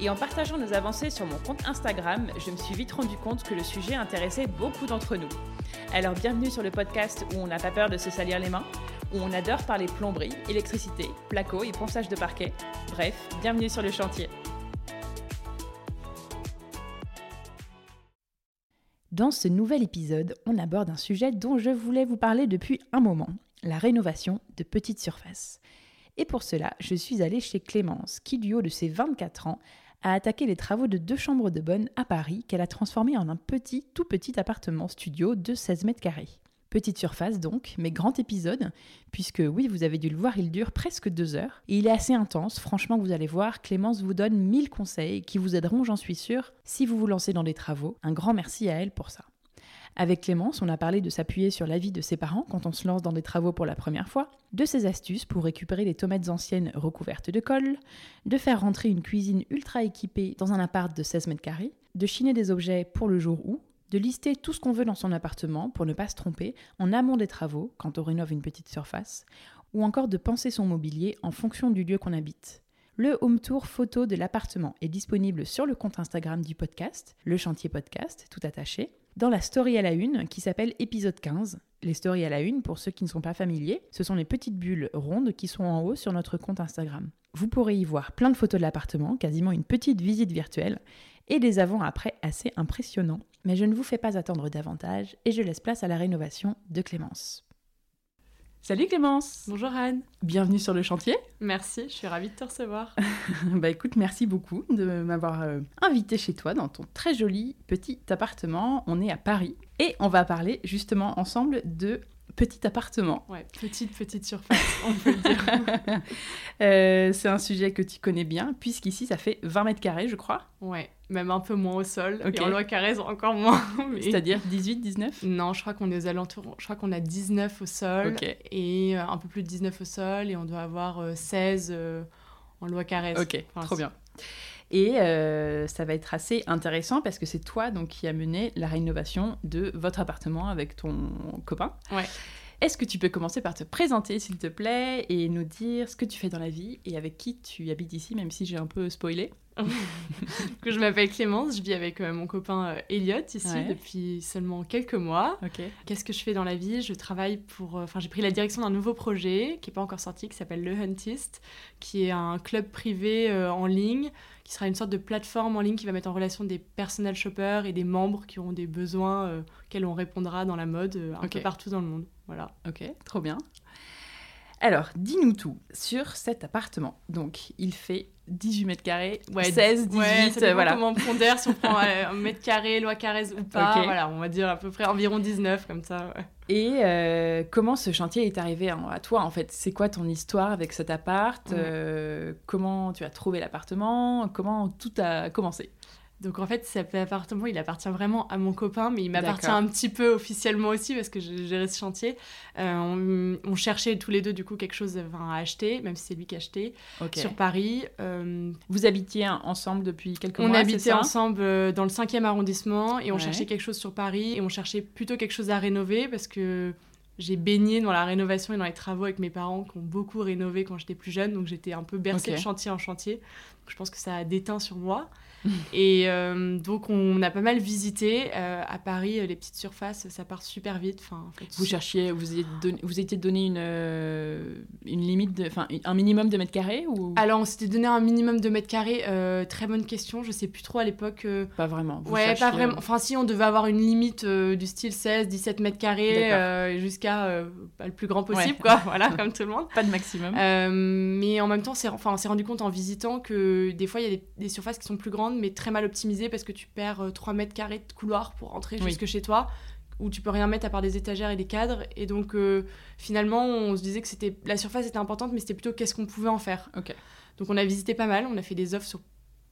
et en partageant nos avancées sur mon compte Instagram, je me suis vite rendu compte que le sujet intéressait beaucoup d'entre nous. Alors bienvenue sur le podcast où on n'a pas peur de se salir les mains, où on adore parler plomberie, électricité, placo et ponçage de parquet. Bref, bienvenue sur le chantier. Dans ce nouvel épisode, on aborde un sujet dont je voulais vous parler depuis un moment, la rénovation de petites surfaces. Et pour cela, je suis allée chez Clémence, qui du haut de ses 24 ans a attaqué les travaux de deux chambres de bonne à Paris qu'elle a transformé en un petit, tout petit appartement studio de 16 mètres carrés. Petite surface donc, mais grand épisode, puisque oui, vous avez dû le voir, il dure presque deux heures. Et il est assez intense, franchement, vous allez voir, Clémence vous donne 1000 conseils qui vous aideront, j'en suis sûre, si vous vous lancez dans des travaux. Un grand merci à elle pour ça. Avec Clémence, on a parlé de s'appuyer sur l'avis de ses parents quand on se lance dans des travaux pour la première fois, de ses astuces pour récupérer les tomates anciennes recouvertes de colle, de faire rentrer une cuisine ultra équipée dans un appart de 16 mètres carrés, de chiner des objets pour le jour où, de lister tout ce qu'on veut dans son appartement pour ne pas se tromper en amont des travaux quand on rénove une petite surface, ou encore de penser son mobilier en fonction du lieu qu'on habite. Le home tour photo de l'appartement est disponible sur le compte Instagram du podcast, le chantier podcast, tout attaché, dans la story à la une qui s'appelle épisode 15. Les stories à la une, pour ceux qui ne sont pas familiers, ce sont les petites bulles rondes qui sont en haut sur notre compte Instagram. Vous pourrez y voir plein de photos de l'appartement, quasiment une petite visite virtuelle, et des avant-après assez impressionnants. Mais je ne vous fais pas attendre davantage et je laisse place à la rénovation de Clémence. Salut Clémence Bonjour Anne Bienvenue sur le chantier Merci, je suis ravie de te recevoir. bah écoute, merci beaucoup de m'avoir euh, invité chez toi dans ton très joli petit appartement. On est à Paris et on va parler justement ensemble de petit appartement. Ouais, petite, petite surface, on peut le dire. Euh, c'est un sujet que tu connais bien, puisqu'ici, ça fait 20 mètres carrés, je crois. Ouais, même un peu moins au sol. Et en loi carré, encore moins. C'est-à-dire 18, 19 Non, je crois qu'on est aux alentours. Je crois qu'on a 19 au sol. Et euh, un peu plus de 19 au sol. Et on doit avoir 16 euh, en loi carré. Ok, trop bien. Et ça va être assez intéressant parce que c'est toi donc qui a mené la rénovation de votre appartement avec ton copain. Ouais. Est-ce que tu peux commencer par te présenter, s'il te plaît, et nous dire ce que tu fais dans la vie et avec qui tu habites ici, même si j'ai un peu spoilé? Que je m'appelle Clémence, je vis avec euh, mon copain euh, Elliot ici depuis seulement quelques mois. Qu'est-ce que je fais dans la vie? Je travaille pour. Euh, enfin, j'ai pris la direction d'un nouveau projet qui n'est pas encore sorti, qui s'appelle Le Huntist, qui est un club privé en ligne, qui sera une sorte de plateforme en ligne qui va mettre en relation des personal shoppers et des membres qui ont des besoins auxquels on répondra dans la mode un peu partout dans le monde. Voilà. Ok, trop bien. Alors, dis-nous tout sur cet appartement. Donc, il fait 18 mètres carrés, ouais, 16, 18, ouais, voilà. comment on pondère, si on prend un mètre carré, loi carré ou pas. Voilà, on va dire à peu près environ 19, comme ça. Et euh, comment ce chantier est arrivé à toi, en fait? C'est quoi ton histoire avec cet appart? Euh, Comment tu as trouvé l'appartement? Comment tout a commencé? Donc en fait, cet appartement, il appartient vraiment à mon copain, mais il m'appartient un petit peu officiellement aussi parce que j'ai géré ce chantier. Euh, on, cherchait tous les deux du coup quelque chose à acheter, même si c'est lui qui a acheté, sur Paris. Euh, Vous habitiez ensemble depuis quelques mois On habitait ensemble euh, dans le 5e arrondissement et on cherchait quelque chose sur Paris et on cherchait plutôt quelque chose à rénover parce que j'ai baigné dans la rénovation et dans les travaux avec mes parents qui ont beaucoup rénové quand j'étais plus jeune, donc j'étais un peu bercée de chantier en chantier. Donc je pense que ça a déteint sur moi. et euh, donc, on a pas mal visité. Euh, à Paris, les petites surfaces, ça part super vite. Enfin, vous cherchiez, vous vous étiez donné une, euh, une limite, enfin, un minimum de mètres carrés ou... Alors, on s'était donné un minimum de mètres carrés. très bonne question. Je sais plus trop à l'époque. Pas vraiment. ouais, pas vraiment. Enfin, si, on devait avoir une limite du style 16, 17 mètres carrés jusqu'à le plus grand possible, quoi. voilà, comme tout le monde. Pas de maximum. mais en même temps, enfin, on s'est rendu compte en visitant que des fois, il y a des, des surfaces qui sont plus grandes mais très mal optimisée parce que tu perds 3 euh, mètres carrés de couloir pour rentrer jusque chez toi, où tu peux rien mettre à part des étagères et des cadres. Et donc, euh, finalement, on se disait que c'était la surface était importante, mais c'était plutôt qu'est-ce qu'on pouvait en faire. Ok. Donc, on a visité pas mal, on a fait des offres sur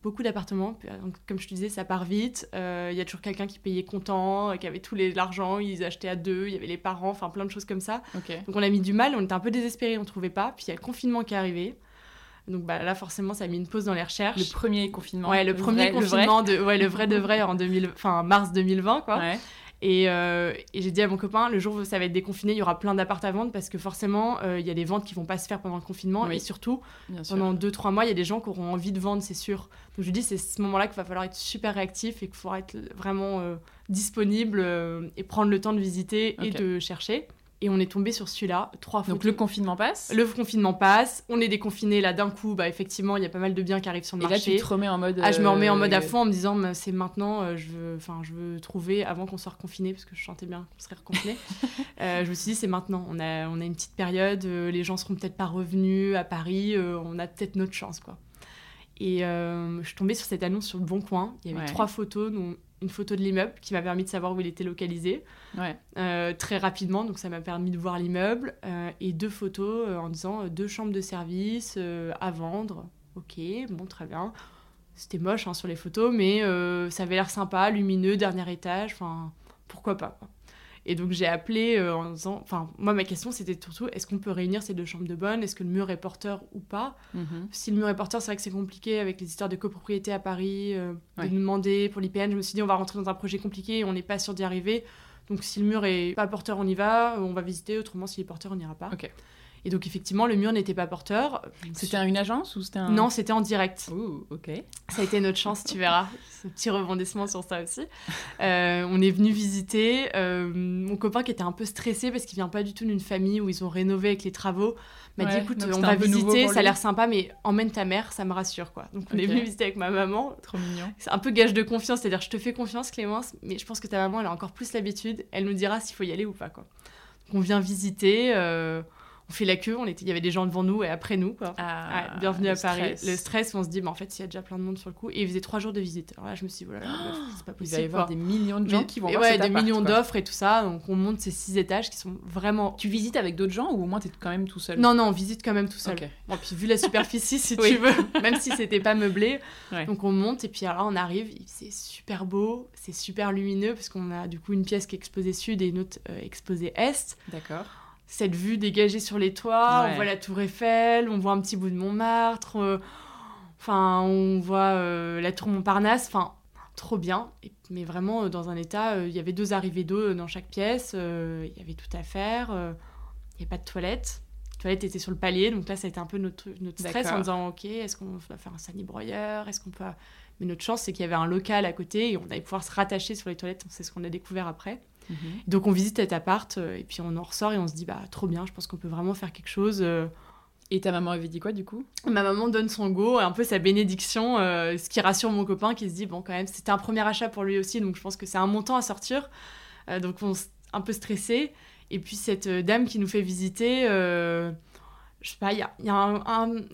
beaucoup d'appartements. Comme je te disais, ça part vite. Il y a toujours quelqu'un qui payait content, qui avait tout l'argent, ils achetaient à deux, il y avait les parents, enfin plein de choses comme ça. Donc on a mis du mal, on était un peu désespérés, on ne trouvait pas. Puis il y a le confinement qui est arrivé. Donc bah, là, forcément, ça a mis une pause dans les recherches. Le premier confinement. Ouais, le, premier confinement, de, ouais, le vrai de vrai en 2000, fin, mars 2020, quoi. Et, euh, et j'ai dit à mon copain, le jour où ça va être déconfiné, il y aura plein d'apparts à vendre parce que forcément, euh, il y a des ventes qui vont pas se faire pendant le confinement. Et surtout, pendant 2-3 mois, il y a des gens qui auront envie de vendre, c'est sûr. Donc je lui dis, c'est ce moment-là qu'il va falloir être super réactif et qu'il faudra être vraiment euh, disponible et prendre le temps de visiter et de chercher. Et on est tombé sur celui-là, trois fois. Donc le confinement passe Le confinement passe, on est déconfiné là d'un coup, bah effectivement, il y a pas mal de biens qui arrivent sur le et marché. Et là, tu te remets en mode. Ah, je me remets en mode à euh, fond en me disant, c'est maintenant, euh, je, veux, je veux trouver avant qu'on soit reconfiné, parce que je chantais bien qu'on serait reconfiné. euh, je me suis dit, c'est maintenant. On a, on a une petite période, les gens seront peut-être pas revenus à Paris, on a peut-être notre chance, quoi. Et je suis tombée sur cette annonce sur le Bon Coin. Il y avait trois photos, dont une photo de l'immeuble qui m'a permis de savoir où il était localisé euh, très rapidement. Donc ça m'a permis de voir l'immeuble euh, et deux photos euh, en disant deux chambres de service à vendre. Ok, bon, très bien. C'était moche hein, sur les photos, mais ça avait l'air sympa, lumineux, dernier étage. Enfin, pourquoi pas. Et donc j'ai appelé euh, en disant, enfin moi ma question c'était surtout est-ce qu'on peut réunir ces deux chambres de bonne? Est-ce que le mur est porteur ou pas? Mhm. Si le mur est porteur, c'est vrai que c'est compliqué avec les histoires de copropriété à Paris, euh, de nous demander pour l'IPN. Je me suis dit on va rentrer dans un projet compliqué, on n'est pas sûr d'y arriver. Donc si le mur est pas porteur, on y va, on va visiter. Autrement, s'il est porteur, on n'ira pas. Et donc, effectivement, le mur n'était pas porteur. C'était une agence ou c'était un... Non, c'était en direct. Ouh, ok. Ça a été notre chance, tu verras. Ce petit rebondissement sur ça aussi. Euh, on est venu visiter. Euh, mon copain qui était un peu stressé parce qu'il vient pas du tout d'une famille où ils ont rénové avec les travaux m'a dit écoute, on va visiter, ça a l'air sympa, mais emmène ta mère, ça me rassure quoi. Donc on est venu visiter avec ma maman. Trop mignon. C'est un peu gage de confiance, c'est-à-dire je te fais confiance Clémence, mais je pense que ta maman elle a encore plus l'habitude, elle nous dira s'il faut y aller ou pas quoi. Donc on vient visiter. Euh, on fait la queue, on était, il y avait des gens devant nous et après nous. Quoi. Ah, bienvenue à Paris. Le stress, on se dit, bah, en fait, il y a déjà plein de monde sur le coup. Et il faisait trois jours de visite. Alors là, je me suis dit, voilà, c'est pas possible. Il va y avoir des millions de gens qui vont voir ouais, des millions d'offres et tout ça. Donc on monte ces six étages qui sont vraiment. Tu visites avec d'autres gens ou au moins tu es quand même tout seul? Non, non, on visite quand même tout seul. Bon, puis vu la superficie, si tu veux, même si c'était pas meublé. Donc on monte et puis alors on arrive, c'est super beau, c'est super lumineux parce qu'on a du coup une pièce qui est exposée sud et une autre euh, exposée est. D'accord cette vue dégagée sur les toits, on voit la tour Eiffel, on voit un petit bout de Montmartre, euh, enfin on voit euh, la tour Montparnasse, enfin trop bien. mais vraiment euh, dans un état, il y avait deux arrivées d'eau dans chaque pièce, il y avait tout à faire, il n'y avait pas de toilette. La toilette était sur le palier, donc là ça a été un peu notre, notre stress en disant ok, est-ce qu'on va faire un sanibroyeur, est-ce qu'on peut... Mais notre chance c'est qu'il y avait un local à côté et on allait pouvoir se rattacher sur les toilettes, c'est ce qu'on a découvert après. Mhm. Donc on visite cet appart euh, et puis on en ressort et on se dit bah trop bien, je pense qu'on peut vraiment faire quelque chose. Euh. Et ta maman avait dit quoi du coup? Ma maman donne son go, un peu sa bénédiction, euh, ce qui rassure mon copain qui se dit bon quand même c'était un premier achat pour lui aussi donc je pense que c'est un montant à sortir. donc on est un peu stressé. Et puis cette dame qui nous fait visiter, je sais pas, il y a, y, a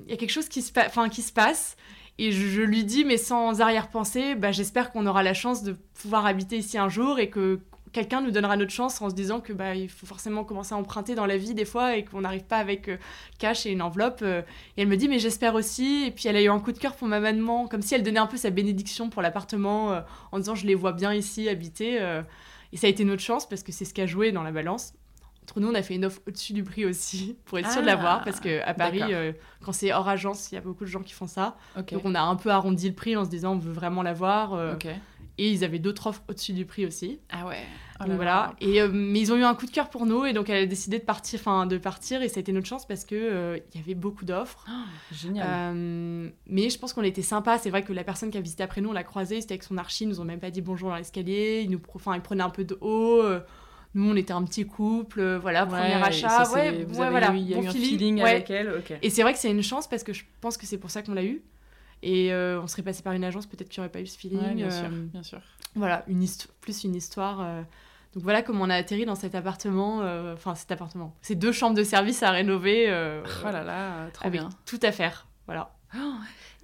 y a, quelque chose qui se, qui se passe. Et je, je, lui dis, mais sans arrière-pensée, bah, j'espère qu'on aura la chance de pouvoir habiter ici un jour et que quelqu'un nous donnera notre chance en se disant que bah il faut forcément commencer à emprunter dans la vie des fois et qu'on n'arrive pas avec euh, cash et une enveloppe euh. et elle me dit mais j'espère aussi et puis elle a eu un coup de cœur pour ma maman comme si elle donnait un peu sa bénédiction pour l'appartement euh, en disant je les vois bien ici habiter et ça a été notre chance parce que c'est ce qui a joué dans la balance entre nous, on a fait une offre au-dessus du prix aussi pour être sûr de l'avoir ah, parce que à Paris, quand c'est hors agence, il y a beaucoup de gens qui font ça. Donc on a un peu arrondi le prix en se disant on veut vraiment l'avoir. Et ils avaient d'autres offres au-dessus du prix aussi. Ah ouais. Oh voilà. Et, euh, mais ils ont eu un coup de cœur pour nous et donc elle a décidé de partir, enfin de partir et ça a été notre chance parce que euh, il y avait beaucoup d'offres. Oh, génial. Euh, mais je pense qu'on était sympa. C'est vrai que la personne qui a visité après nous, on l'a croisé, c'était avec son archi, ils nous ont même pas dit bonjour dans l'escalier. Ils nous, enfin ils prenaient un peu de haut. Nous, on était un petit couple, voilà, premier achat. ouais, voilà, il y a eu un feeling avec elle. Et c'est vrai que c'est une chance parce que je pense que c'est pour ça qu'on l'a eu. Et euh, on serait passé par une agence, peut-être qu'il n'y aurait pas eu ce feeling. bien, sûr, euh, bien sûr. Voilà, une plus une histoire. Euh. Donc voilà comment on a atterri dans cet appartement, enfin cet appartement. Ces deux chambres de service à rénover. oh là là, trop avec bien. Tout à faire, voilà. Oh.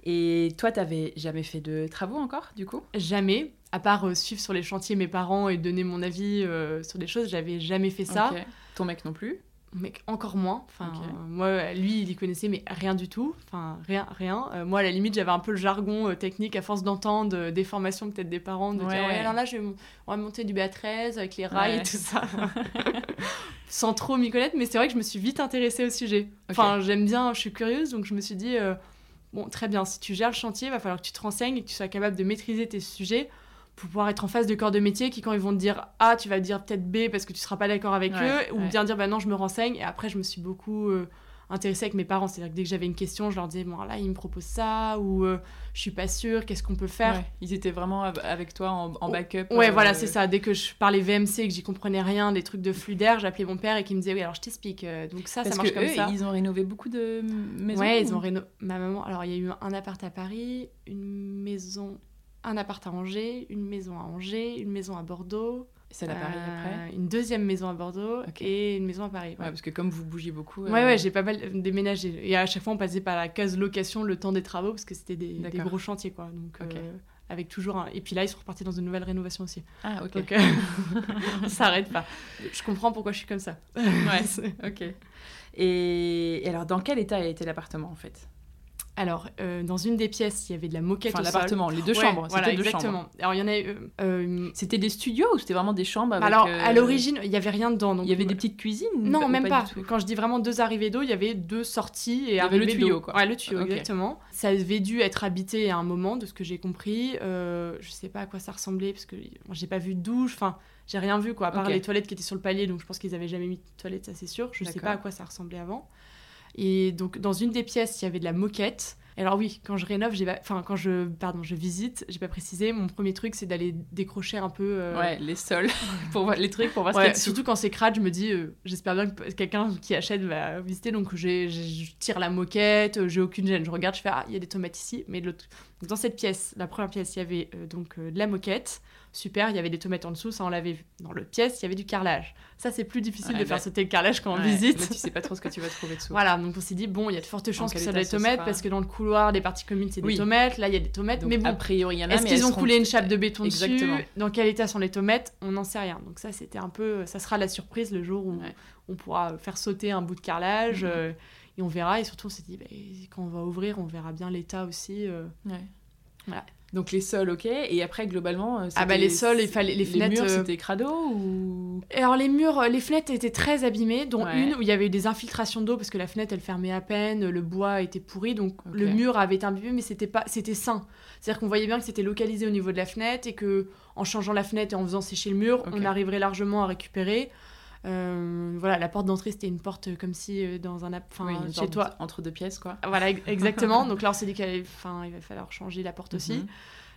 Et toi, t'avais jamais fait de travaux encore, du coup? Jamais. À part suivre sur les chantiers mes parents et donner mon avis sur des choses, j'avais jamais fait ça. Ton mec non plus? Mais encore moins. Enfin, moi, lui, il y connaissait, mais rien du tout. Enfin, rien, rien. Euh, moi, à la limite, j'avais un peu le jargon euh, technique à force d'entendre euh, des formations peut-être des parents, de dire, ouais, alors là, je vais, on va monter du BA13 avec les rails et tout ça. Sans trop m'y connaître, mais c'est vrai que je me suis vite intéressée au sujet. Enfin, j'aime bien, je suis curieuse, donc je me suis dit, bon, très bien, si tu gères le chantier, il va falloir que tu te renseignes et que tu sois capable de maîtriser tes sujets pour pouvoir être en face de corps de métier qui, quand ils vont te dire A, tu vas dire peut-être B parce que tu seras pas d'accord avec eux, ou bien dire bah non, je me renseigne. Et après, je me suis beaucoup euh, intéressée avec mes parents. C'est-à-dire que dès que j'avais une question, je leur disais bon, là, ils me proposent ça, ou euh, je suis pas sûre, qu'est-ce qu'on peut faire? Ils étaient vraiment avec toi en, en backup. Ouais, voilà, euh, c'est ça. Dès que je parlais VMC et que j'y comprenais rien, des trucs de flux d'air, j'appelais mon père et qui me disait oui, alors je t'explique. Donc ça, ça marche comme ça. Ils ont rénové beaucoup de maisons. Ouais, ils ont rénové. Ma maman, alors il y a eu un appart à Paris, une maison un appart à Angers, une maison à Angers, une maison à Bordeaux. Celle à Paris après Une deuxième maison à Bordeaux et une maison à Paris. Ouais. parce que comme vous bougiez beaucoup. Ouais, ouais, j'ai pas mal déménagé. Et à chaque fois, on passait par la case location le temps des travaux parce que c'était des, des, gros chantiers, quoi. Donc, euh, avec toujours un... Et puis là, ils sont repartis dans une nouvelle rénovation aussi. Ah, ok. Donc, euh, ça s'arrête pas. Je comprends pourquoi je suis comme ça. ouais, ok. Et... et alors, dans quel état était l'appartement en fait? Alors, euh, dans une des pièces, il y avait de la moquette enfin, l'appartement, les deux chambres. Voilà, exactement. Alors, il y en a euh, euh, C'était des studios ou c'était vraiment des chambres avec, Alors, à l'origine, il y avait rien dedans. Donc... Il y avait des petites cuisines Non, même pas. Quand je dis vraiment deux arrivées d'eau, il y avait deux sorties et il y avait le tuyau, quoi. Ouais, le tuyau, exactement. Ça avait dû être habité à un moment, de ce que j'ai compris. Euh, je sais pas à quoi ça ressemblait parce que j'ai pas vu de douche. Enfin, j'ai rien vu, quoi, à part les toilettes qui étaient sur le palier. Donc, je pense qu'ils avaient jamais mis de toilettes, ça c'est sûr. Je sais pas à quoi ça ressemblait avant. Et donc, dans une des pièces, il y avait de la moquette. Alors oui, quand je rénove, j'ai enfin quand je pardon, je visite, j'ai pas précisé, mon premier truc c'est d'aller décrocher un peu euh, ouais, les sols. pour voir les trucs pour voir ce qu'il y a. Surtout quand c'est crade, je me dis euh, j'espère bien que quelqu'un qui achète va visiter. Donc je tire la moquette, euh, j'ai aucune gêne, je regarde, je fais ah, il y a des tomates ici, mais dans cette pièce, la première pièce, il y avait donc de la moquette, super, il y avait des tomates en dessous, ça on l'avait vu. Dans l'autre pièce, il y avait du carrelage. Ça, c'est plus difficile de faire sauter le carrelage quand on visite. Mais tu sais pas trop ce que tu vas trouver dessous. Voilà, donc on s'est dit, bon, il y a de fortes chances que ça soit des tomates, parce que dans le couloir, des parties communes, c'est des tomates. Là, il y a des tomates, mais bon. A priori, il y en a, Est-ce qu'ils ont coulé une chape de béton Exactement. dessus Dans quel état sont les tomates? On n'en sait rien. Donc ça, c'était un peu. Ça sera la surprise le jour où on pourra faire sauter un bout de carrelage. Mhm. Euh, et on verra. Et surtout, on s'est dit, bah, quand on va ouvrir, on verra bien l'état aussi. Euh. Voilà. Donc les sols, ok. Et après, globalement, euh, ah bah les sols, il fallait les fenêtres. Les murs, euh, c'était crado ou? Alors les murs, les fenêtres étaient très abîmées, dont une où il y avait eu des infiltrations d'eau parce que la fenêtre elle fermait à peine, le bois était pourri, donc le mur avait été imbibé, mais c'était pas, c'était sain. C'est-à-dire qu'on voyait bien que c'était localisé au niveau de la fenêtre et que en changeant la fenêtre et en faisant sécher le mur, on arriverait largement à récupérer. Euh, voilà, la porte d'entrée, c'était une porte comme si dans un... Enfin, chez toi. Entre deux pièces, quoi. Voilà, enfin, Donc là, on s'est dit qu'il va falloir changer la porte aussi. Mhm.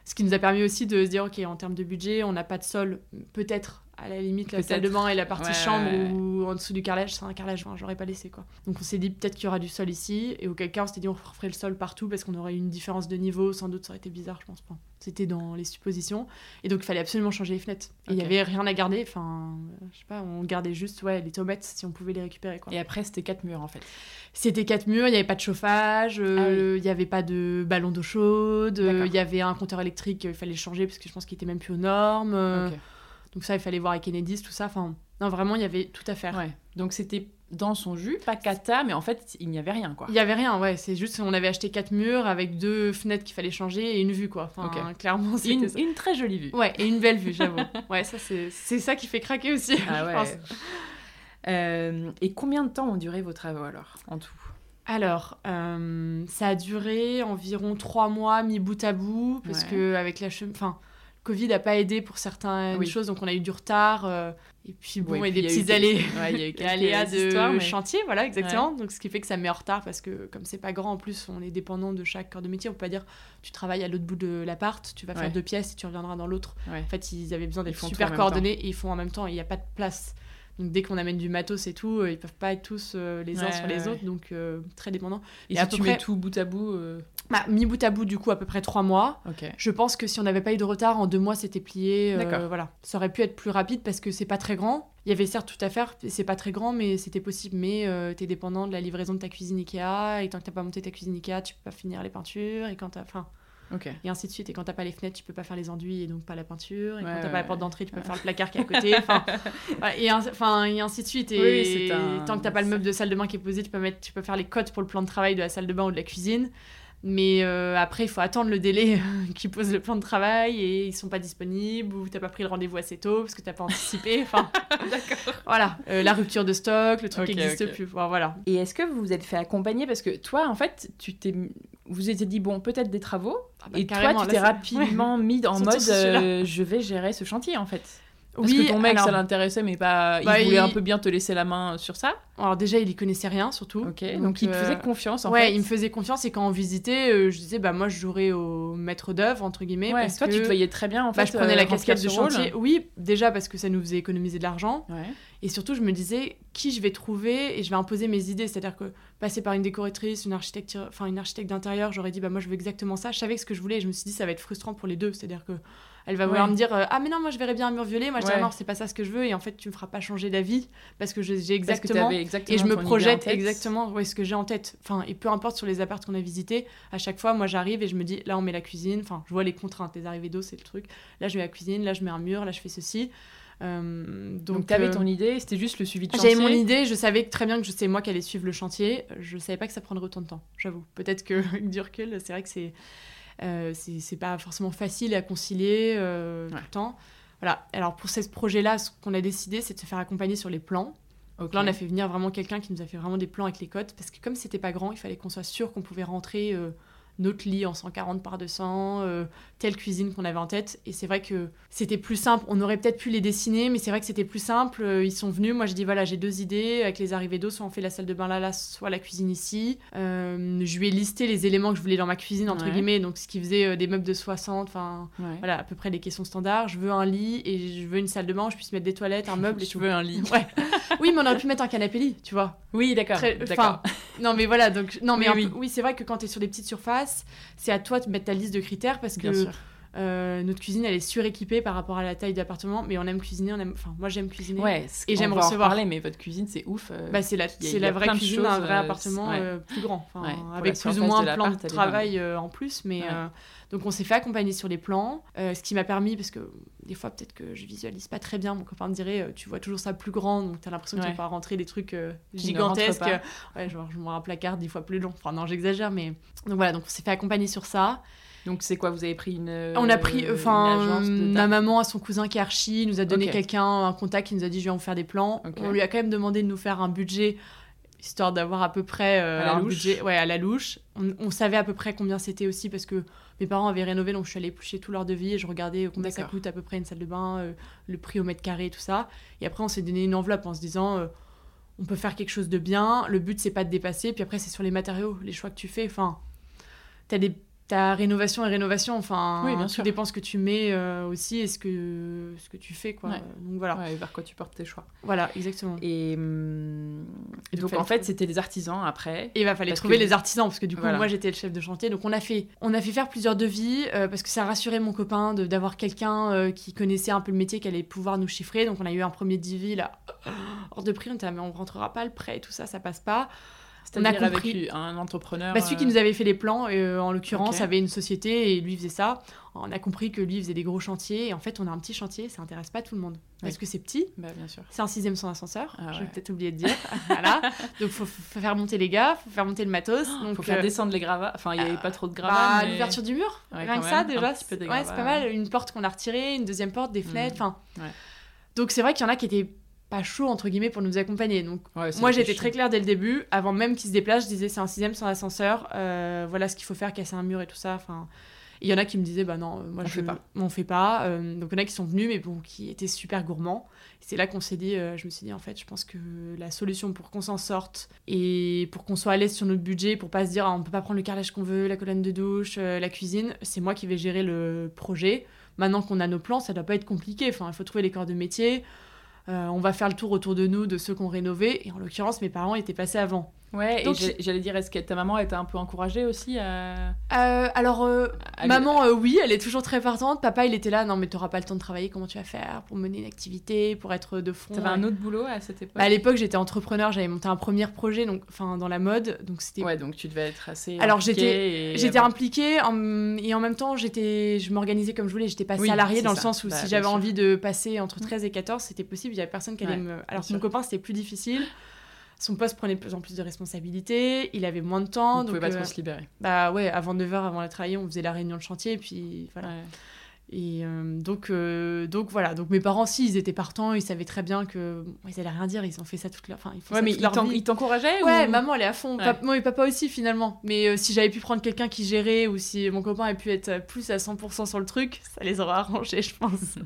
Ce qui nous a permis aussi de se dire, OK, en termes de budget, on n'a pas de sol, peut-être à la limite la salle de bain et la partie chambre ou en dessous du carrelage, c'est un carrelage, j'aurais pas laissé quoi. Donc on s'est dit peut-être qu'il y aura du sol ici et auquel cas on s'était dit on ferait le sol partout parce qu'on aurait une différence de niveau, sans doute ça aurait été bizarre, je pense pas. C'était dans les suppositions et donc il fallait absolument changer les fenêtres. Et il y avait rien à garder, enfin je sais pas, on gardait juste ouais les tomates si on pouvait les récupérer quoi. Et après c'était quatre murs en fait. C'était quatre murs, il n'y avait pas de chauffage, euh, ah il n'y avait pas de ballon d'eau chaude, euh, il y avait un compteur électrique, il fallait changer parce que je pense qu'il était même plus aux normes. Euh. Donc ça, il fallait voir avec Enedis, tout ça. Enfin, non, vraiment, il y avait tout à faire. Ouais. Donc c'était dans son jus, pas cata, mais en fait, il n'y avait rien, quoi. Il n'y avait rien, ouais. C'est juste on avait acheté quatre murs avec deux fenêtres qu'il fallait changer et une vue, quoi. Enfin, clairement, c'était une, une, très jolie vue. Ouais, et une belle vue, j'avoue. ouais, ça, c'est ça qui fait craquer aussi, ah, ouais. Euh, et combien de temps ont duré vos travaux, alors, en tout? Alors, euh, ça a duré environ trois mois mis bout à bout, parce que avec la chemin... Enfin, Covid n'a pas aidé pour certaines choses, donc on a eu du retard. Euh, et puis bon, et, des petits allées, il y a eu aléas de chantier, voilà, exactement. Donc ce qui fait que ça met en retard parce que comme c'est pas grand, en plus, on est dépendant de chaque corps de métier. On peut pas dire, tu travailles à l'autre bout de l'appart, tu vas faire deux pièces et tu reviendras dans l'autre. En fait, ils avaient besoin d'être super coordonnés et ils font en même temps. Il n'y a pas de place. Donc dès qu'on amène du matos et tout, euh, ils peuvent pas être tous euh, les uns sur les autres, donc très dépendants. Et, si tu mets tout bout à bout bah, mis bout à bout, du coup, à peu près trois mois. Je pense que si on n'avait pas eu de retard, en deux mois, c'était plié. Euh, voilà. Ça aurait pu être plus rapide parce que c'est pas très grand. Il y avait certes tout à faire, c'est pas très grand, mais c'était possible. Mais euh, tu es dépendant de la livraison de ta cuisine Ikea. Et tant que t'as pas monté ta cuisine Ikea, tu peux pas finir les peintures. Et quand t'as. Enfin. Et ainsi de suite. Et quand t'as pas les fenêtres, tu peux pas faire les enduits et donc pas la peinture. Et quand t'as pas la porte d'entrée, tu peux faire le placard qui est à côté. Enfin, et, enfin, et ainsi de suite. Et tant que t'as pas le meuble de salle de bain qui est posé, tu peux, mettre, tu peux faire les codes pour le plan de travail de la salle de bain ou de la cuisine. Mais euh, après, il faut attendre le délai qui pose le plan de travail et ils sont pas disponibles ou t'as pas pris le rendez-vous assez tôt parce que t'as pas anticipé. Enfin, d'accord. Voilà, euh, la rupture de stock, le truc qui n'existe plus. voilà. Et est-ce que vous vous êtes fait accompagner? Parce que toi, en fait, tu t'es, vous étiez dit bon, peut-être des travaux. Ah bah, et toi, tu t'es rapidement mis en mode, euh, je vais gérer ce chantier en fait. Parce oui, que ton mec, ça l'intéressait, mais pas. il bah, voulait un peu bien te laisser la main sur ça. Alors, déjà, il y connaissait rien, surtout. Ok, donc, il te faisait euh, confiance, en ouais, fait. Il me faisait confiance, et quand on visitait, euh, je disais, bah, moi, je jouerais au maître d'œuvre, entre guillemets. Ouais, parce toi, tu te voyais très bien, en bah, fait. je prenais la euh, casquette de chantier. Oui, déjà, parce que ça nous faisait économiser de l'argent. Ouais. Et surtout, je me disais, qui je vais trouver, et je vais imposer mes idées. C'est-à-dire que passer par une décoratrice, une architecte, enfin, une architecte d'intérieur, j'aurais dit, bah, moi, je veux exactement ça. Je savais ce que je voulais, et je me suis dit, ça va être frustrant pour les deux. C'est-à-dire que elle va vouloir me dire euh, ah mais non moi je verrais bien un mur violet. Moi je dis non c'est pas ça ce que je veux. Et en fait tu me feras pas changer d'avis parce que j'ai exactement, exactement, et je me projette exactement ouais, ce que j'ai en tête. Enfin et peu importe sur les apparts qu'on a visités à chaque fois moi j'arrive et je me dis là on met la cuisine. Enfin je vois les contraintes les arrivées d'eau c'est le truc. Là je mets la cuisine là je mets un mur là je fais ceci. Euh, donc, tu avais euh, ton idée, c'était juste le suivi de chantier. J'avais mon idée, je savais très bien que c'est moi qui allais suivre le chantier. Je savais pas que ça prendrait autant de temps, j'avoue. Peut-être que du recul, c'est vrai que c'est euh, c'est pas forcément facile à concilier euh, tout le temps. Voilà. Alors pour ce projet-là, ce qu'on a décidé, c'est de se faire accompagner sur les plans. Là, on a fait venir vraiment quelqu'un qui nous a fait vraiment des plans avec les cotes, parce que comme c'était pas grand, il fallait qu'on soit sûr qu'on pouvait rentrer euh, notre lit en 140 par 200, euh, telle cuisine qu'on avait en tête. Et c'est vrai que c'était plus simple. On aurait peut-être pu les dessiner, mais c'est vrai que c'était plus simple. Euh, ils sont venus. Moi, je dis voilà, j'ai deux idées. Avec les arrivées d'eau, soit on fait la salle de bain là, là, soit la cuisine ici. Euh, je lui ai listé les éléments que je voulais dans ma cuisine, entre guillemets. Donc, ce qui faisait des meubles de 60, enfin, voilà, à peu près les questions standards. Je veux un lit et je veux une salle de bain où je puisse mettre des toilettes, un meuble et tu veux un lit. Ouais. oui, mais on aurait pu mettre un canapé lit, tu vois. Oui, d'accord. D'accord. non, mais voilà. Donc, non, mais oui, oui c'est vrai que quand tu es sur des petites surfaces, c'est à toi de mettre ta liste de critères parce que euh, notre cuisine elle est suréquipée par rapport à la taille d'appartement mais on aime cuisiner on aime enfin moi j'aime cuisiner. Ouais et j'aime recevoir. parler mais votre cuisine c'est ouf euh, bah, c'est la c'est la vraie cuisine d'un vrai euh, appartement plus grand avec plus ou moins un plan de, travail en plus mais donc on s'est fait accompagner sur les plans ce qui m'a permis parce que des fois peut-être que je visualise pas très bien mon copain me dirait tu vois toujours ça plus grand donc tu as l'impression que tu vas rentrer des trucs gigantesques ouais genre je me un placard dix fois plus long. Enfin non j'exagère mais donc voilà donc on s'est fait accompagner sur ça donc c'est quoi Vous avez pris une On a pris, enfin, ma maman a son cousin qui est archi, nous a donné quelqu'un, un contact qui nous a dit je vais en faire des plans. On lui a quand même demandé de nous faire un budget histoire d'avoir à peu près euh, un budget ouais, à la louche. On, savait à peu près combien c'était aussi parce que mes parents avaient rénové, donc je suis allée éplucher tout leur devis et je regardais combien ça coûte à peu près une salle de bain, euh, le prix au mètre carré, tout ça. Et après, on s'est donné une enveloppe en se disant, euh, on peut faire quelque chose de bien. Le but, c'est pas de dépasser. Puis après, c'est sur les matériaux, les choix que tu fais. Enfin, t'as des ta rénovation et rénovation, enfin, oui, bien tout dépend ce que tu mets euh, aussi et ce que, ce que tu fais, quoi. Donc voilà. et vers quoi tu portes tes choix. Voilà, exactement. Et, hum, donc, en fait, c'était les artisans après. Et il va fallait trouver les artisans parce que du coup, moi j'étais le chef de chantier. Donc on a fait, on a fait faire plusieurs devis euh, parce que ça rassurait mon copain d'avoir quelqu'un euh, qui connaissait un peu le métier, qui allait pouvoir nous chiffrer. Donc on a eu un premier devis là, hors de prix. On était mais on rentrera pas le prêt et tout ça, ça passe pas on a compris un entrepreneur. Bah, celui qui euh, nous avait fait les plans, euh, en l'occurrence, avait une société et lui faisait ça. On a compris que lui faisait des gros chantiers et en fait, on a un petit chantier, ça intéresse pas tout le monde parce que c'est petit. Bah, bien sûr. C'est un sixième sans ascenseur. Ah, J'ai peut-être oublié de dire. voilà. Donc faut, faut, faire monter les gars, faut faire monter le matos. Donc faut faire euh, descendre les gravats. Enfin, il n'y avait pas trop de gravats. Bah, l'ouverture du mur, rien que ça déjà. c'est pas mal. Une porte qu'on a retirée, une deuxième porte, des fenêtres. Enfin. Donc c'est vrai qu'il y en a qui étaient pas chaud entre guillemets pour nous accompagner. Donc moi j'étais très claire dès le début, avant même qu'il se déplace, je disais c'est un sixième sans ascenseur, euh, voilà ce qu'il faut faire, casser un mur et tout ça. Enfin, il y en a qui me disaient bah non, moi on je fais pas, on fait pas. Euh, donc il y en a qui sont venus mais bon qui étaient super gourmands. C'est là qu'on s'est dit, euh, je me suis dit en fait je pense que la solution pour qu'on s'en sorte et pour qu'on soit à l'aise sur notre budget, pour pas se dire ah, on peut pas prendre le carrelage qu'on veut, la colonne de douche, la cuisine, c'est moi qui vais gérer le projet. Maintenant qu'on a nos plans, ça doit pas être compliqué. Enfin il faut trouver les corps de métier. Euh, on va faire le tour autour de nous de ceux qu'on rénové. Et en l'occurrence, mes parents étaient passés avant. Ouais, et j'allais dire, est-ce que ta maman était un peu encouragée aussi à... Euh, alors, euh, maman, euh, oui, elle est toujours très partante. Papa, il était là, non, mais t'auras pas le temps de travailler, comment tu vas faire pour mener une activité, pour être de front T'avais un autre boulot à cette époque bah, À l'époque, j'étais entrepreneur, j'avais monté un premier projet, donc, enfin, dans la mode, donc c'était... Ouais, donc tu devais être assez Alors, j'étais j'étais impliquée, et en même temps, j'étais je m'organisais comme je voulais, j'étais pas salariée dans le sens où bah, si j'avais envie de passer entre 13 mm. et 14, c'était possible, il y avait personne qui allait me... Alors, mon copain, c'était plus difficile. Son poste prenait de plus en plus de responsabilités, il avait moins de temps. Il donc, pouvait pas trop euh, se libérer. Bah ouais, avant 9h, avant de travailler, on faisait la réunion de chantier, et puis voilà. Et euh, donc, euh, donc voilà, donc mes parents, si, ils étaient partants, ils savaient très bien que ils allaient rien dire, ils ont fait ça toute leur, enfin, ils ouais, mais ils t'encourageaient Ouais, maman, elle est à fond. moi et papa aussi finalement. Mais euh, si j'avais pu prendre quelqu'un qui gérait ou si mon copain avait pu être plus à 100% sur le truc, ça les aurait arrangés, je pense.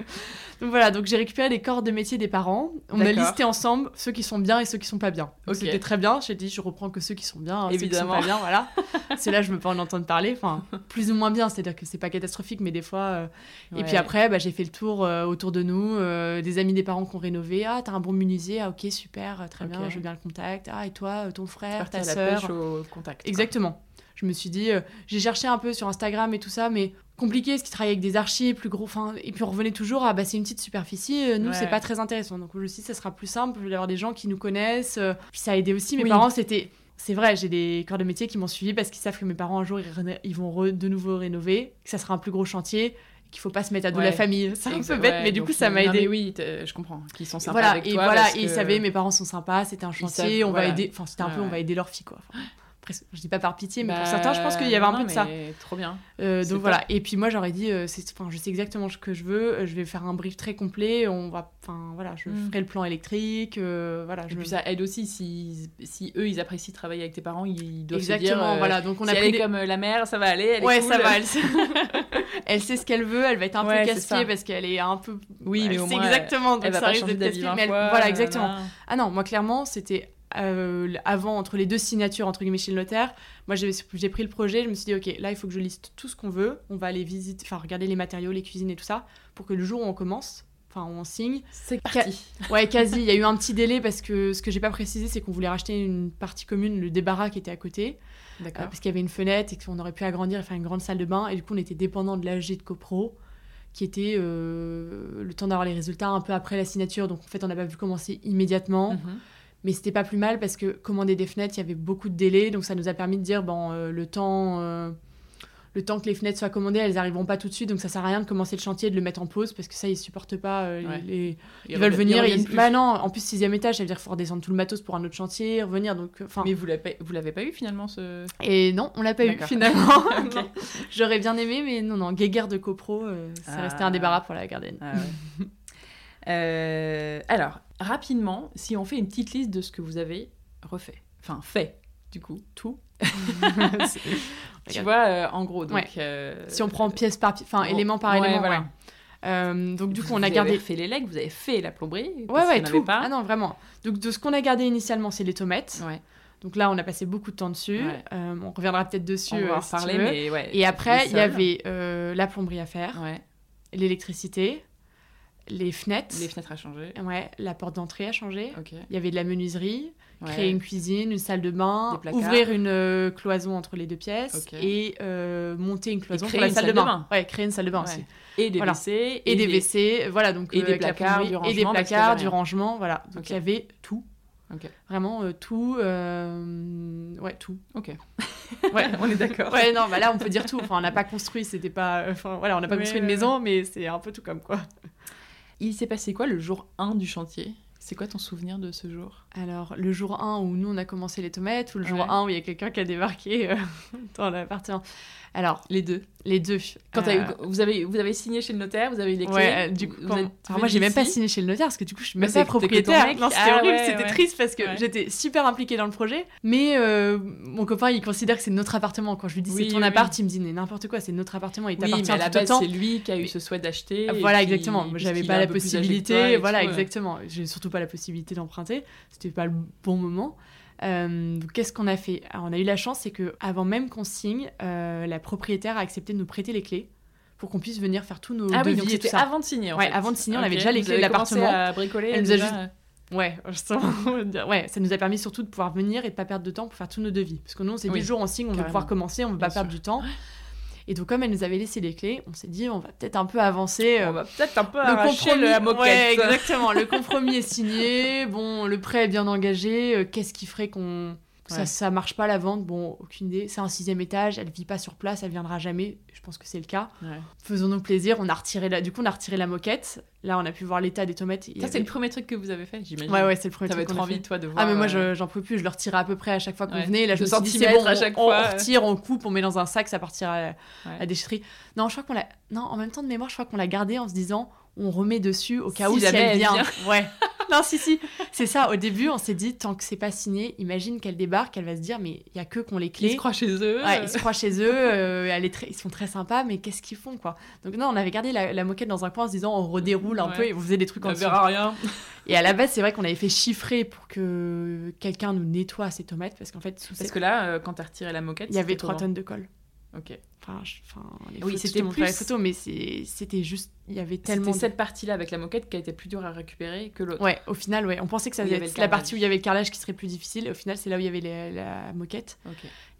donc voilà, donc j'ai récupéré les corps de métier des parents. On a listé ensemble ceux qui sont bien et ceux qui sont pas bien. C'était très bien. J'ai dit, je reprends que ceux qui sont bien, évidemment. Ceux qui sont pas bien, voilà. c'est là, je me peux en entendre parler. Enfin, plus ou moins bien, c'est-à-dire que c'est pas catastrophique, mais des fois euh, et puis après, bah, j'ai fait le tour euh, autour de nous, euh, des amis des parents qui ont rénové. Ah, t'as un bon menuisier, ah ok, super, très bien, je veux bien le contact. Ah, et toi, ton frère, ta soeur. au contact. Exactement. Je me suis dit, j'ai cherché un peu sur Instagram et tout ça, mais compliqué, ce qui travaille avec des archives plus gros. Fin, et puis on revenait toujours à bah, c'est une petite superficie, nous c'est pas très intéressant. Donc je me suis dit, ça sera plus simple d'avoir des gens qui nous connaissent. Puis ça a aidé aussi. Mes parents, c'était c'est vrai, j'ai des corps de métier qui m'ont suivi parce qu'ils savent que mes parents, un jour, ils, vont de nouveau rénover, que ça sera un plus gros chantier qu'il faut pas se mettre à dos la famille. C'est un peu bête, mais du coup, ça m'a aidé. oui, je comprends. Qu'ils sont sympas voilà, avec et toi. Voilà, et ils savaient, mes parents sont sympas, c'était un chantier, on va aider. Enfin, c'était un peu, on va aider leur fille, quoi je dis pas par pitié, mais pour bah, certains, je pense qu'il y avait un peu de ça. Trop bien. Euh, donc voilà. Et puis moi, j'aurais dit, euh, enfin, je sais exactement ce que je veux. Euh, je vais faire un brief très complet. On va, enfin voilà, je mm. ferai le plan électrique. voilà. Et puis ça aide aussi si, si eux ils apprécient travailler avec tes parents, ils doivent exactement, se dire. voilà. Donc on a pris comme la mère, ça va aller. Elle ouais, ça va. Elle sait... elle sait ce qu'elle veut. Elle va être un peu casse-pied parce qu'elle est un peu. Oui, mais au moins. exactement. Elle, va pas changer d'avis Voilà, exactement. Ah non, moi clairement, c'était euh, avant, entre les deux signatures, entre guillemets, chez le notaire, moi j'ai pris le projet, je me suis dit, ok, là il faut que je liste tout ce qu'on veut, on va aller visiter, enfin regarder les matériaux, les cuisines et tout ça, pour que le jour où on commence, enfin on signe. C'est parti. ouais, quasi. Il y a eu un petit délai parce que ce que j'ai pas précisé, c'est qu'on voulait racheter une partie commune, le débarras qui était à côté. D'accord. Euh, parce qu'il y avait une fenêtre et qu'on aurait pu agrandir et faire une grande salle de bain. Et du coup, on était dépendant de l'AG de CoPro qui était euh, le temps d'avoir les résultats un peu après la signature. Donc en fait, on n'a pas pu commencer immédiatement. Mhm. Mais c'était pas plus mal parce que commander des fenêtres, il y avait beaucoup de délais. Donc ça nous a permis de dire, bon, euh, le temps... Euh, le temps que les fenêtres soient commandées, elles n'arriveront pas tout de suite, donc ça sert à rien de commencer le chantier et de le mettre en pause parce que ça, ils supportent pas. Euh, les, Ils, veulent venir. Ils... Bah non, en plus, sixième étage, ça veut dire qu'il faut redescendre tout le matos pour un autre chantier, revenir. Donc, enfin. Mais vous l'avez, vous l'avez pas eu finalement ce. Et non, on l'a pas eu finalement. J'aurais bien aimé, mais non, non, guéguerre de copro, ça ah. restait un débarras pour la gardienne. Ah alors, rapidement, si on fait une petite liste de ce que vous avez refait, enfin fait, du coup, tout. tu vois, euh, en gros, donc. Euh, si on prend pièce par pièce, enfin, élément par élément, voilà. Euh, donc du coup, on a gardé. Vous avez fait les legs, vous avez fait la plomberie. Ouais, ouais, tout. Pas. Ah non, vraiment. Donc de ce qu'on a gardé initialement, c'est les tomates. Ouais. Donc là, on a passé beaucoup de temps dessus. on reviendra peut-être dessus. On va en reparler, mais ouais. Et après, il y avait la plomberie à faire, l'électricité, les fenêtres. Les fenêtres à changer. Ouais, la porte d'entrée a changé. Il y avait de la menuiserie, créer une cuisine, une salle de bain, ouvrir une euh, cloison entre les deux pièces et euh, monter une cloison pour la salle, de bain. Ouais, créer une salle de bain aussi. Et des WC. Et, des WC, voilà. Donc, et des placards, du rangement. Et des placards, du rangement, voilà. Donc il y avait tout. Vraiment euh, tout. Ouais, tout. Ok. ouais, on est d'accord. Ouais, non, bah là on peut dire tout. Enfin, on n'a pas construit, c'était pas. Enfin, voilà, on n'a pas construit une maison, mais c'est un peu tout comme quoi. Il s'est passé quoi le jour 1 du chantier? C'est quoi ton souvenir de ce jour? Alors, le jour 1 où nous on a commencé les tomates ou le jour 1 où il y a quelqu'un qui a débarqué euh, dans l'appartement Alors, les deux. Les deux. Quand euh, vous, avez, vous avez signé chez le notaire, vous avez eu les clés. Ouais, du coup, moi j'ai même pas signé chez le notaire parce que du coup je suis même pas propriétaire. Non, c'était ah horrible, c'était triste parce que j'étais super impliquée dans le projet. Mais euh, mon copain il considère que c'est notre appartement. Quand je lui dis c'est ton appart, il me dit n'importe quoi, c'est notre appartement, il t'appartient mais à la base c'est lui qui a eu ce souhait d'acheter. Voilà, exactement. Moi j'avais pas la possibilité. Voilà, exactement. J'ai surtout pas la possibilité d'emprunter. C'était pas le bon moment. Euh, Qu'est-ce qu'on a fait? On a eu la chance, c'est que avant même qu'on signe, euh, la propriétaire a accepté de nous prêter les clés pour qu'on puisse venir faire tous nos ah devis oui, donc c'était avant de signer. En ouais, avant de signer, on avait déjà les clés de l'appartement. à bricoler. Elle nous a juste Ouais, ouais, ça nous a permis surtout de pouvoir venir et de pas perdre de temps pour faire tous nos devis. Parce que nous, on s'est dit, le jour on signe, on veut pouvoir commencer, on veut pas perdre du temps. Et donc, comme elle nous avait laissé les clés, on s'est dit, on va peut-être un peu avancer. On va peut-être un peu le arracher la moquette. Ouais, exactement. le compromis est signé. Bon, le prêt est bien engagé. Euh, qu'est-ce qui ferait qu'on ça, ça marche pas la vente, bon, aucune idée. C'est un sixième étage, elle vit pas sur place, elle viendra jamais. Je pense que c'est le cas. Faisons-nous plaisir. On a retiré la... Du coup, on a retiré la moquette. Là, on a pu voir l'état des tomates. Ça, c'est le premier truc que vous avez fait, j'imagine. Ouais, ouais, c'est le premier truc. T'avais trop envie, toi, de voir. Ah, mais moi, euh, j'en peux plus. Je le retirais à peu près à chaque fois qu'on venait. Là, je me suis dit, bon, à chaque on, fois. on retire, on coupe, on met dans un sac, ça partira à la déchetterie. Non, je crois qu'on l'a. Non, en même temps de mémoire, je crois qu'on l'a gardé en se disant on remet dessus au cas où si elle vient. Ouais. non, si, si. C'est ça. Au début, on s'est dit, tant que c'est pas signé, imagine qu'elle débarque, elle va se dire, mais il y a que qu'on les clés. Ils se croient chez eux. Ouais, ils se croient chez eux. Euh, elle est Ils sont très sympas, mais qu'est-ce qu'ils font, quoi? Donc, non, on avait gardé la, moquette dans un coin en se disant, on redéroule un peu et vous faisait des trucs en dessous. verra rien. Et à la base, c'est vrai qu'on avait fait chiffrer pour que quelqu'un nous nettoie ces tomates, parce qu'en fait, sous Parce que là, euh, quand tu as retiré la moquette, il y avait 3 tonnes de colle. Ok. Enfin, oui, c'était plus les photos, mais c'était juste, il y avait tellement. C'était cette partie-là avec la moquette qui a été plus dure à récupérer que l'autre. Ouais, au final, ouais, on pensait que ça allait être la partie où il y avait le carrelage qui serait plus difficile. Au final, c'est là où il y avait la moquette.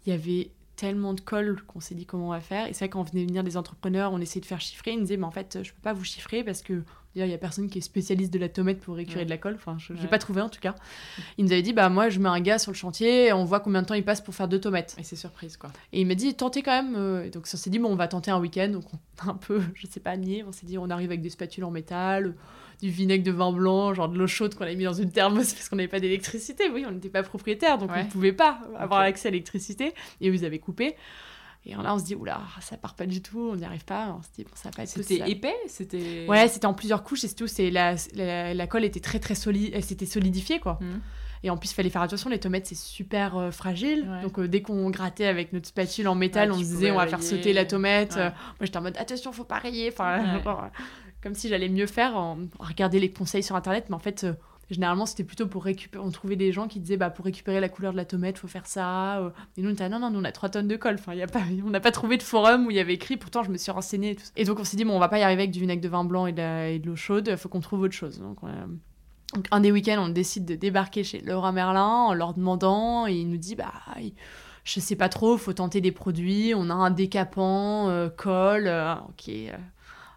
Il y avait tellement de colle qu'on s'est dit comment on va faire. Et c'est vrai quand on venait venir des entrepreneurs, on essayait de faire chiffrer. Ils nous disaient, mais en fait, je peux pas vous chiffrer parce que il y a personne qui est spécialiste de la tomate pour récurer de la colle. Enfin, je n'ai pas trouvé en tout cas. Il nous avait dit, bah moi, je mets un gars sur le chantier, et on voit combien de temps il passe pour faire deux tomates. Et c'est surprise quoi. Et il m'a dit, tentez quand même. Euh, donc on s'est dit, bon, on va tenter un week-end. Donc on a un peu, je sais pas, nier. On s'est dit, on arrive avec des spatules en métal du vinaigre de vin blanc, genre de l'eau chaude qu'on avait mis dans une thermos parce qu'on n'avait pas d'électricité. Oui, on n'était pas propriétaire, donc on ne pouvait pas avoir accès à l'électricité. Et vous avez coupé. Et là, on se dit, oula, ça part pas du tout, on n'y arrive pas. On se dit, bon, ça va pas être C'était épais c'était... Ouais, c'était en plusieurs couches et c'est tout. C'est la, la, colle était très, très solide, elle s'était solidifiée, quoi. Mmh. Et en plus, il fallait faire attention, les tomates, c'est super euh, fragile. Donc, euh, dès qu'on grattait avec notre spatule en métal, on se disait, on va faire sauter la tomate. Euh, moi, j'étais en mode, attention, faut pas rayer. Enfin, comme si j'allais mieux faire en, regarder les conseils sur Internet. Mais en fait, généralement c'était plutôt pour récupérer on trouvait des gens qui disaient bah pour récupérer la couleur de la tomate faut faire ça euh. et nous on était non non nous on a 3 tonnes de colle. Enfin y a pas on n'a pas trouvé de forum où il y avait écrit pourtant je me suis renseignée et, tout. et donc on s'est dit bon on va pas y arriver avec du vinaigre de vin blanc et de, l'eau chaude faut qu'on trouve autre chose. Donc, un des week-ends on décide de débarquer chez Laura Merlin en leur demandant et il nous dit bah je sais pas trop faut tenter des produits on a un décapant euh, colle euh, ok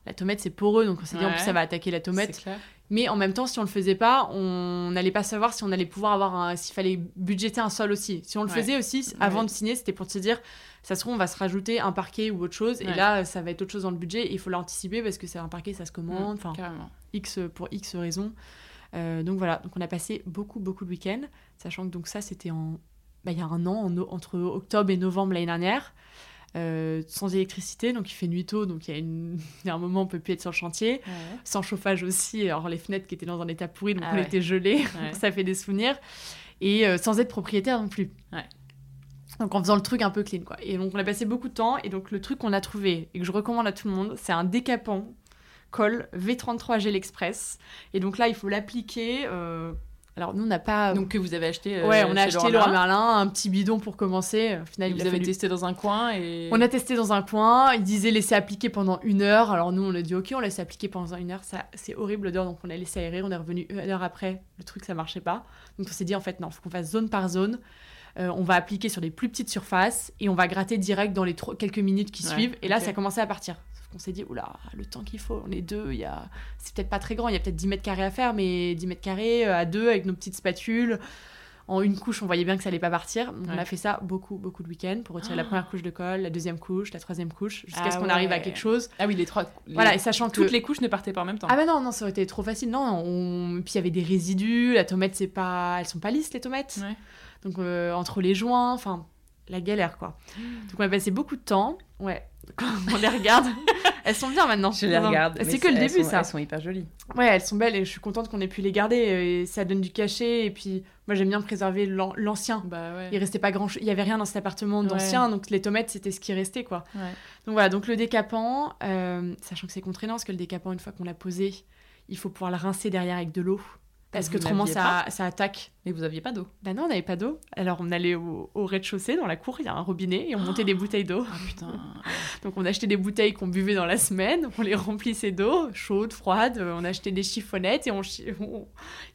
la tomate c'est poreux donc on s'est dit en plus ça va attaquer la tomate mais en même temps, si on le faisait pas, on n'allait pas savoir si on allait pouvoir avoir s'il fallait budgéter un sol aussi. Si on le faisait aussi, avant de signer, c'était pour se dire, ça se trouve, on va se rajouter un parquet ou autre chose. Et là, ça va être autre chose dans le budget. il faut l'anticiper parce que c'est un parquet, ça se commande. Enfin, X pour X raisons. Euh, donc voilà, donc on a passé beaucoup, beaucoup de week-ends. Sachant que donc ça, c'était en... Bah, il y a un an, entre octobre et novembre l'année dernière. Euh, sans électricité, donc il fait nuit tôt, donc il y, a une... un moment on peut plus être sur le chantier, sans chauffage aussi, alors les fenêtres qui étaient dans un état pourri, donc ah on était gelés, ça fait des souvenirs, et euh, sans être propriétaire non plus. Donc en faisant le truc un peu clean quoi. Et donc on a passé beaucoup de temps, et donc le truc qu'on a trouvé, et que je recommande à tout le monde, c'est un décapant colle V33 Gel Express, et donc là il faut l'appliquer... Euh, alors nous on n'a pas. Donc que vous avez acheté. Euh, ouais, on a acheté Laurent Merlin, un petit bidon pour commencer. Au final, vous avez testé dans un coin et. On a testé dans un coin. Il disait laisser appliquer pendant une heure. Alors nous on a dit ok, on laisse appliquer pendant une heure. Ça c'est horrible l'odeur, donc on a laissé aérer. On est revenu une heure après. Le truc ça marchait pas. Donc on s'est dit en fait non, faut qu'on fasse zone par zone. Euh, on va appliquer sur des plus petites surfaces et on va gratter direct dans les quelques minutes qui suivent. Et là, ça a commencé à partir. On s'est dit, oula, le temps qu'il faut, on est deux, il y a... c'est peut-être pas très grand, il y a peut-être 10 mètres carrés à faire, mais 10 mètres carrés euh, à deux avec nos petites spatules. En une couche, on voyait bien que ça allait pas partir. On a fait ça beaucoup, beaucoup de week-ends pour retirer la ah. première couche de colle, la deuxième couche, la troisième couche, jusqu'à ah ce qu'on arrive à quelque chose. Ah oui, les trois. Voilà, et sachant que. Toutes les couches ne partaient pas en même temps. Ah bah non, non, ça aurait été trop facile. Non, on... puis il y avait des résidus, la tomate, c'est pas. Elles sont pas lisses, les tomates. Donc euh, entre les joints, enfin, la galère quoi. Mmh. Donc on a passé beaucoup de temps. Ouais, on les regarde. elles sont bien maintenant. Je les regarde. C'est que le début, ça. Elles sont hyper jolies. Ouais, elles sont belles et je suis contente qu'on ait pu les garder. Et ça donne du cachet. Et puis, moi, j'aime bien préserver l'ancien. Bah ouais. Il restait pas grand chose. Il y avait rien dans cet appartement d'ancien. Donc, les tomates, c'était ce qui restait, quoi. Ouais. Donc, voilà. Donc, le décapant, euh, sachant que c'est contraignant, parce que le décapant, une fois qu'on l'a posé, il faut pouvoir le rincer derrière avec de l'eau. Parce que autrement, ça, ça attaque. Mais vous aviez pas d'eau Bah non, on n'avait pas d'eau. Alors on allait au, rez-de-chaussée, dans la cour, il y a un robinet, et on montait des bouteilles d'eau. Ah putain Donc on achetait des bouteilles qu'on buvait dans la semaine, on les remplissait d'eau, chaude, froide, on achetait des chiffonnettes et on,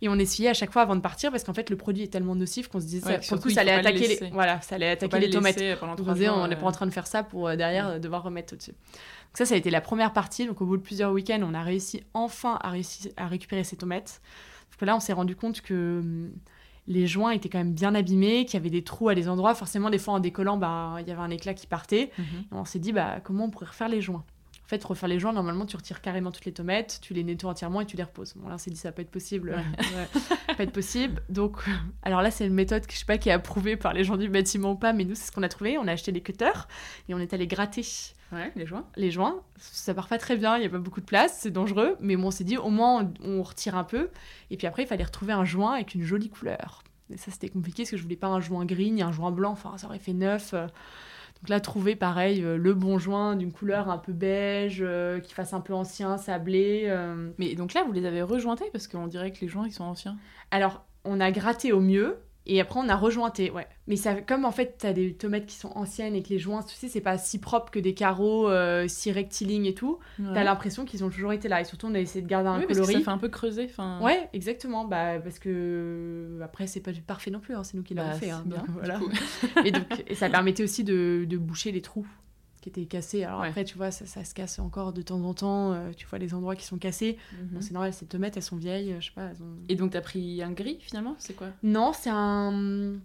et on essuyait à chaque fois avant de partir, parce qu'en fait le produit est tellement nocif qu'on se disait, ça, coup, ça allait, attaquer les, voilà, ça allait attaquer les tomates. Pendant on on n'est pas en train de faire ça pour euh, derrière euh, devoir remettre au-dessus. Donc ça, ça a été la première partie. Donc au bout de plusieurs week-ends, on a réussi enfin à, à récupérer ces tomates là, on s'est rendu compte que hum, les joints étaient quand même bien abîmés, qu'il y avait des trous à des endroits. Forcément, des fois, en décollant, bah, il y avait un éclat qui partait. Mhm. on s'est dit, bah, comment on pourrait refaire les joints? En fait, refaire les joints, normalement, tu retires carrément toutes les tomates, tu les nettoies entièrement et tu les reposes. Bon, là, on s'est dit, ça peut être possible. peut être possible. Donc, alors là, c'est une méthode que je sais pas qui est approuvée par les gens du bâtiment ou pas, mais nous, c'est ce qu'on a trouvé. On a acheté des cutters et on est allé gratter Ouais, les joints. Les joints, ça part pas très bien, il y a pas beaucoup de place, c'est dangereux, mais bon, on s'est dit au moins on, retire un peu. Et puis après, il fallait retrouver un joint avec une jolie couleur. Et ça, c'était compliqué parce que je voulais pas un joint gris ni un joint blanc, enfin, ça aurait fait neuf. Donc là, trouver pareil, euh, le bon joint d'une couleur un peu beige, euh, qui fasse un peu ancien, sablé. Euh. Mais donc là, vous les avez rejointés parce qu'on dirait que les joints, ils sont anciens. Alors, on a gratté au mieux. Et après, on a rejointé, ouais. Mais ça, comme en fait, t'as des tomates qui sont anciennes et que les joints, tu sais, c'est pas si propre que des carreaux, euh, si rectilignes et tout, t'as l'impression qu'ils ont toujours été là. Et surtout, on a essayé de garder un oui, coloris. Parce que ça fait un peu creuser. Fin... Ouais, exactement. Bah, parce que après, c'est pas du parfait non plus, hein, c'est nous qui l'avons bah, fait. Hein, bien, voilà. et, donc, et ça permettait aussi de, de boucher les trous qui étaient cassés. Alors après, tu vois, ça, ça, se casse encore de temps en temps. Euh, tu vois les endroits qui sont cassés. Mhm. c'est normal, ces tomates, elles sont vieilles, je sais pas. Et donc, t'as pris un gris finalement? C'est quoi? Non, c'est un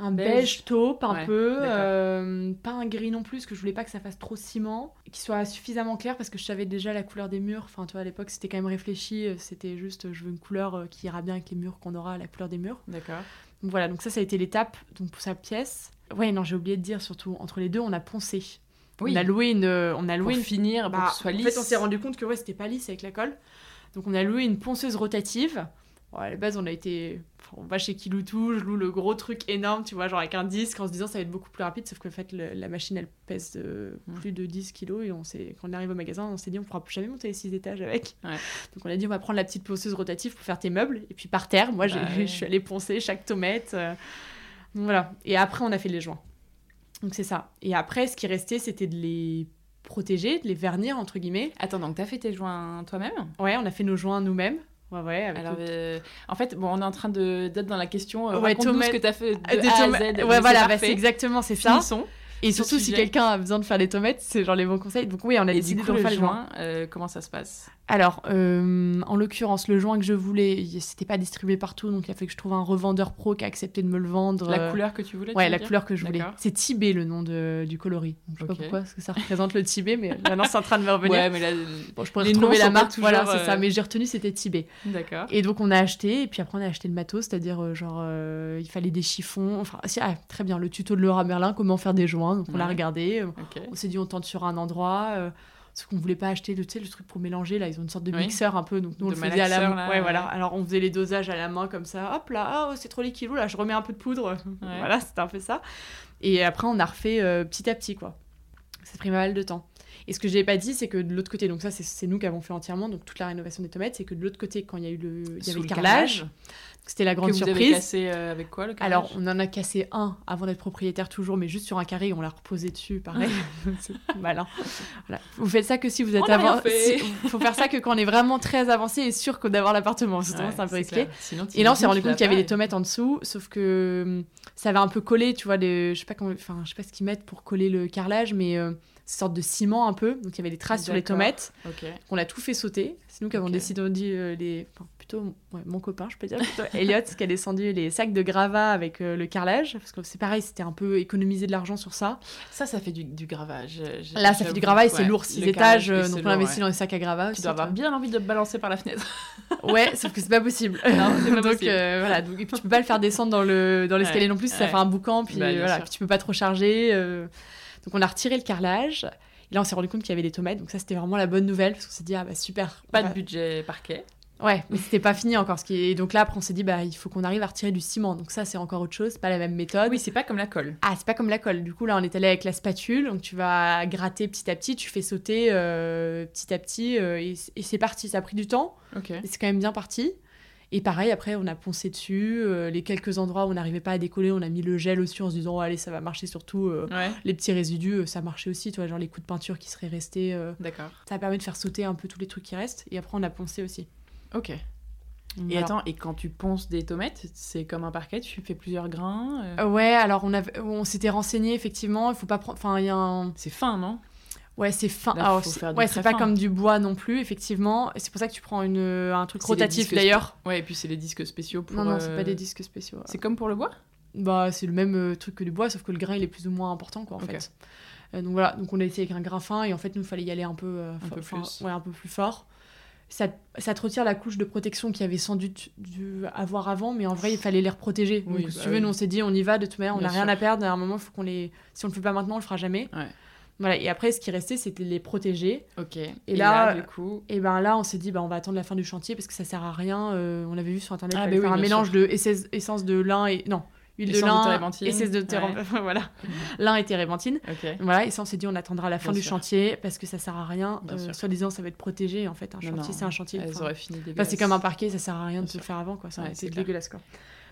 un beige, taupe un peu, euh, pas un gris non plus, parce que je voulais pas que ça fasse trop ciment, qu'il soit suffisamment clair parce que je savais déjà la couleur des murs. Enfin, toi à l'époque c'était quand même réfléchi, euh, c'était juste je veux une couleur euh, qui ira bien avec les murs qu'on aura, la couleur des murs. D'accord. Donc voilà, donc ça ça a été l'étape donc pour sa pièce. Ouais, non, j'ai oublié de dire surtout entre les deux, on a poncé. Oui. On a loué une on a loué pour finir pour bah, que ce soit lisse. En fait, on s'est rendu compte que ouais, c'était pas lisse avec la colle. Donc on a loué une ponceuse rotative à la base, on a été. On va chez Kiloutou, je loue le gros truc énorme, tu vois, genre avec un disque en se disant ça va être beaucoup plus rapide, sauf que en fait, la machine elle pèse euh, mm. plus de 10 kilos et on quand on arrive au magasin, on s'est dit on pourra plus jamais monter les 6 étages avec. Donc on a dit on va prendre la petite ponceuse rotative pour faire tes meubles et puis par terre, moi bah je suis allée poncer chaque tomate. Euh. voilà. Et après, on a fait les joints. Donc c'est ça. Et après, ce qui restait, c'était de les protéger, de les vernir entre guillemets. Attends, donc t'as fait tes joints toi-même? Ouais, on a fait nos joints nous-mêmes. Ouais, ouais. Alors, euh, en fait, bon, on est en train d'être dans la question. Euh, ouais, ce que tu as fait de A à Z. Ouais, voilà, bah, c'est exactement, c'est ça. Et surtout, si quelqu'un a besoin de faire des tomates, c'est genre les bons conseils. Donc oui, on a décidé de faire le joint. Euh, comment ça se passe? Alors, euh, en l'occurrence, le joint que je voulais, c'était pas distribué partout, donc il a fallu que je trouve un revendeur pro qui a accepté de me le vendre. La couleur que tu voulais Ouais, la couleur que je voulais. C'est Tibet le nom de, du coloris. je sais pas pourquoi, parce que ça représente le Tibet, mais maintenant c'est en train de me revenir. Ouais, mais là, bon, je pourrais retrouver la marque. Voilà, c'est ça. Euh, mais j'ai retenu c'était Tibet. D'accord. Et donc on a acheté, et puis après on a acheté le matos, c'est-à-dire genre il fallait des chiffons. Enfin, ah, très bien, le tuto de Laura Merlin, comment faire des joints. Donc on l'a regardé. On s'est dit on tente sur un endroit. Euh, ce qu'on voulait pas acheter, le, tu sais, le truc pour mélanger, là, ils ont une sorte de mixeur un peu, donc nous on le faisait à la main. Ouais, voilà. Alors on faisait les dosages à la main comme ça, hop là, oh, c'est trop liquide, là, je remets un peu de poudre. voilà, c'était un peu ça. Et après on a refait euh, petit à petit, quoi. Ça a pris mal de temps. Et ce que je n'ai pas dit, c'est que de l'autre côté, donc ça c'est nous qui avons fait entièrement, donc toute la rénovation des tomates, c'est que de l'autre côté, quand il y a eu le, il y avait le carrelage, c'était la grande que vous surprise. Avez cassé euh, avec quoi le carrelage? Alors on en a cassé un avant d'être propriétaire toujours, mais juste sur un carré, on l'a reposé dessus, pareil. c'est malin. Voilà. Vous faites ça que si vous êtes avancé. Il faut faire ça que quand on est vraiment très avancé et sûr d'avoir l'appartement. c'est un peu risqué. et là on s'est rendu compte qu'il y avait des tomates en dessous, sauf que hum, ça avait un peu collé, tu vois, des... je sais pas enfin je sais pas ce qu'ils mettent pour coller le carrelage, mais euh, sorte de ciment un peu. Donc il y avait des traces sur les tomates. On a tout fait sauter. C'est nous qui avons décidé de euh, les. Enfin, plutôt mon copain, je peux dire, plutôt Elliot, qui a descendu les sacs de gravats avec euh, le carrelage. Parce que c'est pareil, c'était un peu économiser de l'argent sur ça. Ça, ça fait du, du gravage. Là, ça fait du gravage, c'est lourd, 6 étages. Euh, donc on a investi dans les sacs à gravats. Tu dois avoir bien envie de te balancer par la fenêtre. ouais, sauf que c'est pas possible. Non, c'est pas donc, voilà, donc, et puis tu peux pas le faire descendre dans l'escalier dans non plus, ça fait un boucan. Puis bah, voilà, puis tu peux pas trop charger. Donc on a retiré le carrelage. Et là, on s'est rendu compte qu'il y avait des tomates. Donc ça, c'était vraiment la bonne nouvelle. Parce qu'on s'est dit, ah bah super. Pas de budget parquet. Ouais, mais c'était pas fini encore. Ce qui est... Donc là, après, on s'est dit, bah, il faut qu'on arrive à retirer du ciment. Donc ça, c'est encore autre chose. Pas la même méthode. Oui, c'est pas comme la colle. Ah, c'est pas comme la colle. Du coup, là, on est allé avec la spatule. Donc tu vas gratter petit à petit. Tu fais sauter euh, petit à petit. Euh, et, c'est parti. Ça a pris du temps. Ok. Mais c'est quand même bien parti. Et pareil, après, on a poncé dessus. Euh, les quelques endroits où on n'arrivait pas à décoller, on a mis le gel aussi en se disant, oh, allez, ça va marcher surtout. Euh, les petits résidus, ça marchait aussi, tu vois, genre les coups de peinture qui seraient restés. D'accord. Ça permis de faire sauter un peu tous les trucs qui restent. Et après, on a poncé aussi. Ok. Et attends, et quand tu ponces des tomates, c'est comme un parquet, tu fais plusieurs grains Ouais, alors on, avait, on s'était renseigné, effectivement, il faut pas prendre... Enfin, il y a un... C'est fin, non? Ouais, c'est fin. Ah, ouais, c'est pas comme du bois non plus, effectivement. C'est pour ça que tu prends une, un truc rotatif d'ailleurs. Ouais, et puis c'est les disques spéciaux pour. Non, non, c'est pas euh, des disques spéciaux. C'est comme pour le bois? Bah, c'est le même euh, truc que du bois, sauf que le grain il est plus ou moins important, quoi, en fait. Euh, donc voilà, donc on a essayé avec un grain fin et en fait, nous, il fallait y aller un peu, un peu plus. Ouais, un peu plus fort. Ça, ça, te retire la couche de protection qu'il y avait sans doute dû avoir avant, mais en vrai, il fallait les reprotéger. donc, si bah tu veux, nous, on s'est dit, on y va, de toute manière, on n'a rien à perdre. À un moment, faut qu'on les. Si on le fait pas maintenant, on le fera jamais. Ouais. Voilà, et après, ce qui restait, c'était les protéger. Ok. Et, là, du coup. Et ben là, on s'est dit, bah, on va attendre la fin du chantier parce que ça sert à rien. Euh, on avait vu sur internet, ah, bah faire un mélange de essence de lin et. Non, huile de lin, essence de térébenthine. voilà. lin et térébenthine. Voilà, et ça, on s'est dit, on attendra la fin du chantier parce que ça sert à rien. Euh, soit disant, ça va être protégé. En fait, un chantier, c'est un chantier. Elles auraient fini C'est comme un parquet, ça sert à rien de se faire avant. quoi. C'est dégueulasse, quoi.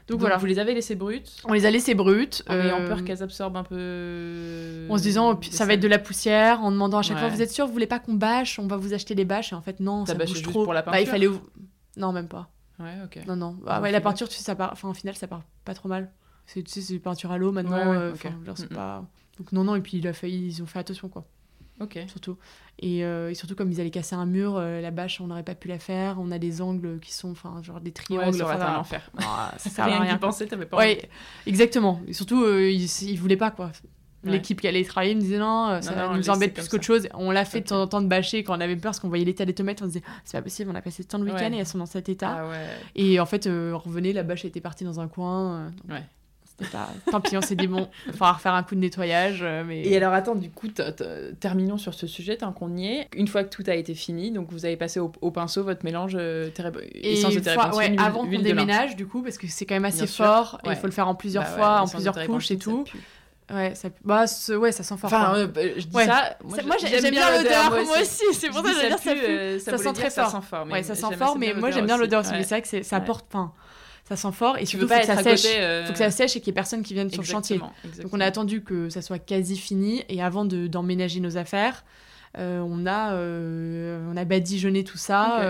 Donc, voilà. Vous les avez laissés brutes On les a laissés brutes. En ayant peur euh, qu'elles absorbent un peu. En se disant, ça va être de la poussière, en demandant à chaque fois, vous êtes sûr, vous voulez pas qu'on bâche On va vous acheter des bâches. Et en fait, non, ça bouge trop. pour la peinture bah, il fallait. Non, même pas. Ouais, ok. Non, non. Bah, ouais, la peinture, tu sais, ça part. Enfin, au final, ça part pas trop mal. C'est tu sais, c'est peinture à l'eau maintenant. Ouais, euh, c'est pas. Donc, non, non, et puis il a fait... ils ont fait attention, quoi. Ok. Surtout. Et, euh, et, surtout, comme ils allaient casser un mur, euh, la bâche, on n'aurait pas pu la faire. On a des angles qui sont, enfin, genre des triangles. Ouais, ça l'enfer. Ah, ça sert à rien. pensais, t'avais pas Ouais, exactement. Et surtout, euh, ils, ils voulaient pas, quoi. L'équipe qui allait travailler me disait non, ça nous embête plus qu'autre chose. On l'a fait de temps en temps de bâcher quand on avait peur parce qu'on voyait l'état des tomates. On disait c'est pas possible, on a passé tant de week-ends et elles sont dans cet état. Ah et en fait, on revenait, la bâche était partie dans un coin. ouais. Tant pis, on s'est dit, bon, il va falloir faire un coup de nettoyage. Euh, mais... Et alors, attends, du coup, terminons sur ce sujet tant qu'on y est. Une fois que tout a été fini, donc vous avez passé au, pinceau votre mélange euh, essence de térébenthine, Avant qu'on déménage, du coup, parce que c'est quand même assez fort, et il faut le faire en plusieurs bah fois, en plusieurs couches et tout. Ouais, ça, bah, ouais, ça sent fort. Enfin, euh, bah, je dis ça. Moi, j'aime bien l'odeur. Moi aussi, c'est pour ça que veux dire ça, ça, sent très fort. Ça sent fort. Ouais, ça sent fort, mais moi, j'aime bien l'odeur aussi. Mais c'est vrai que ça apporte ça sent fort et tu surtout faut que ça sèche. euh, faut que ça sèche et qu'il y ait personne qui vienne sur le chantier. Donc on a attendu que ça soit quasi fini et avant d'emménager nos affaires euh, on a euh, on a badigeonné tout ça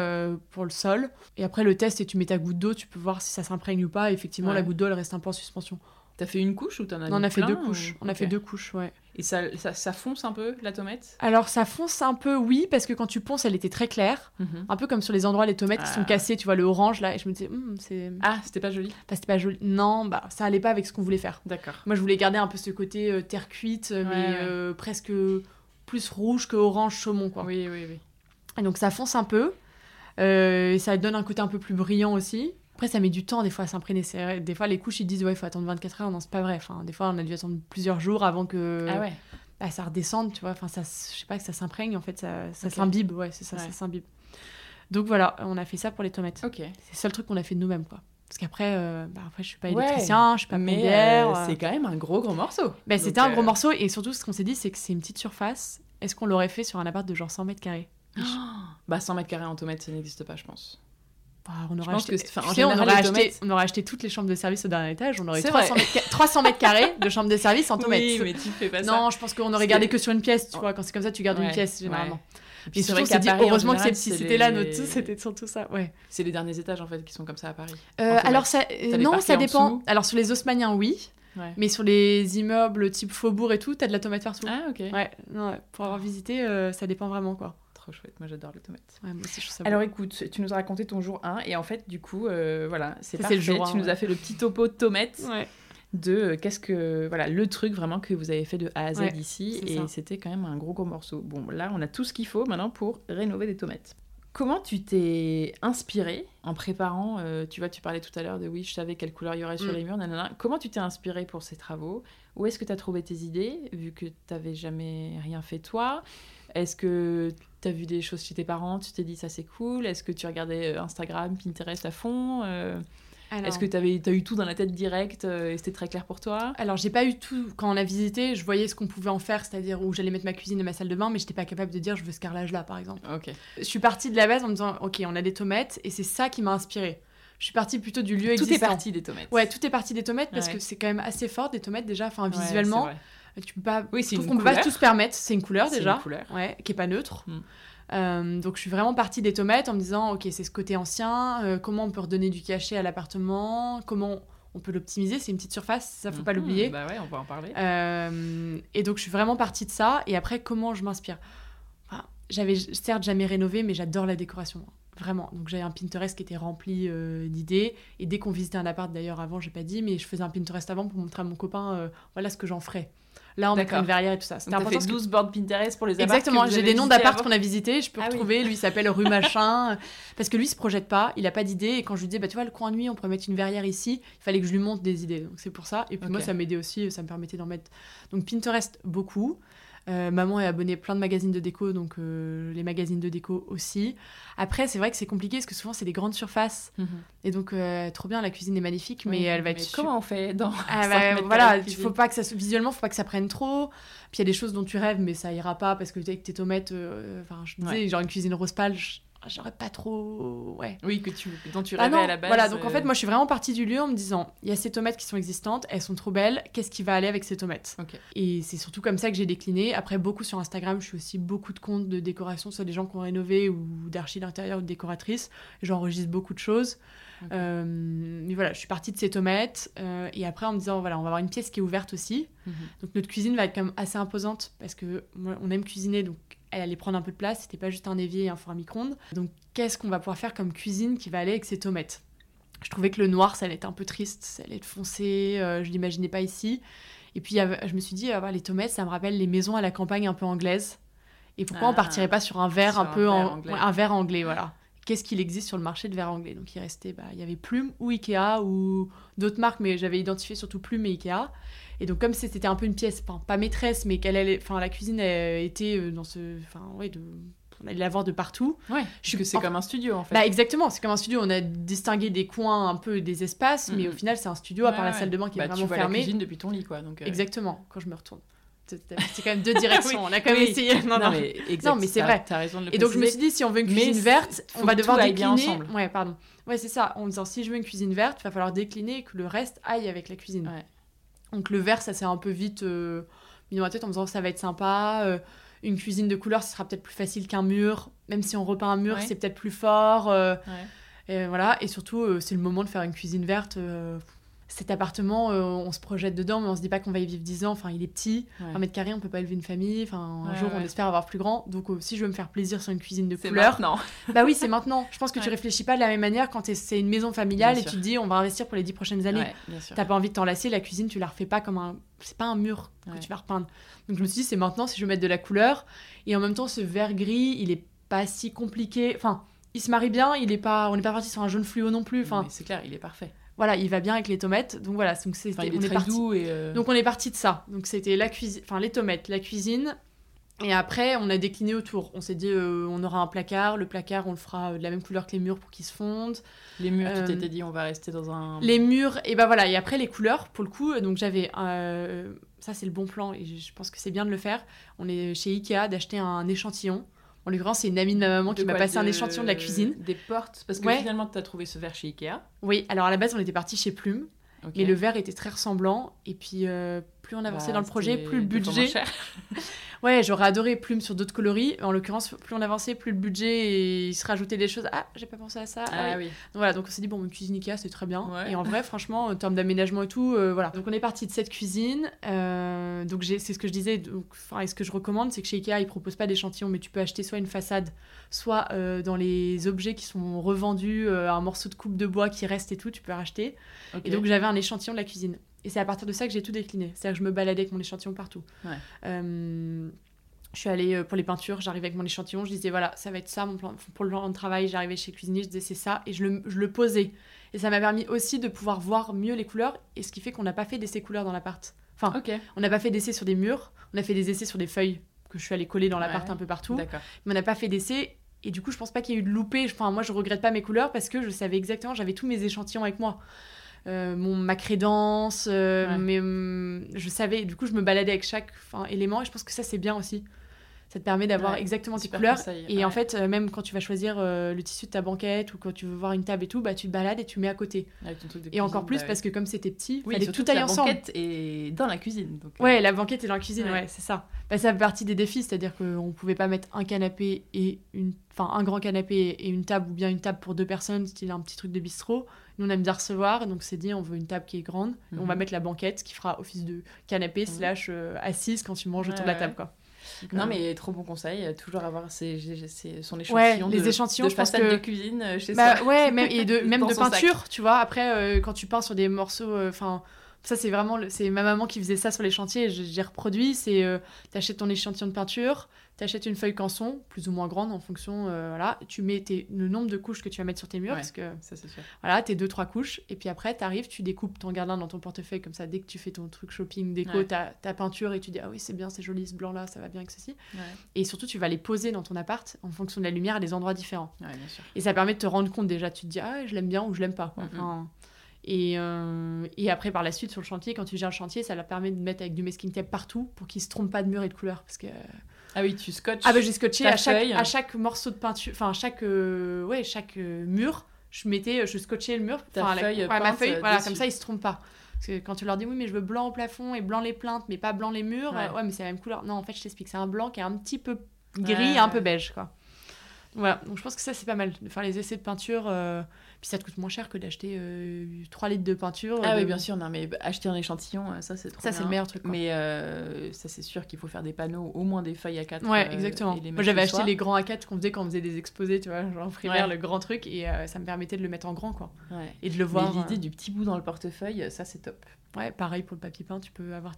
pour le sol. Et après le test et tu mets ta goutte d'eau tu peux voir si ça s'imprègne ou pas. Effectivement la goutte d'eau elle reste un peu en suspension. T'as fait une couche ou t'en as non, on a fait deux couches. on a fait deux couches ouais et ça, ça, fonce un peu, la tomate? Alors, ça fonce un peu, oui, parce que quand tu ponces, elle était très claire. Mhm. Un peu comme sur les endroits, les tomates qui sont ah. cassées, tu vois, le orange, là. Et je me disais, hum, c'est... Ah, c'était pas joli? Bah, c'était pas joli. Non, bah, ça allait pas avec ce qu'on voulait faire. D'accord. Moi, je voulais garder un peu ce côté euh, terre cuite, mais euh, presque plus rouge que orange saumon, quoi. Oui, oui, oui. Et donc, ça fonce un peu. Euh, et ça donne un côté un peu plus brillant aussi. Après, ça met du temps des fois à s'imprégner. Des fois, les couches, ils disent, ouais, il faut attendre 24 heures. Non, c'est pas vrai. Enfin, des fois, on a dû attendre plusieurs jours avant que... Ah ouais bah, ça redescende, tu vois. Enfin, ça, je sais pas, que ça s'imprègne, en fait, ça, ça s'imbibe, ouais, c'est ça, ça s'imbibe. Donc voilà, on a fait ça pour les tomates. Ok. C'est le seul truc qu'on a fait de nous-mêmes, quoi. Parce qu'après, euh, bah, après, je suis pas électricien, je suis pas mais euh, euh, c'est quand même un gros gros morceau. Bah, c'était un gros morceau et surtout ce qu'on s'est dit, c'est que c'est une petite surface. Est-ce qu'on l'aurait fait sur un appart de genre 100 mètres carrés? Bah 100 mètres carrés en tomates, ça n'existe pas, je pense. Bah, on, aurait acheté... on, aurait acheté... on aurait acheté toutes les chambres de service au dernier étage, on aurait 300 mètres... 300 mètres, carrés de chambres de service en tomates. Oui, mais tu fais pas ça. Non, je pense qu'on aurait gardé que sur une pièce, tu vois. Quand c'est comme ça, tu gardes une pièce généralement. Puis Paris, heureusement que si c'était là, notre c'était surtout ça. Ouais. C'est les derniers étages en fait qui sont comme ça à Paris. Euh, alors ça, non, ça dépend. Alors sur les Haussmanniens, oui. Mais sur les immeubles type Faubourg et tout, t'as de la tomate partout. Ah ok. Ouais. Non, pour avoir visité, euh, ça dépend vraiment quoi chouette. Moi, j'adore les tomates. Ouais, moi aussi, je Alors, écoute, tu nous as raconté ton jour 1 et en fait, du coup, euh, voilà, c'est parfait. Le jour tu nous as fait le petit topo de tomates. De euh, qu'est-ce que. Voilà, le truc vraiment que vous avez fait de A à Z ici. Et c'était quand même un gros, gros morceau. Bon, là, on a tout ce qu'il faut maintenant pour rénover des tomates. Comment tu t'es inspiré en préparant euh, Tu vois, tu parlais tout à l'heure de oui, je savais quelle couleur il y aurait sur mm. les murs, nanana. Comment tu t'es inspiré pour ces travaux? Où est-ce que tu as trouvé tes idées, vu que tu n'avais jamais rien fait toi? Est-ce que tu as vu des choses chez tes parents, tu t'es dit ça c'est cool Est-ce que tu regardais euh, Instagram, Pinterest à fond? Euh? Est-ce que tu as eu tout dans la tête direct euh, et c'était très clair pour toi? Alors, j'ai pas eu tout. Quand on a visité, je voyais ce qu'on pouvait en faire, c'est-à-dire où j'allais mettre ma cuisine et ma salle de bain, mais j'étais pas capable de dire je veux ce carrelage là, par exemple. Ok. Je suis partie de la base en me disant ok, on a des tomates et c'est ça qui m'a inspiré. je suis partie plutôt du lieu existant. Tout est parti des tomates. Ouais, tout est parti des tomates parce que c'est quand même assez fort des tomates déjà, enfin visuellement. Tu peux pas, oui, c'est peut pas tout se permettre. C'est une couleur déjà, une couleur. Ouais, qui est pas neutre. Mm. Euh, donc je suis vraiment partie des tomates en me disant ok c'est ce côté ancien, euh, comment on peut redonner du cachet à l'appartement, comment on peut l'optimiser, c'est une petite surface, ça faut pas mhm. l'oublier. Bah ouais, on va en parler. Euh, et donc je suis vraiment partie de ça. Et après comment je m'inspire? J'avais certes jamais rénové, mais j'adore la décoration. Vraiment. Donc j'avais un Pinterest qui était rempli d'idées. Et dès qu'on visitait un appart, d'ailleurs avant, j'ai pas dit, mais je faisais un Pinterest avant pour montrer à mon copain, voilà ce que j'en ferais. Là, on met une verrière et tout ça. C'était important. fait 12 boards Pinterest pour les. Exactement, j'ai des noms d'appart qu'on a visités, je peux ah retrouver. Lui, il s'appelle rue machin. parce que lui, il se projette pas, il a pas d'idée. Et quand je lui dis, bah, tu vois, le coin nuit, on pourrait mettre une verrière ici, il fallait que je lui montre des idées. Donc c'est pour ça. Et puis moi, ça m'aidait aussi, ça me permettait d'en mettre. Donc Pinterest, beaucoup. Euh, maman est abonnée plein de magazines de déco, donc euh, les magazines de déco aussi. Après, c'est vrai que c'est compliqué parce que souvent c'est des grandes surfaces. Mhm. Et donc, euh, trop bien, la cuisine est magnifique, mais elle va être. comment on fait dans. Ah, bah, voilà, il faut pas que ça visuellement, faut pas que ça prenne trop. Puis il y a des choses dont tu rêves, mais ça ira pas parce que avec tes tomates, enfin, je disais, genre une cuisine rose pâle, j'aurais pas trop ouais. Oui que tu dont tu ah rêvais à la base voilà donc en fait euh. moi je suis vraiment partie du lieu en me disant il y a ces tomates qui sont existantes elles sont trop belles qu'est-ce qui va aller avec ces tomates? Et c'est surtout comme ça que j'ai décliné. Après beaucoup sur Instagram je suis aussi beaucoup de comptes de décoration soit des gens qui ont rénové ou d'archi d'intérieur ou de décoratrices. J'enregistre beaucoup de choses. Euh, mais voilà, je suis partie de ces tomates euh, et après en me disant voilà, on va avoir une pièce qui est ouverte aussi. Mhm. Donc notre cuisine va être quand même assez imposante parce que moi, on aime cuisiner donc elle allait prendre un peu de place, c'était pas juste un évier et un four à micro-ondes. Donc qu'est-ce qu'on va pouvoir faire comme cuisine qui va aller avec ces tomates? Je trouvais que le noir, ça allait être un peu triste, ça allait être foncé, euh, je l'imaginais pas ici. Et puis je me suis dit, ah, les tomates, ça me rappelle les maisons à la campagne un peu anglaises. Et pourquoi on ah, partirait pas sur un verre un peu anglais. un verre anglais, voilà. Qu'est-ce qu'il existe sur le marché de verre anglais? Donc il restait, bah, il y avait Plume ou Ikea ou d'autres marques, mais j'avais identifié surtout Plume et Ikea. Et donc, comme c'était un peu une pièce, pas maîtresse, mais qu'elle allait, enfin, la cuisine était euh, dans ce, enfin, ouais, de, on allait la voir de partout. Ouais, je que c'est comme un studio en fait. Bah exactement, c'est comme un studio. On a distingué des coins un peu des espaces, mais au final c'est un studio à part la salle de bain qui est bah, vraiment tu vois fermée. la cuisine depuis ton lit quoi. Donc euh. Exactement. Quand je me retourne. C'est quand même deux directions. On a quand même essayé. Non, non, mais, non, mais c'est vrai. As raison de le Et donc je me suis dit, si on veut une cuisine verte, on va devoir décliner. ensemble. Ouais, pardon. Ouais, c'est ça. En disant, si je veux une cuisine verte, il va falloir décliner que le reste aille avec la cuisine. Ouais. Donc le vert, ça s'est un peu vite euh, mis dans ma tête en me disant ça va être sympa. Euh, une cuisine de couleur, ce sera peut-être plus facile qu'un mur. Même si on repeint un mur, c'est peut-être plus fort. Euh, et voilà. Et surtout, c'est le moment de faire une cuisine verte cet appartement, euh, on se projette dedans, mais on se dit pas qu'on va y vivre 10 ans. Enfin, il est petit, un mètre carré, on peut pas élever une famille. Enfin, un jour, on espère avoir plus grand. Donc, euh, si je veux me faire plaisir sur une cuisine de couleur. maintenant. bah oui, c'est maintenant. Je pense que tu réfléchis pas de la même manière quand c'est une maison familiale et tu te dis, on va investir pour les 10 prochaines années. T'as pas envie de t'enlacer, la cuisine, tu la refais pas comme un. C'est pas un mur que tu vas repeindre. Donc, je me suis dit, c'est maintenant si je veux mettre de la couleur. Et en même temps, ce vert gris, il est pas si compliqué. Enfin, il se marie bien, il est pas, on n'est pas parti sur un jaune fluo non plus. Enfin, c'est clair, il est parfait voilà, il va bien avec les tomates. Donc voilà, donc c'est on est parti. Euh, donc on est parti de ça. Donc c'était la cuisine, enfin les tomates, la cuisine. Et après, on a décliné autour. On s'est dit, euh, on aura un placard. Le placard, on le fera de la même couleur que les murs pour qu'ils se fondent. Les murs, tu t'étais euh, dit, on va rester dans un. Les murs, et ben voilà. Et après, les couleurs, pour le coup, donc j'avais. ça, c'est le bon plan, et je pense que c'est bien de le faire. On est chez Ikea d'acheter un échantillon en l'occurrence, c'est une amie de ma maman qui m'a passé un échantillon de la cuisine. Des portes Parce que finalement, tu as trouvé ce verre chez Ikea. Oui, alors à la base, on était parti chez Plume. Mais le verre était très ressemblant. Et puis, euh, plus on avançait bah, dans le projet, plus le budget. ouais, j'aurais adoré Plume sur d'autres coloris. En l'occurrence, plus on avançait, plus le budget et il se rajoutait des choses. Ah, j'ai pas pensé à ça. Ah, oui. Donc, voilà, donc on s'est dit, bon, une cuisine Ikea, c'est très bien. Et en vrai, franchement, en termes d'aménagement et tout, euh, voilà. Donc on est parti de cette cuisine. Euh, donc c'est ce que je disais. Enfin, et ce que je recommande, c'est que chez Ikea, ils proposent pas d'échantillon, mais tu peux acheter soit une façade, soit euh, dans les objets qui sont revendus, un morceau de coupe de bois qui reste et tout, tu peux racheter. Et donc j'avais un échantillon de la cuisine. Et c'est à partir de ça que j'ai tout décliné. C'est-à-dire que je me baladais avec mon échantillon partout. Euh, je suis allée euh, pour les peintures, j'arrivais avec mon échantillon, je disais voilà, ça va être ça mon plan, pour le plan de travail. J'arrivais chez le cuisinier, je disais c'est ça, et je le, je le posais. Et ça m'a permis aussi de pouvoir voir mieux les couleurs, et ce qui fait qu'on n'a pas fait d'essais couleurs dans l'appart. Enfin, on n'a pas fait d'essais sur des murs, on a fait des essais sur des feuilles que je suis allée coller dans l'appart un peu partout. Mais on n'a pas fait d'essais, et du coup, je pense pas qu'il y ait eu de loupé. Enfin, moi, je regrette pas mes couleurs parce que je savais exactement, j'avais tous mes échantillons avec moi. Euh, mon, ma crédence, euh, mais hum, je savais, du coup je me baladais avec chaque élément et je pense que ça c'est bien aussi. Ça te permet d'avoir exactement tes couleurs. et en fait, euh, même quand tu vas choisir euh, le tissu de ta banquette ou quand tu veux voir une table et tout, bah, tu te balades et tu mets à côté. et encore plus bah parce que comme c'était petit, il fallait tout aille ensemble. La banquette est dans la cuisine. Donc, Ouais, la banquette est dans la cuisine, ouais, c'est ça. Bah, ça fait partie des défis, c'est-à-dire qu'on pouvait pas mettre un canapé et une... Enfin, un grand canapé et une table ou bien une table pour deux personnes, style un petit truc de bistrot. Nous, on aime bien recevoir, donc c'est dit, on veut une table qui est grande. On va mhm. mettre la banquette, qui fera office de canapé mhm. slash euh, assise quand tu manges autour de la table, quoi. Non, euh, mais trop bon conseil, toujours avoir ses, son échantillon les de, échantillons, de je pense que... de cuisine euh, chez bah, Ouais, même, et de, même de peinture, tu vois. Après, quand tu peins sur des morceaux, enfin, ça c'est vraiment, c'est ma maman qui faisait ça sur les chantiers, j'ai reproduit, c'est, tu achètes ton échantillon de peinture, tu achètes une feuille canson, plus ou moins grande en fonction, euh, voilà, tu mets le nombre de couches que tu vas mettre sur tes murs, parce que, ça c'est sûr. Voilà, tes deux, trois couches, et puis après, tu arrives, tu découpes ton gardin dans ton portefeuille, comme ça, dès que tu fais ton truc shopping, déco, ta, ta peinture, et tu dis, ah oui, c'est bien, c'est joli, ce blanc-là, ça va bien avec ceci. Et surtout, tu vas les poser dans ton appart, en fonction de la lumière, à des endroits différents. Bien sûr. Et ça permet de te rendre compte déjà, tu te dis, ah, je l'aime bien ou je l'aime pas. Et, euh, et, après, par la suite, sur le chantier, quand tu gères le chantier, ça leur permet de mettre avec du masking tape partout pour qu'ils se trompent pas de mur et de couleur. Parce que ah oui, tu scotches. Ah bah j'ai scotché à chaque, à chaque morceau de peinture, enfin chaque, euh, ouais, chaque euh, mur, je mettais, je scotchais le mur. Ta feuille, ma feuille, voilà, comme ça ils se trompent pas. Parce que quand tu leur dis oui, mais je veux blanc au plafond et blanc les plaintes, mais pas blanc les murs, ouais, mais c'est la même couleur. Non, en fait, je t'explique, c'est un blanc qui est un petit peu gris, un peu beige, quoi. Voilà, donc je pense que ça c'est pas mal de faire les essais de peinture. Euh, puis ça te coûte moins cher que d'acheter 3 euh, litres de peinture. Ah oui, bien sûr, non, mais acheter un échantillon, euh, ça c'est trop Ça c'est le meilleur truc. Mais ça c'est sûr qu'il faut faire des panneaux, au moins des feuilles A4. Ouais, exactement. Moi j'avais acheté les grands A4 qu'on faisait quand on faisait des exposés, tu vois, genre primaire, le grand truc, et ça me permettait de le mettre en grand, quoi. Et de le voir. L'idée du petit bout dans le portefeuille, ça c'est top. Ouais, pareil pour le papier peint, tu peux avoir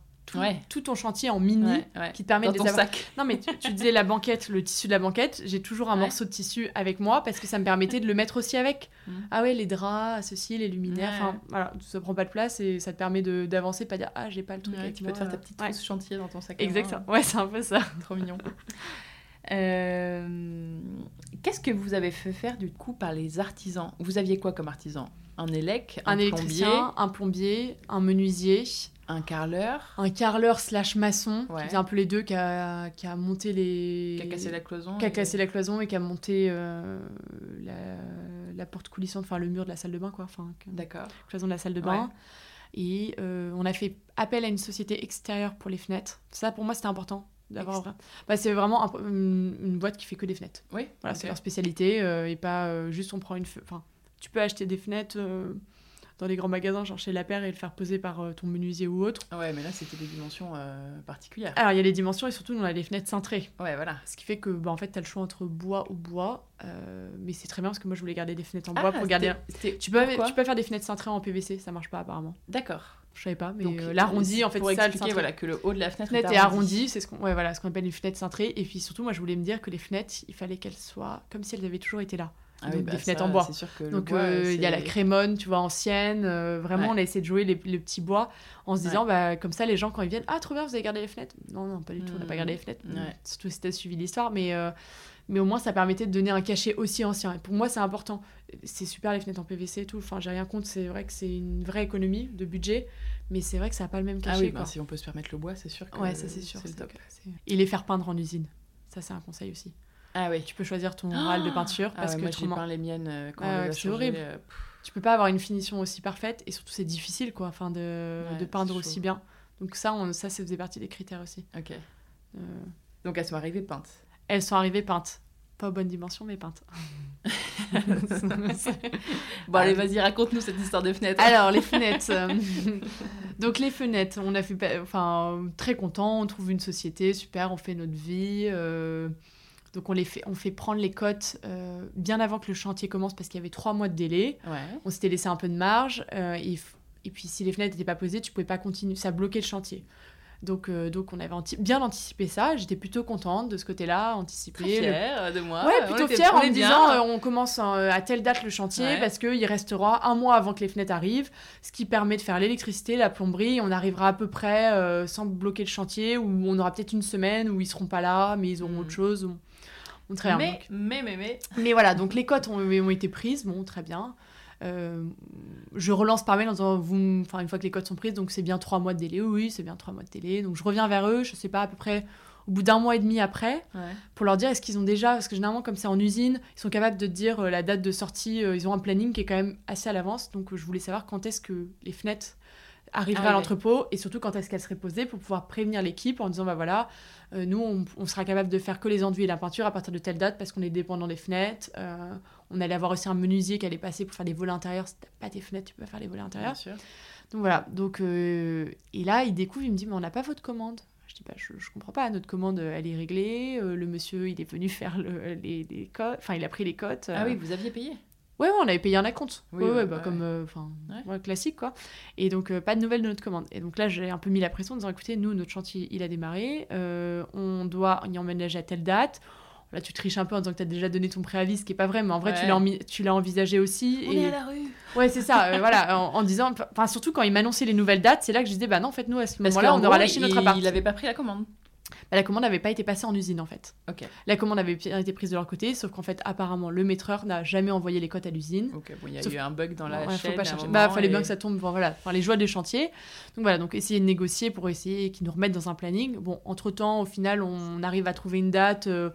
tout, ton chantier en mini qui te permet Dans de ton sac. Non, mais tu, disais la banquette, le tissu de la banquette. J'ai toujours un morceau de tissu avec moi parce que ça me permettait de le mettre aussi avec. Mmh. Ah ouais, les draps, ceci, les luminaires. Enfin, voilà, ça prend pas de place et ça te permet d'avancer, pas dire ah, j'ai pas le truc. tu peux te faire ta petite trousse chantier dans ton sac. Exactement. Ouais, c'est un peu ça. Trop mignon. Euh, qu'est-ce que vous avez fait faire du coup par les artisans? Vous aviez quoi comme artisan? Un élec, un, un plombier, un plombier, un menuisier, un carreleur. Un carreleur slash maçon, qui faisait un peu les deux, qui a, qui a monté les... Qui a cassé la cloison. Qui a cassé la cloison et qui a monté euh, la, la, porte coulissante, enfin le mur de la salle de bain, quoi. Enfin, D'accord. cloison de la salle de bain. Et euh, on a fait appel à une société extérieure pour les fenêtres. Ça, pour moi, c'était important. d'avoir bah, c'est vraiment une, boîte qui fait que des fenêtres. Oui. Voilà, c'est leur spécialité euh, et pas juste on prend une. Enfin, tu peux acheter des fenêtres dans les grands magasins, genre chez La Paire, et le faire poser par euh, ton menuisier ou autre. Ah ouais, mais là, c'était des dimensions euh, particulières. Alors, il y a les dimensions, et surtout, on a les fenêtres cintrées. Ouais, voilà. Ce qui fait que, bah, en fait, tu as le choix entre bois ou bois. Euh, mais c'est très bien, parce que moi, je voulais garder des fenêtres en bois ah, pour garder... Tu peux, tu peux faire des fenêtres cintrées en PVC, ça marche pas, apparemment. D'accord. Je savais pas, mais l'arrondi, en fait, pour expliquer, voilà, que le haut de la fenêtre, est arrondi. c'est ce qu'on ouais, voilà, ce qu'on appelle une fenêtre cintrée. Et puis surtout, moi, je voulais me dire que les fenêtres, il fallait qu'elles soient comme si elles avaient toujours été là. Ah donc, bah des fenêtres en bois. donc euh, il y a la crémone, tu vois, ancienne. Euh, vraiment, on a essayé de jouer les, petits bois en se disant, bah, comme ça, les gens, quand ils viennent, ah, trop bien, vous avez gardé les fenêtres? Non, non, pas du tout, on n'a pas gardé les fenêtres. Surtout si tu as suivi l'histoire, mais, euh, mais au moins, ça permettait de donner un cachet aussi ancien. Et pour moi, c'est important. C'est super les fenêtres en PVC et tout. Enfin, j'ai rien contre, c'est vrai que c'est une vraie économie de budget, mais c'est vrai que ça n'a pas le même cachet. Ah oui, bah, si on peut se permettre le bois, c'est sûr que ouais, ça, c'est sûr, c'est top. Et les faire peindre en usine. Ça, c'est un conseil aussi. Ah oui. Tu peux choisir ton râle de peinture ah parce que moi j'ai peint les miennes euh, quand ah, c'est horrible. Euh, tu peux pas avoir une finition aussi parfaite et surtout c'est difficile quoi, enfin de, de peindre aussi bien. Donc ça, on, ça, ça faisait partie des critères aussi. Ok. Euh... Donc elles sont arrivées peintes. Elles sont arrivées peintes. Pas aux bonnes dimensions, mais peintes. bon, allez, vas-y, raconte-nous cette histoire de fenêtres. Alors, les fenêtres. Donc, les fenêtres, on a fait. Enfin, très content, on trouve une société, super, on fait notre vie. Euh, donc on, les fait, on fait prendre les cotes euh, bien avant que le chantier commence parce qu'il y avait trois mois de délai. On s'était laissé un peu de marge. Euh, et, et, puis si les fenêtres n'étaient pas posées, tu pouvais pas continuer. Ça bloquait le chantier. Donc, euh, donc on avait bien anticipé ça. J'étais plutôt contente de ce côté-là, anticipé. Très fière de moi. Ouais, plutôt fière en me disant on commence à telle date le chantier parce qu'il restera un mois avant que les fenêtres arrivent, ce qui permet de faire l'électricité, la plomberie. On arrivera à peu près sans bloquer le chantier où on aura peut-être une semaine où ils seront pas là, mais ils auront hmm. autre chose. Très mais, mais, mais, mais, mais. voilà, donc les cotes ont, ont été prises, bon, très bien. Euh, je relance par mail en disant, vous, enfin, une fois que les cotes sont prises, donc c'est bien trois mois de délai. Oui, c'est bien trois mois de délai. Donc je reviens vers eux, je sais pas, à peu près au bout d'un mois et demi après, pour leur dire est-ce qu'ils ont déjà, parce que généralement comme c'est en usine, ils sont capables de dire la date de sortie, ils ont un planning qui est quand même assez à l'avance, donc je voulais savoir quand est-ce que les fenêtres arriveraient à l'entrepôt et surtout quand est-ce qu'elles seraient posées pour pouvoir prévenir l'équipe en disant bah voilà nous on, sera capable de faire que les enduits et la peinture à partir de telle date parce qu'on est dépendant des fenêtres on allait avoir aussi un menuisier qui allait passer pour faire des volets intérieurs. Si t'as pas tes fenêtres, tu peux pas faire les volets intérieurs. Donc voilà. Donc, euh, et là, il découvre, il me dit, mais on n'a pas votre commande. Je dis, bah, je, je comprends pas, notre commande, elle est réglée. Euh, le monsieur, il est venu faire le, les, les cotes. Enfin, il a pris les cotes. Ah oui, vous aviez payé? Ouais, on avait payé un acompte. Oui, ouais, bah, comme euh, enfin classique quoi. Et donc pas de nouvelles de notre commande. Et donc là, j'ai un peu mis la pression en disant écoutez, nous notre chantier, il a démarré, on doit y emménager à telle date. Là, tu triches un peu en disant que tu as déjà donné ton préavis, ce qui est pas vrai, mais en vrai, tu l'as envisagé aussi. On et... est à la rue. Ouais, c'est ça, euh, voilà, en, disant, enfin, surtout quand il m'annonçait les nouvelles dates, c'est là que je disais, bah non, en fait, nous, à ce moment-là, on aura lâché notre appart. Il avait pas pris la commande. Bah, la commande n'avait pas été passée en usine en fait. La commande avait été prise de leur côté, sauf qu'en fait apparemment le maîtreur n'a jamais envoyé les cotes à l'usine. Bon, il y a eu un bug dans la ouais, chaîne. Faut pas chercher. Bah fallait bien que ça tombe. voilà, enfin, les joies des chantiers. Donc voilà, donc essayer de négocier pour essayer qu'ils nous remettent dans un planning. Bon, entre temps, au final, on arrive à trouver une date. Euh,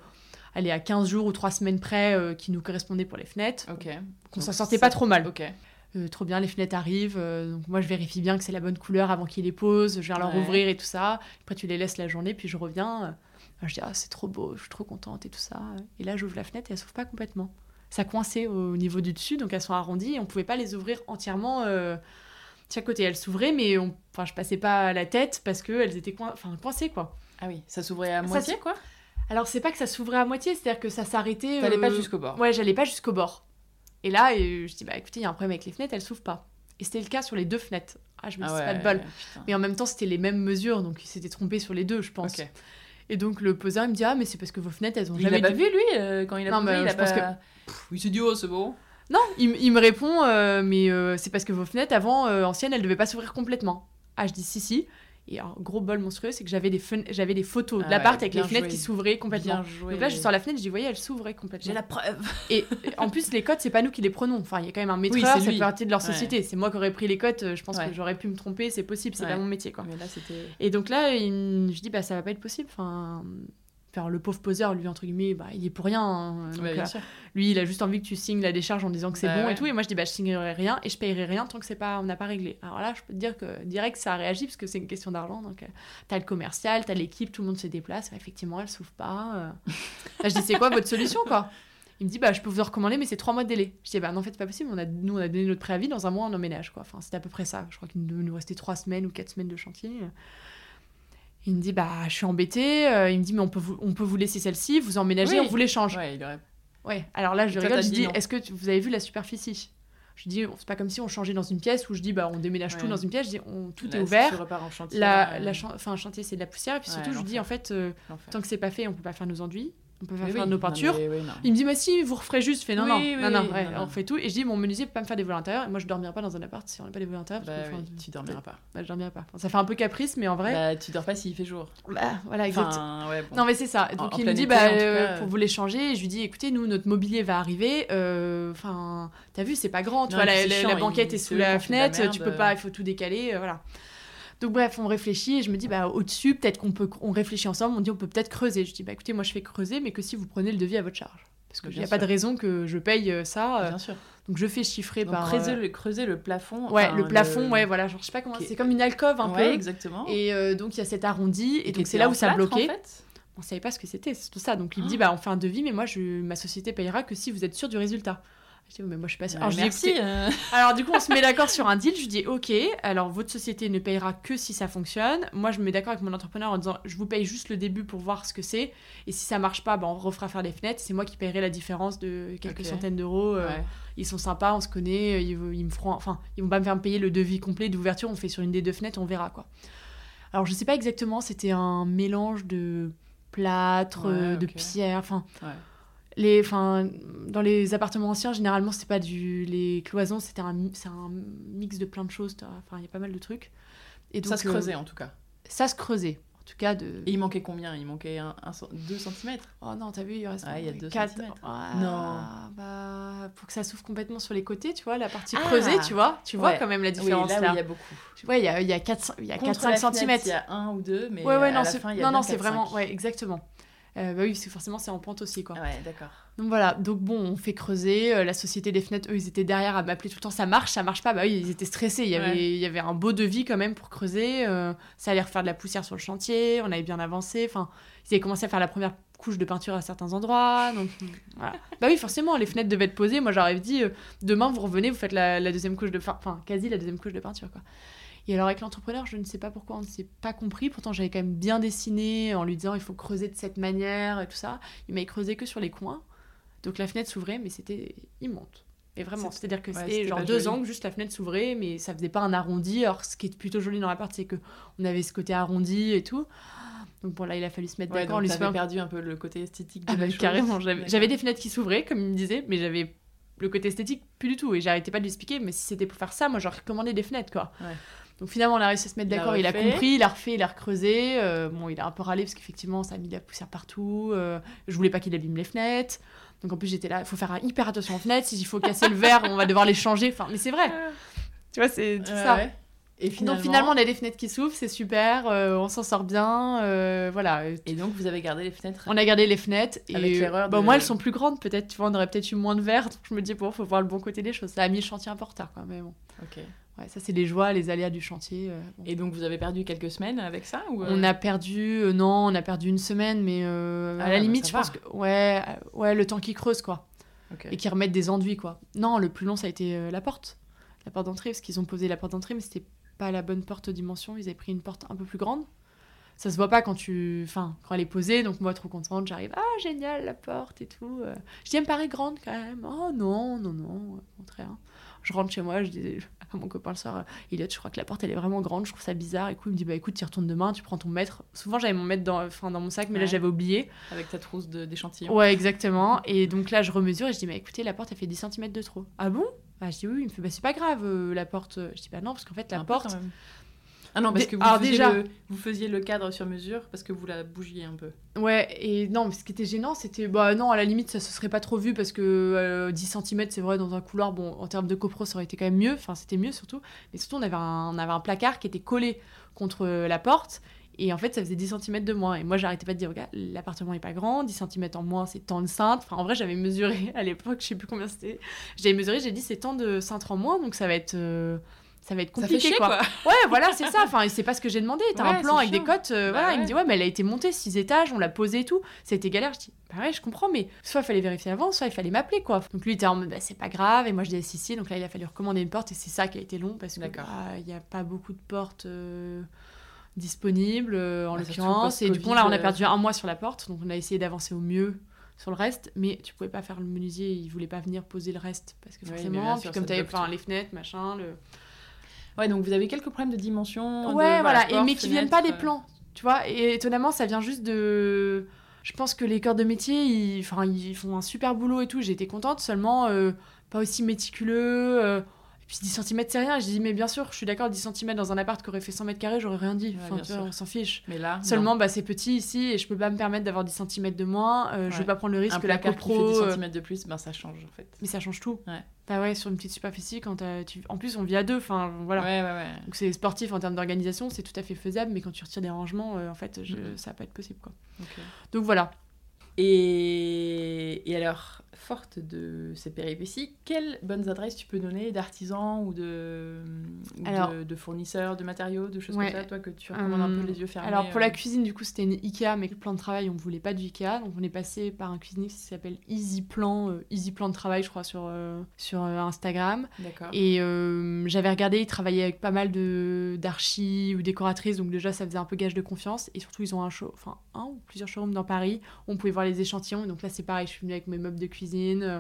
est à 15 jours ou 3 semaines près euh, qui nous correspondait pour les fenêtres. Ok. Qu'on s'en sortait pas trop mal. Ok. Euh, trop bien, les fenêtres arrivent. Euh, donc moi, je vérifie bien que c'est la bonne couleur avant qu'ils les posent. Je viens leur ouvrir et tout ça. Après, tu les laisses la journée, puis je reviens. je dis, ah, c'est trop beau, je suis trop contente et tout ça. Et là, j'ouvre la fenêtre et elle s'ouvre pas complètement. Ça coincé au niveau du dessus, donc elles sont arrondies et on pouvait pas les ouvrir entièrement de chaque côté. Elles s'ouvraient, mais on... enfin, je passais pas la tête parce qu'elles étaient coin... enfin, coincées, quoi. Ah oui, ça s'ouvrait à moitié, quoi? Alors, c'est pas que ça s'ouvrait à moitié, c'est-à-dire que ça s'arrêtait. T'allais pas euh, jusqu'au bord. Ouais, j'allais pas jusqu'au bord. Et là, euh, je dis, bah écoutez, il y a un problème avec les fenêtres, elles s'ouvrent pas. Et c'était le cas sur les deux fenêtres. Ah, je me dis, ah pas de bol. mais en même temps, c'était les mêmes mesures, donc il s'était trompé sur les deux, je pense. Et donc le poseur, il me dit, ah, mais c'est parce que vos fenêtres, elles ont jamais. Il a pas vu, lui, euh, quand il a non, posé, il a pas... que... il s'est dit, oh, c'est bon. Non, il, il me répond, mais c'est parce que vos fenêtres, avant, anciennes, elles devaient pas s'ouvrir complètement. Ah, je dis, si, si. Et un gros bol monstrueux, c'est que j'avais des, j'avais des photos de ah l'appart avec les fenêtres qui s'ouvraient complètement. Donc là, je sors la fenêtre, je dis, voyez, elles s'ouvraient complètement. J'ai la preuve. Et en plus, les cotes, c'est pas nous qui les prenons. Enfin, il y a quand même un maîtreur, ça fait partie de leur société. C'est moi qui aurais pris les cotes. Euh, je pense que j'aurais pu me tromper, c'est possible, c'est pas mon métier, quoi. Mais là. Et donc là, je dis, bah, ça va pas être possible. Enfin, le pauvre poseur, lui, entre guillemets, bah, il est pour rien. Hein. Euh, lui, il a juste envie que tu signes la décharge en disant que c'est bah bon et tout. Et moi, je dis, bah, je signerai rien et je payerai rien tant que c'est pas, on n'a pas réglé. Alors là, je peux te dire que direct, ça a réagi parce que c'est une question d'argent. Donc, tu euh, t'as le commercial, t'as l'équipe, tout le monde se déplace. effectivement, elle s'ouvre pas. Euh. je dis, c'est quoi votre solution, quoi? Il me dit, bah, je peux vous en recommander, mais c'est trois mois de délai. Je dis, bah, non, en fait, c'est pas possible. On a, nous, on a donné notre préavis. Dans un mois, on emménage, quoi. Enfin, c'était à peu près ça. Je crois qu'il nous restait trois semaines ou quatre semaines de chantier. Il me dit bah je suis embêtée. Euh, il me dit mais on peut vous, on peut vous laisser celle-ci, vous emménagez, on vous l'échange. Ouais, il aurait... ouais. Alors là je rigole, je dis est-ce que tu, vous avez vu la superficie? Je dis c'est pas comme si on changeait dans une pièce où je dis bah on déménage tout dans une pièce. Je dis on, tout est ouvert. en chantier, la, la enfin un chantier c'est de la poussière et puis surtout je dis en fait euh, tant que c'est pas fait on peut pas faire nos enduits on peut faire, nos peintures. il me dit, mais si, vous referez juste. Je fais, non, non, non, non, on fait tout. Et je dis, mon menuisier peut pas me faire des volets intérieurs. Et moi, je dormirai pas dans un appart si on n'a pas des volets intérieurs. Bah, tu dormiras pas. Bah, je dormirai pas. Ça fait un peu caprice, mais en vrai. Bah, tu dors pas s'il fait jour. Bah, voilà, exactement. Non, mais c'est ça. Donc, il me dit, bah, euh, pour vous les changer. je lui dis, écoutez, nous, notre mobilier va arriver. Euh, enfin, t'as vu, c'est pas grand. Tu vois, la banquette est sous la fenêtre. Tu peux pas, il faut tout décaler. Euh, voilà. Donc bref, on réfléchit et je me dis bah au-dessus, peut-être qu'on peut on réfléchit ensemble, on dit on peut peut-être creuser. Je dis bah écoutez, moi je fais creuser mais que si vous prenez le devis à votre charge. Parce qu'il n'y a pas de raison que je paye euh, ça. Euh. Bien sûr. Donc je fais chiffrer donc par creuser, euh, le, creuser le plafond. Ouais, le plafond, ouais, voilà, genre je sais pas comment, c'est comme une alcôve un ouais, peu. exactement. Et donc il y a cet arrondi et, donc c'est là où ça bloquait. En fait on savait pas ce que c'était, c'est tout ça. Donc il me dit ah. bah on fait un devis mais moi je ma société payera que si vous êtes sûr du résultat. Je dis, mais moi je suis pas sûre. Alors, merci. Euh. alors du coup, on se met d'accord sur un deal. Je dis, ok, alors votre société ne payera que si ça fonctionne. Moi, je me mets d'accord avec mon entrepreneur en disant, je vous paye juste le début pour voir ce que c'est. Et si ça marche pas, ben, on refera faire des fenêtres. C'est moi qui paierai la différence de quelques centaines d'euros. Euh, ils sont sympas, on se connaît. Ils, me feront, enfin, ils vont pas me faire payer le devis complet d'ouverture. On fait sur une des deux fenêtres, on verra quoi. Alors je sais pas exactement, c'était un mélange de plâtre, de pierre, enfin les enfin dans les appartements anciens généralement c'est pas du les cloisons c'était un c'est un mix de plein de choses enfin il y a pas mal de trucs et donc, ça se creusait en tout cas ça se creusait En tout cas, de. Et il manquait combien? Il manquait 2 cm Oh non, t'as vu, il reste. Ah, il y a 2 4... cm. non. Bah, pour que ça s'ouvre complètement sur les côtés, tu vois, la partie ah. creusée, tu vois. Tu vois quand même la différence oui, là. il y a beaucoup. Ouais, il y a, il y a 4-5 il y a 4, cm. Il y a 1 ou 2, mais ouais, ouais, à non, la fin, il y a Non, non, c'est vraiment. Ouais, exactement. Euh, bah oui, parce que forcément, c'est en pente aussi, quoi. Ouais, d'accord. Donc voilà, donc bon, on fait creuser. Euh, la société des fenêtres, eux, ils étaient derrière à m'appeler tout le temps. Ça marche, ça marche pas. Bah oui, ils étaient stressés. Il y avait, il y avait un beau devis quand même pour creuser. Euh, ça allait refaire de la poussière sur le chantier. On avait bien avancé. Enfin, ils avaient commencé à faire la première couche de peinture à certains endroits. Donc voilà. Bah oui, forcément, les fenêtres devaient être posées. Moi, j'aurais dit, demain, vous revenez, vous faites la, la deuxième couche de, enfin, quasi la deuxième couche de peinture, quoi. Et alors avec l'entrepreneur, je ne sais pas pourquoi on ne s'est pas compris. Pourtant, j'avais quand même bien dessiné en lui disant il faut creuser de cette manière et tout ça. Il m'avait creusé que sur les coins. Donc la fenêtre s'ouvrait, mais c'était immonde. Et vraiment, c'est-à-dire que c'était genre deux angles, juste la fenêtre s'ouvrait, mais ça faisait pas un arrondi. Alors ce qui est plutôt joli dans l'appart, c'est que on avait ce côté arrondi et tout. Donc bon, là, il a fallu se mettre d'accord. Ouais, donc perdu un peu le côté esthétique de ah la bah, Carrément, j'avais des fenêtres qui s'ouvraient, comme il me disait, mais j'avais le côté esthétique plus du tout. Et j'arrêtais pas de lui expliquer, mais si c'était pour faire ça, moi, j'aurais recommandé des fenêtres, quoi. Ouais. Donc finalement, on a réussi à se mettre d'accord, il, a compris, il a refait, il a recreusé. Euh, bon, il a un peu râlé parce qu'effectivement, ça a mis de la poussière partout. Euh, je voulais pas qu'il abîme les fenêtres. Donc en plus, j'étais là, il faut faire hyper attention aux fenêtres. S'il faut casser le verre, on va devoir les changer. Enfin, mais c'est vrai. Tu vois, c'est tout ça. Et finalement... Donc finalement, on a des fenêtres qui s'ouvrent, c'est super, euh, on s'en sort bien, voilà. Et donc vous avez gardé les fenêtres On a gardé les fenêtres. Avec l'erreur bon, Moi, elles sont plus grandes, peut-être, tu vois, on aurait peut-être eu moins de verre. Donc je me dis, bon, faut voir le bon côté des choses. Ça a mis le chantier un peu en retard, quand même. Ok. Ouais, ça, c'est les joies, les aléas du chantier. Euh, Et donc, vous avez perdu quelques semaines avec ça ou On euh a perdu, euh, non, on a perdu une semaine, mais à la ah, limite, je pense que. Ouais, ouais, le temps qui creuse, quoi. Et qui remettent des enduits, quoi. Non, le plus long, ça a été la porte. La porte d'entrée, parce qu'ils ont posé la porte d'entrée, mais c'était pas la bonne porte dimension. Ils avaient pris une porte un peu plus grande. Ça se voit pas quand tu. Enfin, quand elle est posée, donc moi, trop contente, j'arrive. Ah, génial, la porte et tout. Je dis, elle me paraît grande quand même. Oh non, non, non, au contraire je rentre chez moi, je dis à mon copain le soir, Elliot, je crois que la porte elle est vraiment grande, je trouve ça bizarre. Et coup, il me dit, bah écoute, tu retournes demain, tu prends ton mètre. Souvent, j'avais mon mètre dans, enfin, dans mon sac, mais là, j'avais oublié. Avec ta trousse d'échantillon. Ouais, exactement. Et donc là, je remesure et je dis, bah écoutez, la porte elle fait 10 cm de trop. Ah bon? Bah, Je dis, oui, il me fait, bah c'est pas grave, euh, la porte. Je dis, bah non, parce qu'en fait, la porte. Ah non, parce que vous, faisiez déjà... le, vous faisiez le cadre sur mesure parce que vous la bougiez un peu. Ouais, et non, mais ce qui était gênant, c'était. Bah non, à la limite, ça se serait pas trop vu parce que 10 euh, cm, c'est vrai, dans un couloir, bon, en termes de copro, ça aurait été quand même mieux. Enfin, c'était mieux surtout. Mais surtout, on avait, un, on avait un placard qui était collé contre la porte. Et en fait, ça faisait 10 cm de moins. Et moi, j'arrêtais pas de dire, regarde, l'appartement est pas grand, 10 cm en moins, c'est tant de cintre. Enfin, en vrai, j'avais mesuré à l'époque, je sais plus combien c'était. J'avais mesuré, j'ai dit, c'est tant de cintre en moins, donc ça va être. Euh, ça va être compliqué quoi. Ouais, voilà, c'est ça. Enfin, c'est pas ce que j'ai demandé. T'as un plan avec des cotes. Euh, bah voilà, il me dit ouais, mais elle a été montée six étages, on l'a posée et tout. C'était galère. Je dis bah ouais, je comprends, mais soit il fallait vérifier avant, soit il fallait m'appeler quoi. Donc lui était en mode bah, c'est pas grave. Et moi je disais si si. Donc là il a fallu recommander une porte et c'est ça qui a été long parce que bah, il y a pas beaucoup de portes. Euh, disponibles euh, en l'occurrence et du coup là on a perdu un mois sur la porte donc on a essayé d'avancer au mieux sur le reste, mais tu pouvais pas faire le menuisier, il voulait pas venir poser le reste parce que forcément, puis comme tu avais les fenêtres, machin, le Ouais, donc vous avez quelques problèmes de dimension. Ouais, voilà, et, mais qui viennent pas des plans, tu vois. Et étonnamment, ça vient juste de. Je pense que les corps de métier, ils, font un super boulot et tout. J'étais contente, seulement euh, pas aussi méticuleux. Euh, puis 10 cm, c'est rien. Je dis, mais bien sûr, je suis d'accord, 10 cm dans un appart qui aurait fait 100 mètres carrés, j'aurais rien dit. Enfin, on s'en fiche. Mais là. Seulement, bah, c'est petit ici et je peux pas me permettre d'avoir 10 cm de moins. Euh, Je vais pas prendre le risque que la copro. Qui fait 10 cm de plus, ben, ça change en fait. Mais ça change tout. Ouais. Bah ouais, sur une petite superficie, quand tu... en plus on vit à deux, enfin voilà. Ouais, ouais, ouais. Donc c'est sportif en termes d'organisation, c'est tout à fait faisable, mais quand tu retires des rangements, euh, en fait, je... ça va pas être possible quoi. Donc voilà. Et... Et alors, forte de ces péripéties, quelles bonnes adresses tu peux donner d'artisans ou de, de, fournisseurs de matériaux, de choses comme ça, toi, que tu recommandes un peu les yeux fermés Alors, pour la euh cuisine, du coup, c'était une Ikea, mais le plan de travail, on ne voulait pas du Ikea. Donc, on est passé par un cuisinier qui s'appelle Easy Plan, euh, Easy Plan de travail, je crois, sur, euh, sur Instagram. D'accord. Et j'avais regardé, ils travaillaient avec pas mal d'archis ou décoratrices, donc déjà, ça faisait un peu gage de confiance. Et surtout, ils ont un show, enfin, un ou plusieurs showrooms dans Paris. On pouvait voir les échantillons. Donc là, c'est pareil, je suis venue avec mes meubles de cuisine euh,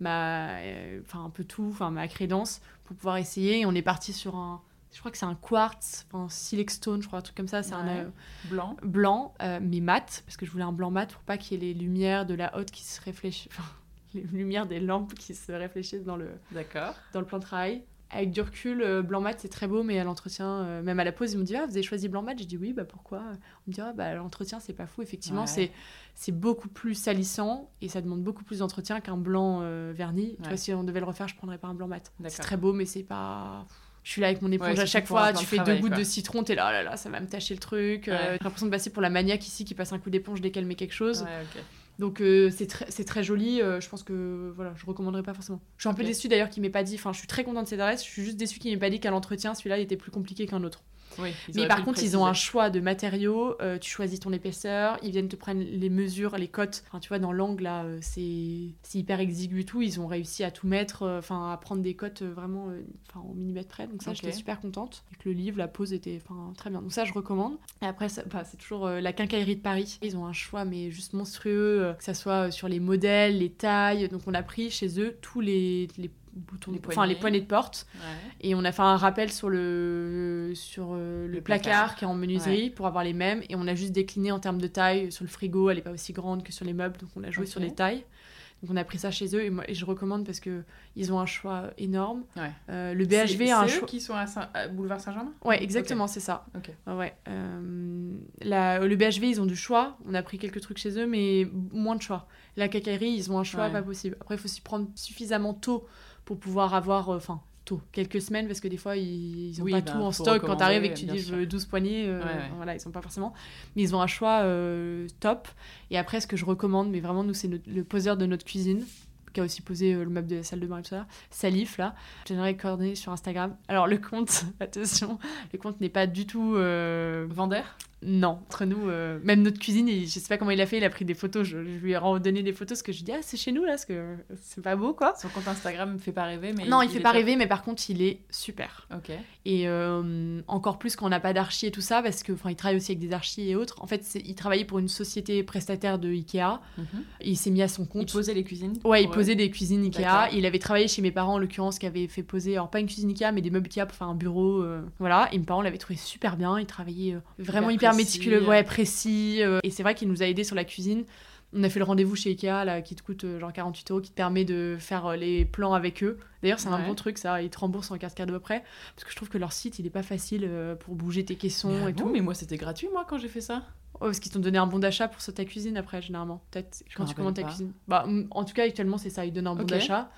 ma, euh, enfin un peu tout, enfin ma crédence pour pouvoir essayer. Et on est parti sur un, je crois que c'est un quartz, enfin silex stone, je crois un truc comme ça. C'est un euh, blanc, blanc, mais mat parce que je voulais un blanc mat pour pas qu'il y ait les lumières de la haute qui se réfléchissent, les lumières des lampes qui se réfléchissent dans le, d'accord, dans le plan de travail. Avec du recul, euh, blanc mat c'est très beau, mais à l'entretien, euh, même à la pause, ils m'ont dit ah vous avez choisi blanc mat? J'ai dit oui, bah pourquoi? On me dit ah bah l'entretien c'est pas fou. Effectivement, c'est c'est beaucoup plus salissant et ça demande beaucoup plus d'entretien qu'un blanc euh, verni. Tu vois, si on devait le refaire, je prendrais pas un blanc mat. C'est très beau, mais c'est pas je suis là avec mon éponge à chaque fois, tu fais deux gouttes de citron, t'es là, oh là là, ça va me tâcher le truc. J'ai l'impression de passer pour la maniaque ici qui passe un coup d'éponge dès qu'elle met quelque chose. Donc euh, c'est très, très joli. Euh, je pense que voilà, je recommanderais pas forcément. Je suis un peu déçue d'ailleurs qu'il m'ait pas dit. Enfin, je suis très contente de cette adresse. Je suis juste déçue qu'il m'ait pas dit qu'à l'entretien, celui-là était plus compliqué qu'un autre mais par contre, ils ont un choix de matériaux. Euh, tu choisis ton épaisseur. Ils viennent te prendre les mesures, les cotes. Enfin, tu vois, dans l'angle, là, euh, c'est hyper exigu tout. Ils ont réussi à tout mettre, euh, enfin, à prendre des cotes vraiment enfin, au millimètre près. Donc, ça, j'étais super contente. Et que le livre, la pose était très bien. Donc, ça, je recommande. Et après, bah, c'est toujours la quincaillerie de Paris. Ils ont un choix, mais juste monstrueux, que ça soit sur les modèles, les tailles. Donc, on a pris chez eux tous les, les boutons, les enfin les poignées de porte. Et on a fait un rappel sur le, sur euh, le, placard, qui est en menuiserie pour avoir les mêmes. Et on a juste décliné en termes de taille. Sur le frigo, elle n'est pas aussi grande que sur les meubles, donc on a joué sur les tailles. Donc on a pris ça chez eux et, moi, et je recommande parce que ils ont un choix énorme. Euh, le BHV a un choix. qui sont à, Boulevard Saint-Germain? Ouais, exactement, c'est ça. Ouais. Euh, la, le BHV, ils ont du choix. On a pris quelques trucs chez eux, mais moins de choix. La cacaillerie, ils ont un choix pas possible. Après, il faut s'y prendre suffisamment tôt pour pouvoir avoir, euh, enfin, tôt, quelques semaines, parce que des fois, ils n'ont pas ben, tout en stock. Quand tu arrives et que tu dis 12 poignées, euh, voilà, ils sont pas forcément. Mais ils ont un choix euh, top. Et après, ce que je recommande, mais vraiment, nous, c'est le poseur de notre cuisine qui a aussi posé le meuble de la salle de bain et tout ça, Salif, là. J'aimerais coordonner sur Instagram. Alors, le compte, attention, le compte n'est pas du tout... Vendeur? Non, entre nous, euh, même notre cuisine, je sais pas comment il a fait, il a pris des photos, je, lui ai redonné des photos, parce que je dis, ah, c'est chez nous là, parce que c'est pas beau quoi. Son compte Instagram me fait pas rêver, mais. Non, il, fait pas rêver, mais par contre, il est super. Ok. Et euh, encore plus quand on n'a pas d'archi et tout ça, parce que, enfin, il travaille aussi avec des archis et autres. En fait, il travaillait pour une société prestataire de Ikea, mhm. il s'est mis à son compte. Il posait les cuisines Ouais, il posait des cuisines Ikea. Il avait travaillé chez mes parents, en l'occurrence, qui avaient fait poser, alors pas une cuisine Ikea, mais des meubles Ikea pour faire un bureau, euh, voilà. Et mes parents l'avaient trouvé super bien, il travaillait vraiment hyper, méticuleux, ouais précis. Euh, et c'est vrai qu'il nous a aidé sur la cuisine. On a fait le rendez-vous chez Ikea, là, qui te coûte euh, genre 48 euros, qui te permet de faire euh, les plans avec eux. D'ailleurs, c'est un bon truc, ça. Ils te remboursent en carte cadeau après. Parce que je trouve que leur site, il est pas facile pour bouger tes caissons et tout. Mais moi, c'était gratuit, moi, quand j'ai fait ça. Oh, parce qu'ils t'ont donné un bon d'achat pour ta cuisine après, généralement. Peut-être quand tu commandes ta cuisine. Bah, en tout cas, actuellement, c'est ça. Ils donnent un bon d'achat.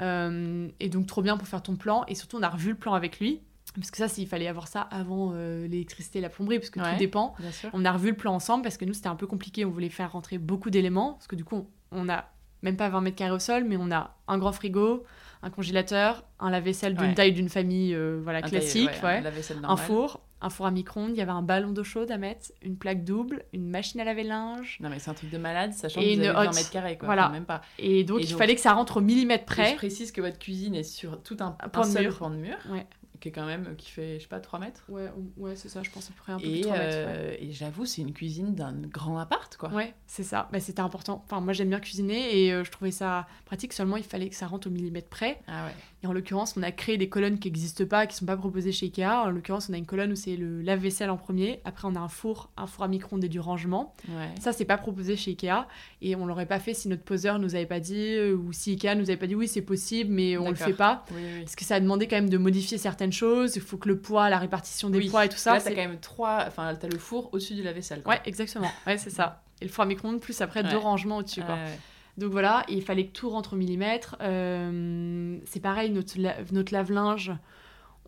et donc, trop bien pour faire ton plan. Et surtout, on a revu le plan avec lui. Parce que ça, il fallait avoir ça avant euh, l'électricité et la plomberie, parce que tout dépend. On a revu le plan ensemble parce que nous, c'était un peu compliqué. On voulait faire rentrer beaucoup d'éléments, parce que du coup, on a même pas 20 mètres carrés au sol, mais on a un grand frigo, un congélateur, un lave-vaisselle d'une taille d'une famille euh, voilà, classique, un, four, un four à micro-ondes, il y avait un ballon d'eau chaude à mettre, une plaque double, une machine à laver linge. Non mais c'est un truc de malade, sachant que vous avez 20 mètres carrés, quoi. Voilà. même pas. Et donc, il fallait que ça rentre au millimètre près. je précise que votre cuisine est sur tout un, un, seul mur. point de mur. Ouais qui est quand même qui fait je sais pas 3 mètres. Ouais ouais c'est ça je pense à peu près un peu et, plus 3 mètres euh, et j'avoue c'est une cuisine d'un grand appart quoi. Ouais c'est ça. Bah, c'était important. Enfin moi j'aime bien cuisiner et euh, je trouvais ça pratique. Seulement il fallait que ça rentre au millimètre près. Ah ouais et en l'occurrence, on a créé des colonnes qui n'existent pas, qui ne sont pas proposées chez Ikea. En l'occurrence, on a une colonne où c'est le lave-vaisselle en premier. Après, on a un four, un four à micro-ondes et du rangement. Ouais. Ça, c'est pas proposé chez Ikea. Et on l'aurait pas fait si notre poseur nous avait pas dit, euh, ou si Ikea nous avait pas dit oui, c'est possible, mais on le fait pas. Parce que ça a demandé quand même de modifier certaines choses. Il faut que le poids, la répartition des poids et tout ça. Là, t'as quand même trois. Enfin, t'as le four au-dessus du lave-vaisselle. Ouais, exactement. Ouais, c'est ça. Et le four à micro-ondes, plus après deux rangements au-dessus, quoi. Donc voilà, il fallait que tout rentre au millimètre. Euh, c'est pareil, notre, notre lave-linge,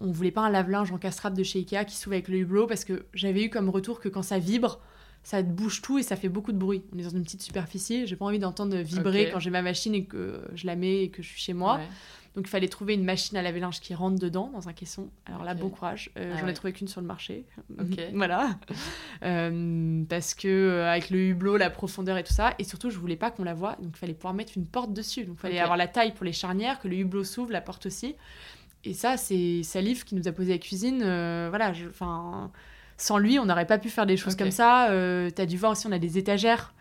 on voulait pas un lave-linge encastrable de chez Ikea qui s'ouvre avec le hublot parce que j'avais eu comme retour que quand ça vibre, ça bouge tout et ça fait beaucoup de bruit. On est dans une petite superficie, j'ai pas envie d'entendre vibrer quand j'ai ma machine et que je la mets et que je suis chez moi. Donc il fallait trouver une machine à laver linge qui rentre dedans dans un caisson. Alors là, bon courage. Euh, ah j'en ai trouvé qu'une sur le marché. voilà. Euh, parce que euh, avec le hublot, la profondeur et tout ça, et surtout je voulais pas qu'on la voie, donc il fallait pouvoir mettre une porte dessus. Donc il fallait avoir la taille pour les charnières, que le hublot s'ouvre, la porte aussi. Et ça, c'est Salif qui nous a posé la cuisine. voilà, enfin sans lui, on n'aurait pas pu faire des choses comme ça. tu as dû voir aussi, on a des étagères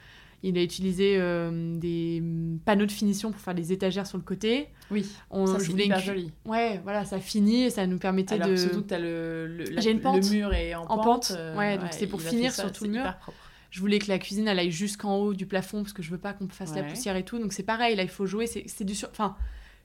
il a utilisé euh, des panneaux de finition pour faire des étagères sur le côté. Oui, on, ça c'est hyper joli. Ouais, voilà, ça finit et ça nous permettait Alors de... surtout que as le, le, une pente. le mur est en, pente. Euh, ouais, donc c'est pour finir sur tout le mur. Je voulais que la cuisine elle aille jusqu'en haut du plafond parce que je veux pas qu'on fasse la poussière et tout. Donc c'est pareil, là il faut jouer. C'est du sur... Enfin,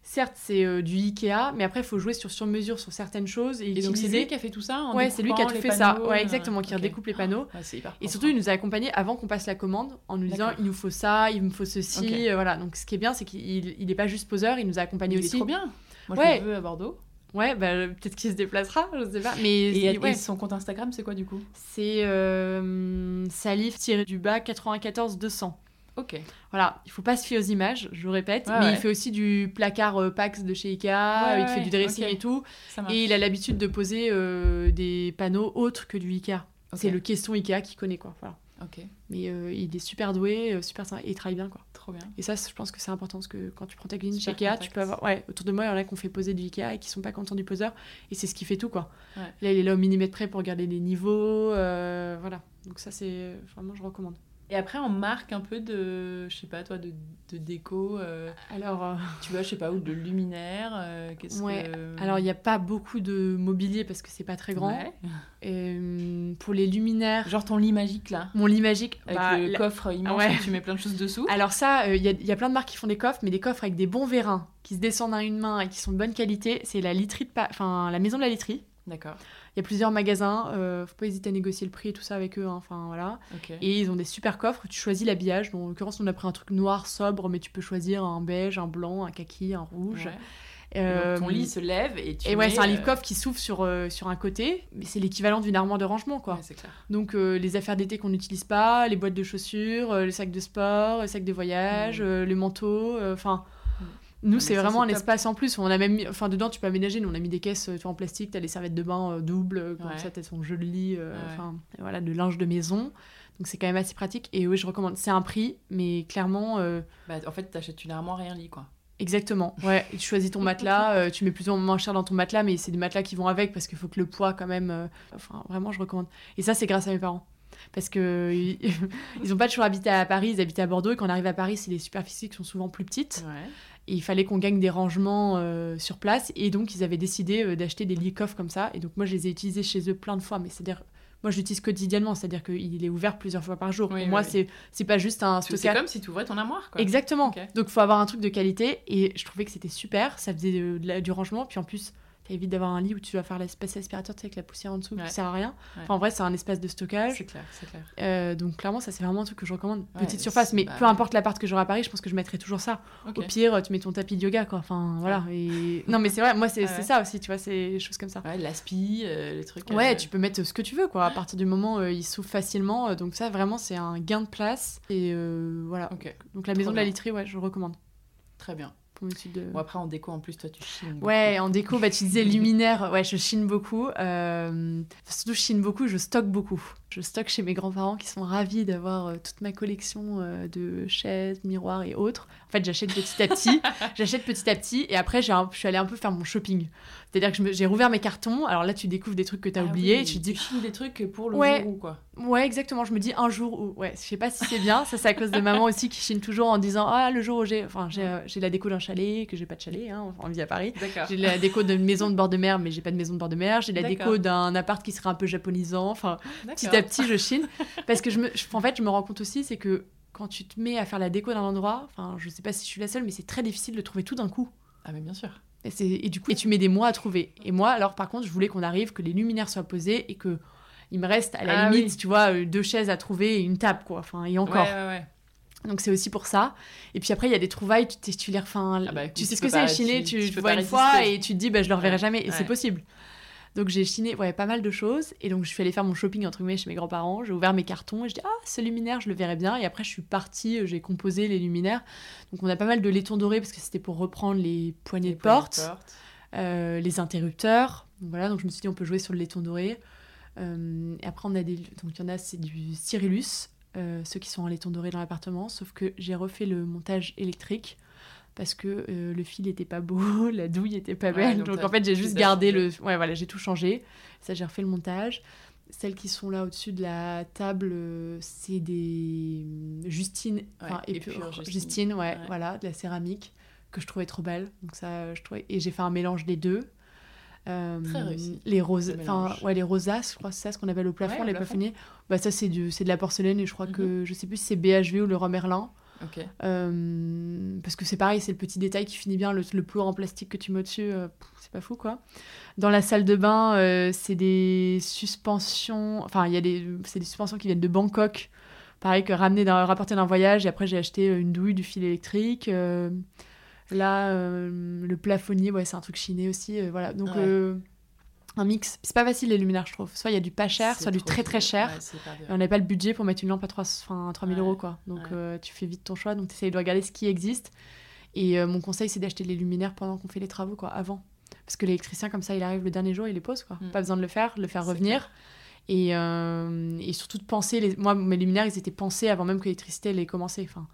certes, c'est euh, du Ikea, mais après, il faut jouer sur sur-mesure sur certaines choses. Et, donc, c'est lui qui a fait tout ça en Ouais, c'est lui qui a tout fait ça. Ouais, exactement, qui okay. redécoupe les panneaux. hyper et surtout, il nous a accompagnés avant qu'on passe la commande en nous disant il nous faut ça, il me faut ceci. Euh, voilà, donc ce qui est bien, c'est qu'il n'est pas juste poseur, il nous a accompagnés aussi. C'est trop bien. Moi, ouais. je le veux à Bordeaux. Ouais, bah, peut-être qu'il se déplacera, je sais pas. Mais et, ouais. son compte Instagram, c'est quoi du coup? C'est euh, salif-du-bas 94 200. Ok. Voilà, il faut pas se fier aux images, je répète, ouais, mais ouais. il fait aussi du placard euh, Pax de chez Ikea, ouais, il fait du dressing okay. et tout, et il a l'habitude de poser euh, des panneaux autres que du Ikea. Okay. C'est le question Ikea qu'il connaît, quoi. Voilà. Ok. Mais euh, il est super doué, super sympa, et il travaille bien, quoi. Trop bien. Et ça, je pense que c'est important parce que quand tu prends ta cuisine chez Ikea, tu peux avoir. Ouais, autour de moi, il y en a qui ont fait poser du Ikea et qui sont pas contents du poseur, et c'est ce qui fait tout, quoi. Là, il est là au millimètre près pour regarder les niveaux, voilà. Donc ça, c'est vraiment, je recommande. Et après, on marque un peu de, je sais pas, toi, de, de déco. Euh, Alors, euh... tu vois, je sais pas, ou de luminaire. Euh, qu'est-ce ouais. que... Alors, il n'y a pas beaucoup de mobilier parce que c'est pas très grand. Ouais. Et, pour les luminaires. Genre ton lit magique là. Mon lit magique. Avec bah, le la... coffre immense ouais. où tu mets plein de choses dessous. Alors, ça, il y, y, a plein de marques qui font des coffres, mais des coffres avec des bons vérins qui se descendent à une main et qui sont de bonne qualité. C'est la literie de pa... enfin, la maison de la literie. D'accord. Il y a plusieurs magasins, euh, faut pas hésiter à négocier le prix et tout ça avec eux, hein. enfin voilà. Okay. Et ils ont des super coffres, tu choisis l'habillage. En l'occurrence, on a pris un truc noir sobre, mais tu peux choisir un beige, un blanc, un kaki, un rouge. Ouais. Euh, ton lit se lève et tu et ouais c'est un lit euh... coffre qui s'ouvre sur, euh, sur un côté mais c'est l'équivalent d'une armoire de rangement quoi ouais, clair. donc euh, les affaires d'été qu'on n'utilise pas les boîtes de chaussures euh, les sacs de sport les sacs de voyage mmh. les manteaux enfin nous, c'est vraiment un espace en plus. On a même mis, enfin, dedans, tu peux aménager. Nous, on a mis des caisses tu vois, en plastique. Tu as les serviettes de bain euh, doubles, comme ouais. ça, tu as ton jeu de lit, euh, ouais. voilà, de linge de maison. Donc, c'est quand même assez pratique. Et oui, je recommande. C'est un prix, mais clairement. euh, Bah, en fait, tu achètes une armoire et un lit, quoi. Exactement, ouais. Tu choisis ton matelas, euh, tu mets plutôt moins cher dans ton matelas, mais c'est des matelas qui vont avec parce qu'il faut que le poids, quand même. euh, Enfin, vraiment, je recommande. Et ça, c'est grâce à mes parents. Parce que ils n'ont pas toujours habité à Paris, ils habitaient à Bordeaux. Et quand on arrive à Paris, c'est des superficies qui sont souvent plus petites. Ouais. Et il fallait qu'on gagne des rangements euh, sur place. Et donc, ils avaient décidé euh, d'acheter des lits coffres comme ça. Et donc, moi, je les ai utilisés chez eux plein de fois. Mais c'est-à-dire, moi, je l'utilise quotidiennement. C'est-à-dire qu'il est ouvert plusieurs fois par jour. Oui, Pour oui, moi, oui. c'est c'est pas juste un stockage. C'est comme si tu ouvrais ton armoire, quoi. Exactement. Okay. Donc, il faut avoir un truc de qualité. Et je trouvais que c'était super. Ça faisait de, de du rangement. Puis en plus, ça évite d'avoir un lit où tu dois faire l'espace aspirateur, tu sais, avec la poussière en dessous, Ouais. qui sert à rien. Ouais. Enfin, en vrai, c'est un espace de stockage. C'est clair, c'est clair. Euh, donc, clairement, ça, c'est vraiment un truc que je recommande. Ouais, Petite surface, mais bah peu importe l'appart que j'aurai à Paris, je pense que je mettrai toujours ça. Au pire, tu mets ton tapis de yoga, quoi. Enfin, voilà. Et... Non, mais c'est vrai, moi, c'est ça aussi, tu vois, c'est des choses comme ça. Ouais, l'aspi, euh, les trucs. Ouais, euh, tu peux mettre ce que tu veux, quoi. À partir du moment où il s'ouvre facilement. donc, ça, vraiment, c'est un gain de place. Et voilà. Donc, la maison de la literie, ouais, je recommande. très bien. De... Bon, après, en déco, en plus, toi, tu chines. beaucoup. Ouais, en déco, bah, tu disais luminaire. Ouais, je chine beaucoup. Euh, surtout, je chine beaucoup, je stocke beaucoup. Je stocke chez mes grands-parents qui sont ravis d'avoir euh, toute ma collection euh, de chaises, miroirs et autres. En fait, j'achète petit à petit. j'achète petit à petit et après, un- je suis allée un peu faire mon shopping. C'est-à-dire que j'ai rouvert mes cartons. Alors là, tu découvres des trucs que tu as Ah oubliés. oui, et tu te dis, chines des trucs pour le Ouais. jour où, quoi. Ouais, exactement. Je me dis un jour où. Ouais, je sais pas si c'est bien. Ça, c'est à cause de maman aussi qui chine toujours en disant Ah, le jour où j'ai. Enfin, j'ai euh, la déco d'un chalet, que j'ai pas de chalet, hein, on vit à Paris. J'ai la déco d'une maison de bord de mer, mais j'ai pas de maison de bord de mer. J'ai la déco d'un appart qui serait un peu japonisant. Enfin, petit à petit, je chine. Parce que, je me, je- en fait, je me rends compte aussi, c'est que quand tu te mets à faire la déco d'un endroit, enfin, je sais pas si je suis la seule, mais c'est très difficile de trouver tout d'un coup. Ah, mais bien sûr. Et, du coup, et tu mets des mois à trouver. Et moi, alors, par contre, je voulais qu'on arrive, que les luminaires soient posés et que il me reste à la Ah limite, oui. tu vois, euh, deux chaises à trouver et une table, quoi. Enfin, et encore. Ouais, ouais, ouais. Donc c'est aussi pour ça. Et puis après, il y a des trouvailles, tu, les enfin, Ah bah, tu sais ce que c'est, chiner, tu- tu, vois une fois et tu te dis, bah, je le reverrai jamais. Et c'est possible. Donc j'ai chiné ouais, pas mal de choses. Et donc je suis allée faire mon shopping, entre guillemets, chez mes grands-parents. J'ai ouvert mes cartons et je dis, ah, ce luminaire, je le verrai bien. Et après, je suis partie, euh, j'ai composé les luminaires. Donc on a pas mal de laiton doré parce que c'était pour reprendre les poignées Les de poignées porte, euh, les interrupteurs. Donc Voilà, donc je me suis dit, on peut jouer sur le laiton doré. Euh, et après, on a des. Donc il y en a, c'est du Cyrillus. euh, ceux qui sont en laiton doré dans l'appartement, sauf que j'ai refait le montage électrique parce que euh, le fil était pas beau, la douille était pas belle, donc en fait j'ai juste gardé le, ouais voilà j'ai tout changé, ça j'ai refait le montage. Celles qui sont là au-dessus de la table, euh, c'est des euh, Justine, enfin, Ouais, épure- épure Justine, Justine. ouais, Ouais. voilà, de la céramique que je trouvais trop belle, donc ça je trouvais et j'ai fait un mélange des deux. Euh, Très réussi, Les roses, enfin ouais les rosaces, je crois c'est ça ce qu'on appelle au plafond, les plafonniers. Bah ça c'est du, c'est de la porcelaine et je crois Mhm. que je sais plus si c'est BHV ou le Merlin. Euh, parce que c'est pareil, c'est le petit détail qui finit bien, le, le en plastique que tu mets au-dessus, euh, c'est pas fou quoi. Dans la salle de bain, euh, c'est des suspensions, enfin, il y a des, c'est des suspensions qui viennent de Bangkok, pareil que ramener rapporter d'un voyage, et après j'ai acheté une douille, du fil électrique. là, le plafonnier, ouais, c'est un truc chiné aussi, voilà. Donc un mix. C'est pas facile les luminaires, je trouve. Soit il y a du pas cher, soit du très très cher. on n'a pas le budget pour mettre une lampe à 3, 3000 euros, quoi. Donc euh, tu fais vite ton choix. Donc tu essayes de regarder ce qui existe. Et euh, mon conseil, c'est d'acheter les luminaires pendant qu'on fait les travaux, quoi, avant. Parce que l'électricien, comme ça, il arrive le dernier jour, il les pose, quoi. Mm. Pas besoin de le faire, le faire revenir. Et, euh, et, surtout de penser. Les... Moi, mes luminaires, ils étaient pensés avant même que l'électricité ait commencé. Enfin,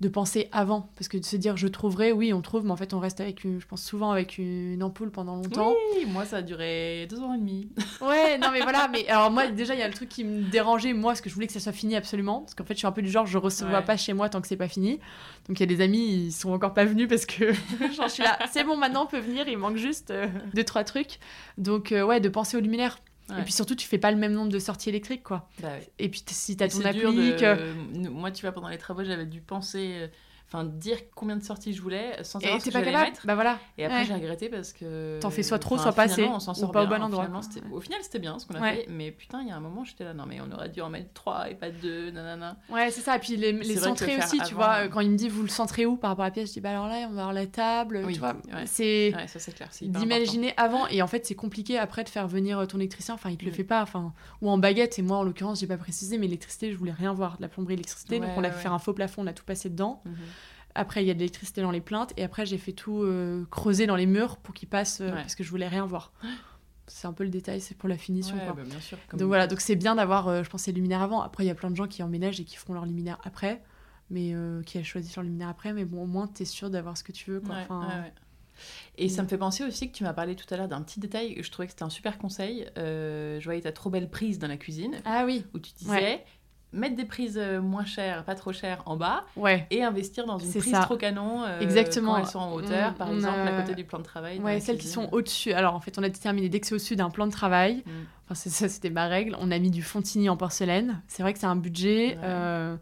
de penser avant. Parce que de se dire je trouverai, oui, on trouve, mais en fait, on reste avec, je pense souvent avec une ampoule pendant longtemps. Oui, moi, ça a duré deux ans et demi. ouais, non, mais voilà. Mais alors, moi, déjà, il y a le truc qui me dérangeait, moi, parce que je voulais que ça soit fini absolument. Parce qu'en fait, je suis un peu du genre, je recevais pas chez moi tant que c'est pas fini. Donc, il y a des amis, ils sont encore pas venus parce que je suis là, c'est bon, maintenant, on peut venir, il manque juste euh, deux, trois trucs. Donc, euh, ouais, de penser au luminaire. Et puis surtout, tu fais pas le même nombre de sorties électriques, quoi. Bah et puis si tu as ton applique... Euh, moi, tu vois, pendant les travaux, j'avais dû penser euh, enfin dire combien de sorties je voulais sans savoir et ce que pas capable mettre. Bah voilà. Et après j'ai regretté parce que t'en fais soit trop soit pas assez on s'en sort pas au bon endroit. Au final c'était bien ce qu'on a fait, mais putain il y a un moment j'étais là non mais on aurait dû en mettre 3 et pas 2 nanana. Ouais c'est ça et puis les, les centrés aussi tu vois euh, quand il me dit vous le centrez où par rapport à la pièce je dis bah alors là on va avoir la table tu vois c'est d'imaginer avant et en fait c'est compliqué après de faire venir ton électricien enfin il te le mm. fait pas enfin ou en baguette et moi en l'occurrence j'ai pas précisé mais l'électricité je voulais rien voir de la plomberie électricité donc on a fait faire un faux plafond on a tout passé dedans. Après, il y a de l'électricité dans les plaintes. Et après, j'ai fait tout euh, creuser dans les murs pour qu'ils passent, euh, parce que je voulais rien voir. C'est un peu le détail, c'est pour la finition. Bah, bien sûr, donc voilà, donc c'est bien d'avoir, euh, je pense, les luminaires avant. Après, il y a plein de gens qui emménagent et qui feront leurs luminaires après, mais qui choisi leurs luminaires après. Mais bon, au moins, tu es sûr d'avoir ce que tu veux. Quoi. et ça me fait penser aussi que tu m'as parlé tout à l'heure d'un petit détail, je trouvais que c'était un super conseil. je voyais ta trop belle prise dans la cuisine. Ah oui. Où tu disais, mettre des prises euh, moins chères, pas trop chères en bas, et investir dans une prise trop canon euh, Exactement. quand elles sont en hauteur, par exemple à côté du plan de travail. Ouais, celles qui sont au-dessus. Alors en fait, on a déterminé dès que c'est au-dessus d'un plan de travail, mm. enfin, ça c'était ma règle, on a mis du Fontigny en porcelaine. C'est vrai que c'est un budget. Euh,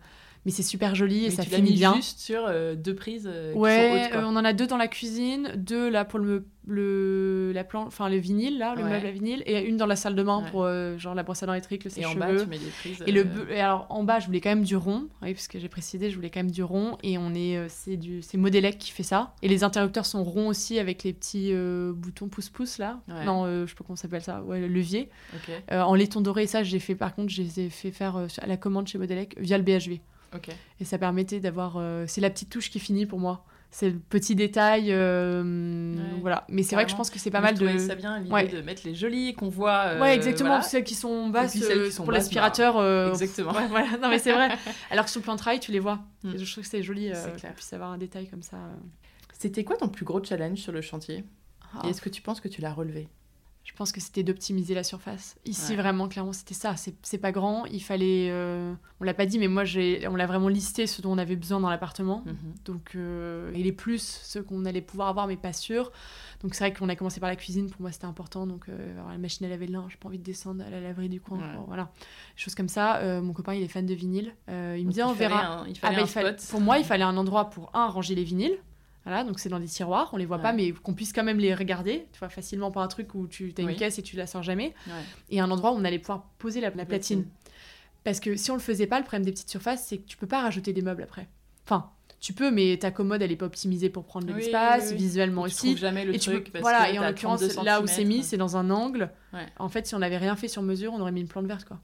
mais c'est super joli et ça finit bien. juste sur deux prises ouais, on en a deux dans la cuisine, deux là pour le le la plan enfin le vinyle là le meuble à vinyle et une dans la salle de bain pour euh, genre la brosse à dents électrique le sèche cheveux et en bas tu mets des prises et le euh, et alors en bas je voulais quand même du rond oui parce que j'ai précisé je voulais quand même du rond et on est euh, c'est du c'est Modelec qui fait ça. Et les interrupteurs sont ronds aussi avec les petits boutons pouce pouce là non je sais pas comment s'appelle ça ouais le levier. En laiton doré ça j'ai fait par contre je les ai fait faire à la commande chez Modelec via le BHV et ça permettait d'avoir c'est la petite touche qui finit pour moi c'est le petit détail. Euh, voilà. Mais c'est vrai que je pense que c'est pas mal de. ça vient l'idée de mettre les jolies qu'on voit. Euh, ouais, exactement. Celles qui sont basses euh, pour l'aspirateur. Bah, exactement. voilà. Non, mais c'est vrai. Alors que sur le plan de travail, tu les vois. Mm. Je trouve que c'est joli qu'on puisse avoir un détail comme ça. C'était quoi ton plus gros challenge sur le chantier? Et ah. est-ce que tu penses que tu l'as relevé? Je pense que c'était d'optimiser la surface. Ici, vraiment, clairement, c'était ça. C'est pas grand. Il fallait. Euh, on l'a pas dit, mais moi, on l'a vraiment listé ce dont on avait besoin dans l'appartement. Mhm. Donc, euh, et les plus, ceux qu'on allait pouvoir avoir, mais pas sûr. Donc, c'est vrai qu'on a commencé par la cuisine. Pour moi, c'était important. Donc, euh, la machine à laver le linge, j'ai pas envie de descendre à la laverie du coin. Voilà. Des choses comme ça. mon copain, il est fan de vinyle. il me dit, on verra. il fallait ah, bah, Pour moi, il fallait un endroit pour, un, ranger les vinyles. Voilà, donc c'est dans des tiroirs, on les voit pas, mais qu'on puisse quand même les regarder, tu vois, facilement par un truc où tu as une caisse et tu la sors jamais. Et un endroit où on allait pouvoir poser la, platine. Parce que si on le faisait pas, le problème des petites surfaces, c'est que tu peux pas rajouter des meubles après. Enfin, tu peux, mais ta commode, elle est pas optimisée pour prendre de l'espace, visuellement aussi. Tu jamais le truc. voilà, et en l'occurrence, là où c'est mis, c'est dans un angle. En fait, si on n'avait rien fait sur mesure, on aurait mis une plante verte, quoi.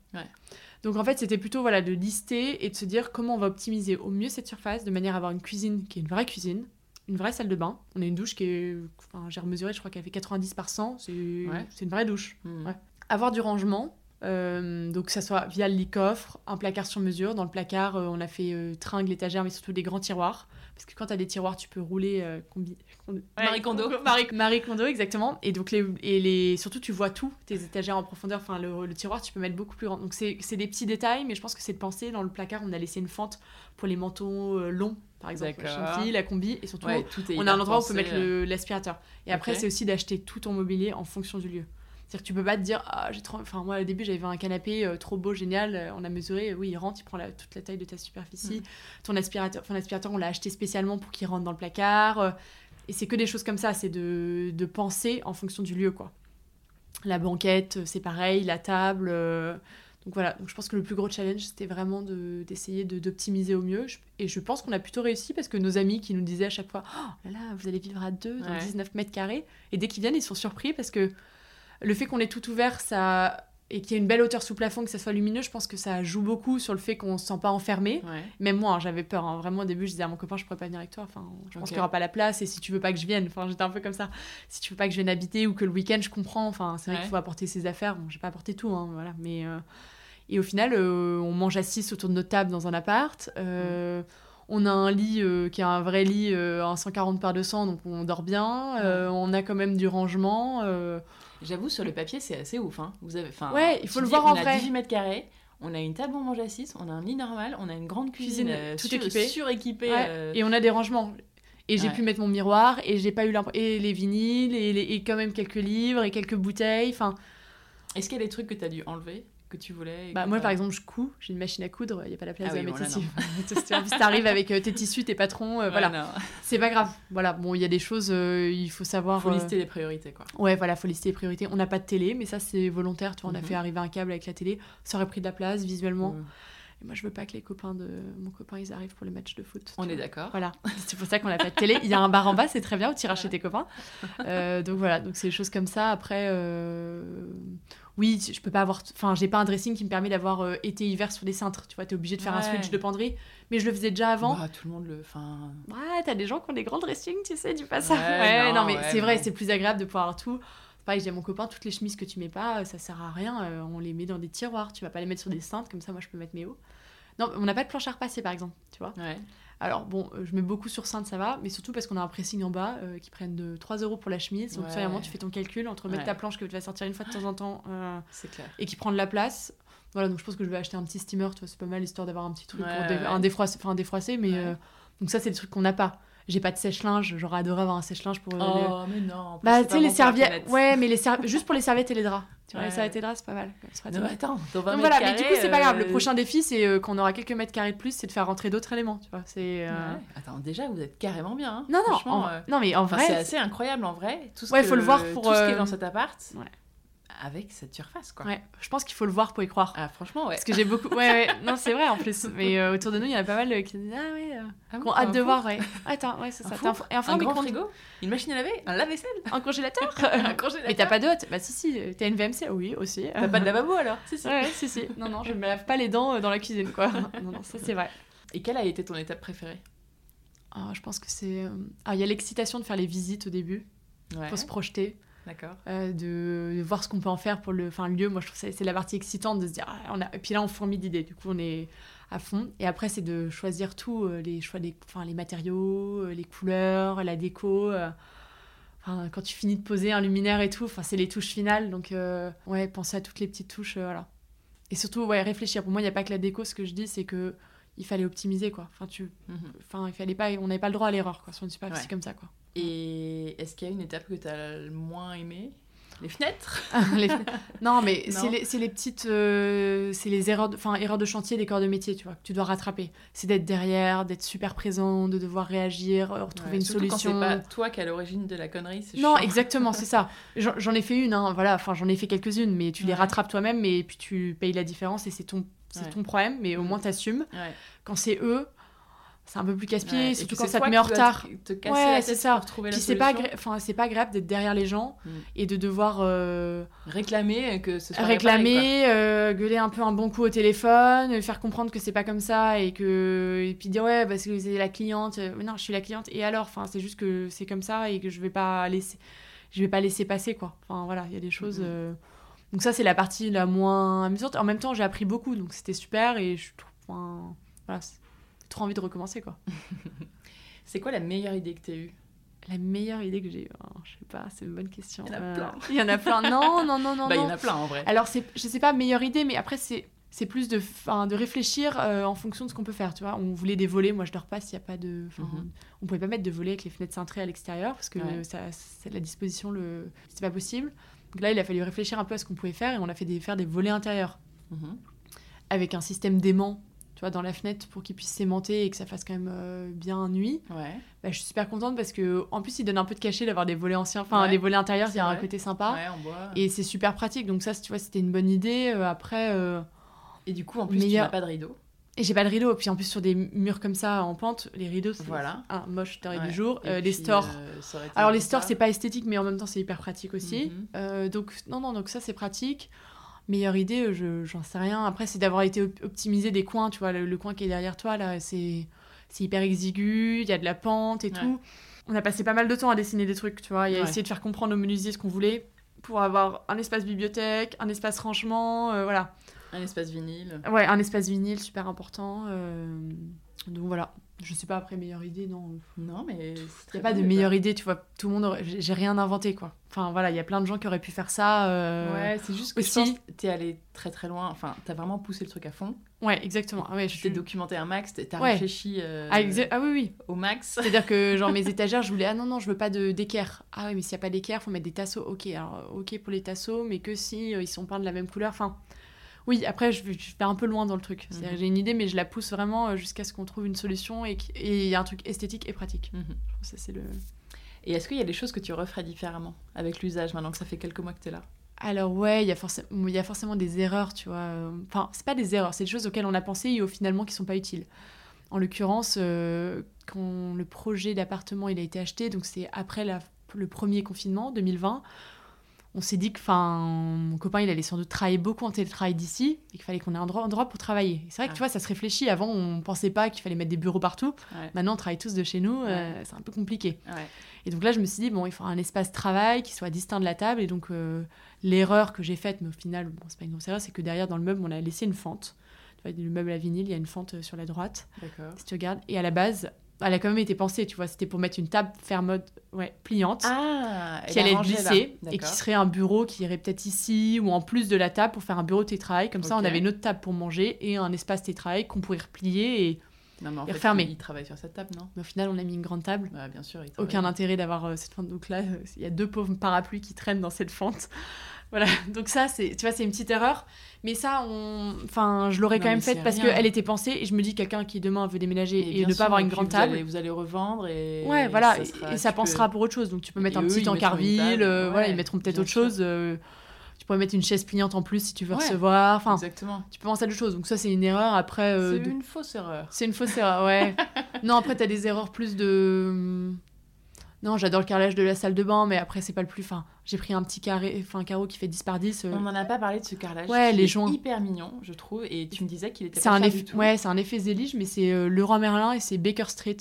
Donc en fait, c'était plutôt voilà de lister et de se dire comment on va optimiser au mieux cette surface de manière à avoir une cuisine qui est une vraie cuisine, une vraie salle de bain. On a une douche qui est. Enfin, j'ai remesuré, je crois qu'elle fait 90 par 100. C'est une vraie douche. Mmh. Avoir du rangement. Euh, donc que ça soit via le lit coffre, un placard sur mesure. Dans le placard, euh, on a fait euh, tringle, étagère, mais surtout des grands tiroirs. Parce que quand tu as des tiroirs, tu peux rouler combi... Marie Kondo. Marie, Kondo, exactement. Et donc les, et les, surtout, tu vois tout, tes étagères en profondeur. Enfin, le, le tiroir, tu peux mettre beaucoup plus grand. Donc c'est des petits détails, mais je pense que c'est de penser. Dans le placard, on a laissé une fente pour les manteaux longs par exemple la la combi, et surtout on a un endroit où on peut mettre l'aspirateur. Et après c'est aussi d'acheter tout ton mobilier en fonction du lieu. C'est-à-dire que tu peux pas te dire, ah, j'ai trop. Enfin, moi, au début, j'avais un canapé euh, trop beau, génial. Euh, on a mesuré, oui, il rentre, il prend la, toute la taille de ta superficie. Mm. Ton aspirateur, ton aspirateur, on l'a acheté spécialement pour qu'il rentre dans le placard. Euh, et c'est que des choses comme ça, c'est de, de, penser en fonction du lieu, quoi. La banquette, c'est pareil, la table. donc voilà, donc je pense que le plus gros challenge, c'était vraiment d'essayer de, d'optimiser au mieux. Et je pense qu'on a plutôt réussi parce que nos amis qui nous disaient à chaque fois, oh là là, vous allez vivre à deux dans 19 mètres carrés. Et dès qu'ils viennent, ils sont surpris parce que le fait qu'on ait tout ouvert, ça et qu'il y ait une belle hauteur sous plafond, que ça soit lumineux, je pense que ça joue beaucoup sur le fait qu'on se sent pas enfermé. Même moi, hein, j'avais peur. Hein. Vraiment, au début, je disais à mon copain, je pourrais pas venir avec toi. Enfin, je pense qu'il y aura pas la place. Et si tu veux pas que je vienne, enfin, j'étais un peu comme ça. Si tu veux pas que je vienne habiter ou que le week-end, je comprends. Enfin, c'est vrai qu'il faut apporter ses affaires. Bon, j'ai pas apporté tout, hein, voilà. Mais euh, et au final, euh, on mange 6 autour de notre table dans un appart. Euh, on a un lit qui est un vrai lit en 140 par 200, donc on dort bien. on a quand même du rangement. J'avoue, sur le papier, c'est assez ouf. Hein. Vous avez, ouais, il faut le voir en vrai. On a 18 mètres carrés, on a une table où on mange à 6, on a un lit normal, on a une grande cuisine, euh, tout équipée. suréquipée. Euh. Et on a des rangements. Et j'ai pu mettre mon miroir, et j'ai pas eu et les vinyles, et, et, quand même quelques livres, et quelques bouteilles. Enfin. Est-ce qu'il y a des trucs que tu as dû enlever? Que tu voulais bah, Moi, par exemple, je couds, j'ai une machine à coudre, il n'y a pas la place ah de la mettre ici. en plus, t'arrives avec euh, tes tissus, tes patrons, euh, voilà. C'est pas grave. Voilà, bon, il y a des choses, euh, il faut savoir. faut lister les priorités, quoi. Ouais, voilà, faut lister les priorités. On n'a pas de télé, mais ça, c'est volontaire. Tu vois, on a mhm. fait arriver un câble avec la télé, ça aurait pris de la place visuellement. Et moi, je veux pas que les copains de mon copain ils arrivent pour les matchs de foot. On est d'accord. Voilà, c'est pour ça qu'on n'a pas de télé. Il y a un bar en bas, c'est très bien, où tu iras chez tes copains. donc voilà, donc c'est des choses comme ça. Après, oui, je peux pas avoir. Enfin, j'ai pas un dressing qui me permet d'avoir euh, été-hiver sur les cintres. Tu vois, t'es obligé de faire un switch de penderie. Mais je le faisais déjà avant. Bah, tout le monde le. Enfin... Ouais, t'as des gens qui ont des grands dressings, tu sais, du passage. Ouais, non, mais c'est vrai, c'est plus agréable de pouvoir avoir tout. Pareil, j'ai mon copain, toutes les chemises que tu mets pas, ça sert à rien. Euh, on les met dans des tiroirs. Tu vas pas les mettre sur des cintres, comme ça, moi, je peux mettre mes hauts. Non, on n'a pas de planche à repasser, par exemple, tu vois. Ouais. Alors bon, euh, je mets beaucoup sur cintre, ça va, mais surtout parce qu'on a un pressing en bas euh, qui prennent de 3 euros pour la chemise. Donc, ouais. tu fais ton calcul entre mettre ta planche que tu vas sortir une fois de temps en temps euh, et qui prend de la place. Voilà, donc je pense que je vais acheter un petit steamer, tu vois, c'est pas mal histoire d'avoir un petit truc, un défroissé, enfin un défroissé, mais donc ça, c'est le truc qu'on n'a pas j'ai pas de sèche-linge, j'aurais adoré avoir un sèche-linge pour. Oh, mais non. Bah, tu sais, les serviettes. Ouais, mais les juste pour les serviettes et les draps. Tu vois, les serviettes et les draps, c'est pas mal. Non, mais attends, Donc voilà, mais du coup, c'est pas grave. Le euh, prochain défi, c'est euh, qu'on aura quelques mètres carrés de plus, c'est de faire rentrer d'autres éléments. Tu vois, c'est. Euh, attends, déjà, vous êtes carrément bien. Hein. Non, non. Non, mais en vrai. C'est assez incroyable en vrai. Tout ce ouais, faut le voir pour. Tout ce qui est dans cet appart. Ouais avec cette surface, quoi. Ouais, je pense qu'il faut le voir pour y croire. Ah, franchement, ouais. Parce que j'ai beaucoup. Ouais, ouais, non, c'est vrai en plus. Mais euh, autour de nous, il y en a pas mal qui disent Ah, ouais, euh, ah bon, hâte de voir, ouais. Attends, ouais, c'est ça. Un, et enfin, un grand frigo Une machine à laver Un lave-vaisselle Un congélateur Un congélateur Mais t'as pas d'autre Bah, si, si. T'as une VMC Oui, aussi. T'as pas de lavabo alors Si, si. Ouais, si, si. Non, non, je me lave pas les dents euh, dans la cuisine, quoi. Non, non, ça, c'est vrai. Et quelle a été ton étape préférée? Ah, Je pense que c'est. Ah, il y a l'excitation de faire les visites au début. Ouais. Pour se projeter. D'accord. Euh, de, voir ce qu'on peut en faire pour le, enfin, lieu. Moi, je trouve que c'est la partie excitante de se dire, ah, on a... et puis là, on fourmille d'idées. Du coup, on est à fond. Et après, c'est de choisir tout, euh, les choix enfin, les matériaux, euh, les couleurs, la déco. Enfin, quand tu finis de poser un luminaire et tout, enfin, c'est les touches finales. Donc, ouais, penser à toutes les petites touches, voilà. Et surtout, ouais, réfléchir. Pour moi, il n'y a pas que la déco. Ce que je dis, c'est que il fallait optimiser, quoi. Enfin, tu, mhm. enfin, il fallait pas, on n'avait pas le droit à l'erreur, quoi, sur une superficie comme ça, quoi. Et est-ce qu'il y a une étape que tu as le moins aimée? Les fenêtres? Non, mais c'est les, les, petites. Euh, c'est les erreurs de, erreurs de chantier des corps de métier, tu vois, que tu dois rattraper. C'est d'être derrière, d'être super présent, de devoir réagir, euh, retrouver une solution. Quand c'est pas toi qui as l'origine de la connerie, Non, exactement, c'est ça. J'en ai fait une, hein, voilà, enfin, j'en ai fait quelques-unes, mais tu les rattrapes toi-même, et puis tu payes la différence, et c'est ton, ton problème, mais au moins t'assumes. Quand c'est eux c'est un peu plus casse-pied, surtout quand ça te met en retard. Te, te ouais, c'est ça. Pour trouver Puis c'est pas, enfin c'est pas agréable d'être derrière les gens mm. et de devoir euh, réclamer que ce soit réclamer, euh, gueuler un peu un bon coup au téléphone, faire comprendre que c'est pas comme ça et que et puis dire ouais parce que c'est la cliente, euh, non je suis la cliente et alors, enfin c'est juste que c'est comme ça et que je vais pas laisser, je vais pas laisser passer quoi. Enfin voilà, il y a des choses. Mm-hmm. Donc ça c'est la partie la moins amusante. En même temps j'ai appris beaucoup donc c'était super et je trouve, enfin, voilà trop envie de recommencer, quoi. c'est quoi la meilleure idée que tu as eue? La meilleure idée que j'ai eue, oh, je sais pas, c'est une bonne question. Il y en a euh, plein. il y en a plein. Non, non, non, non. bah, il y en a plein en vrai. Alors, je sais pas, meilleure idée, mais après, c'est, c'est plus de, de réfléchir euh, en fonction de ce qu'on peut faire. Tu vois, on voulait des volets, moi je dors pas s'il n'y a pas de. Mhm. On pouvait pas mettre de volets avec les fenêtres cintrées à l'extérieur parce que ça, c'est la disposition, le... c'est pas possible. Donc là, il a fallu réfléchir un peu à ce qu'on pouvait faire et on a fait des, faire des volets intérieurs mhm. avec un système d'aimant tu vois, dans la fenêtre pour qu'il puisse s'aimanter et que ça fasse quand même euh, bien nuit. Ouais. Bah, je suis super contente parce que en plus il donne un peu de cachet d'avoir des volets anciens, enfin des volets intérieurs, il y a un côté sympa. Ouais, on voit. Et c'est super pratique. Donc ça, tu vois, c'était une bonne idée. Euh, après. Euh, et du coup, en plus, tu n'as pas de rideau. Et j'ai pas de rideau. Puis en plus, sur des murs comme ça en pente, les rideaux, c'est voilà. un moche d'heure du jour. les stores. Alors, les stores, c'est pas esthétique, mais en même temps, c'est hyper pratique aussi. Mhm. donc, non, non, donc ça, c'est pratique meilleure idée, je j'en sais rien. Après, c'est d'avoir été optimisé des coins, tu vois, le, coin qui est derrière toi, là, c'est hyper exigu, il y a de la pente et tout. On a passé pas mal de temps à dessiner des trucs, tu vois, et à essayer de faire comprendre aux menuisiers ce qu'on voulait pour avoir un espace bibliothèque, un espace rangement, euh, voilà. Un espace vinyle. Ouais, un espace vinyle, super important. Euh, donc voilà, je sais pas après meilleure idée, non. Non, mais. Il n'y a pas de meilleure idée, tu vois. Tout le monde. J'ai rien inventé, quoi. Enfin, voilà, il y a plein de gens qui auraient pu faire ça. Euh, ouais, c'est juste que aussi. Tu es allé très très loin. Enfin, tu as vraiment poussé le truc à fond. Ouais, exactement. Ah ouais, je t'ai documenté un max, t'as réfléchi euh, ah, ah, oui, oui. au max. C'est-à-dire que, genre, mes étagères, je voulais, ah non, non, je veux pas d'équerre. Ah oui, mais s'il n'y a pas d'équerre, faut mettre des tasseaux. Ok, alors, ok pour les tasseaux, mais que si euh, ils sont peints de la même couleur. Enfin, oui, après, je, je vais un peu loin dans le truc. Mhm. J'ai une idée, mais je la pousse vraiment euh, jusqu'à ce qu'on trouve une solution et il y a un truc esthétique et pratique. Mhm. Ça, c'est le... Et est-ce qu'il y a des choses que tu referais différemment avec l'usage maintenant que ça fait quelques mois que tu es là? Alors ouais, il y, a il y a forcément des erreurs, tu vois. Enfin, c'est pas des erreurs, c'est des choses auxquelles on a pensé et au finalement qui sont pas utiles. En l'occurrence, euh, quand le projet d'appartement il a été acheté, donc c'est après la, le premier confinement, 2020, on s'est dit que mon copain, il allait sans doute travailler beaucoup en télétravail d'ici et qu'il fallait qu'on ait un endroit, pour travailler. C'est vrai que tu vois, ça se réfléchit. Avant, on pensait pas qu'il fallait mettre des bureaux partout. Maintenant, on travaille tous de chez nous. Euh, c'est un peu compliqué. Et donc là, je me suis dit, bon, il faut un espace travail qui soit distinct de la table. Et donc, euh, l'erreur que j'ai faite, mais au final, bon, c'est pas une grosse erreur, c'est que derrière, dans le meuble, on a laissé une fente. Tu vois, le meuble à vinyle, il y a une fente euh, sur la droite. Si tu regardes. Et à la base, elle a quand même été pensée, tu vois. C'était pour mettre une table faire mode ouais, pliante ah, qui allait glisser et qui serait un bureau qui irait peut-être ici ou en plus de la table pour faire un bureau tétrail. Comme ça, on avait une autre table pour manger et un espace tétrail qu'on pourrait replier et, non, mais en refermer. il travaille sur cette table, non? Au final, on a mis une grande table. bien sûr. Aucun intérêt d'avoir euh, cette fente. Donc là, euh, il y a deux pauvres parapluies qui traînent dans cette fente. Voilà, donc ça, c'est, tu vois, c'est une petite erreur. Mais ça, on... enfin, je l'aurais quand même faite parce qu'elle était pensée. Et je me dis, quelqu'un qui demain veut déménager et, ne pas avoir une grande table. Vous allez, revendre et. Ouais, voilà. et, ça pensera pour autre chose. Donc tu peux mettre un petit encarville. Euh, voilà, ils mettront peut-être autre chose. Euh, tu pourrais mettre une chaise pliante en plus si tu veux recevoir. Enfin, Exactement. Tu peux penser à d'autres choses. Donc ça, c'est une erreur. Après. Euh, c'est une fausse erreur. C'est une fausse erreur, ouais. non, après, tu as des erreurs plus de non, j'adore le carrelage de la salle de bain, mais après, c'est pas le plus fin. J'ai pris un petit carré, enfin, carreau qui fait 10 par 10. Euh. On n'en a pas parlé de ce carrelage. Ouais, les joints. hyper mignon, je trouve. Et tu me disais qu'il était pas un effet... du tout. Ouais, c'est un effet Zélige, mais c'est euh, Leroy Merlin et c'est Baker Street.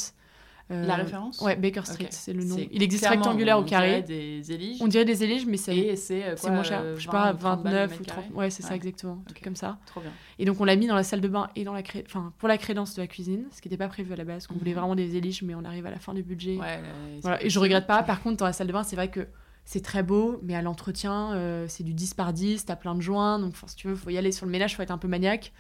Euh, la référence Ouais, Baker Street, c'est le nom. Il existe rectangulaire au carré. On dirait des éliges. On dirait des éliges, mais c'est c'est moins cher. je sais pas, 29 ou 30. Ouais, c'est ça exactement. Un truc comme ça. Trop bien. Et donc on l'a mis dans la salle de bain et dans la cré... enfin pour la crédence de la cuisine, ce qui n'était pas prévu à la base. On voulait mhm. vraiment des éliges, mais on arrive à la fin du budget. Ouais, voilà. Et je regrette pas. Par contre, dans la salle de bain, c'est vrai que c'est très beau, mais à l'entretien, euh, c'est du 10 par 10, t'as plein de joints, donc si tu veux, faut y aller sur le ménage, faut être un peu maniaque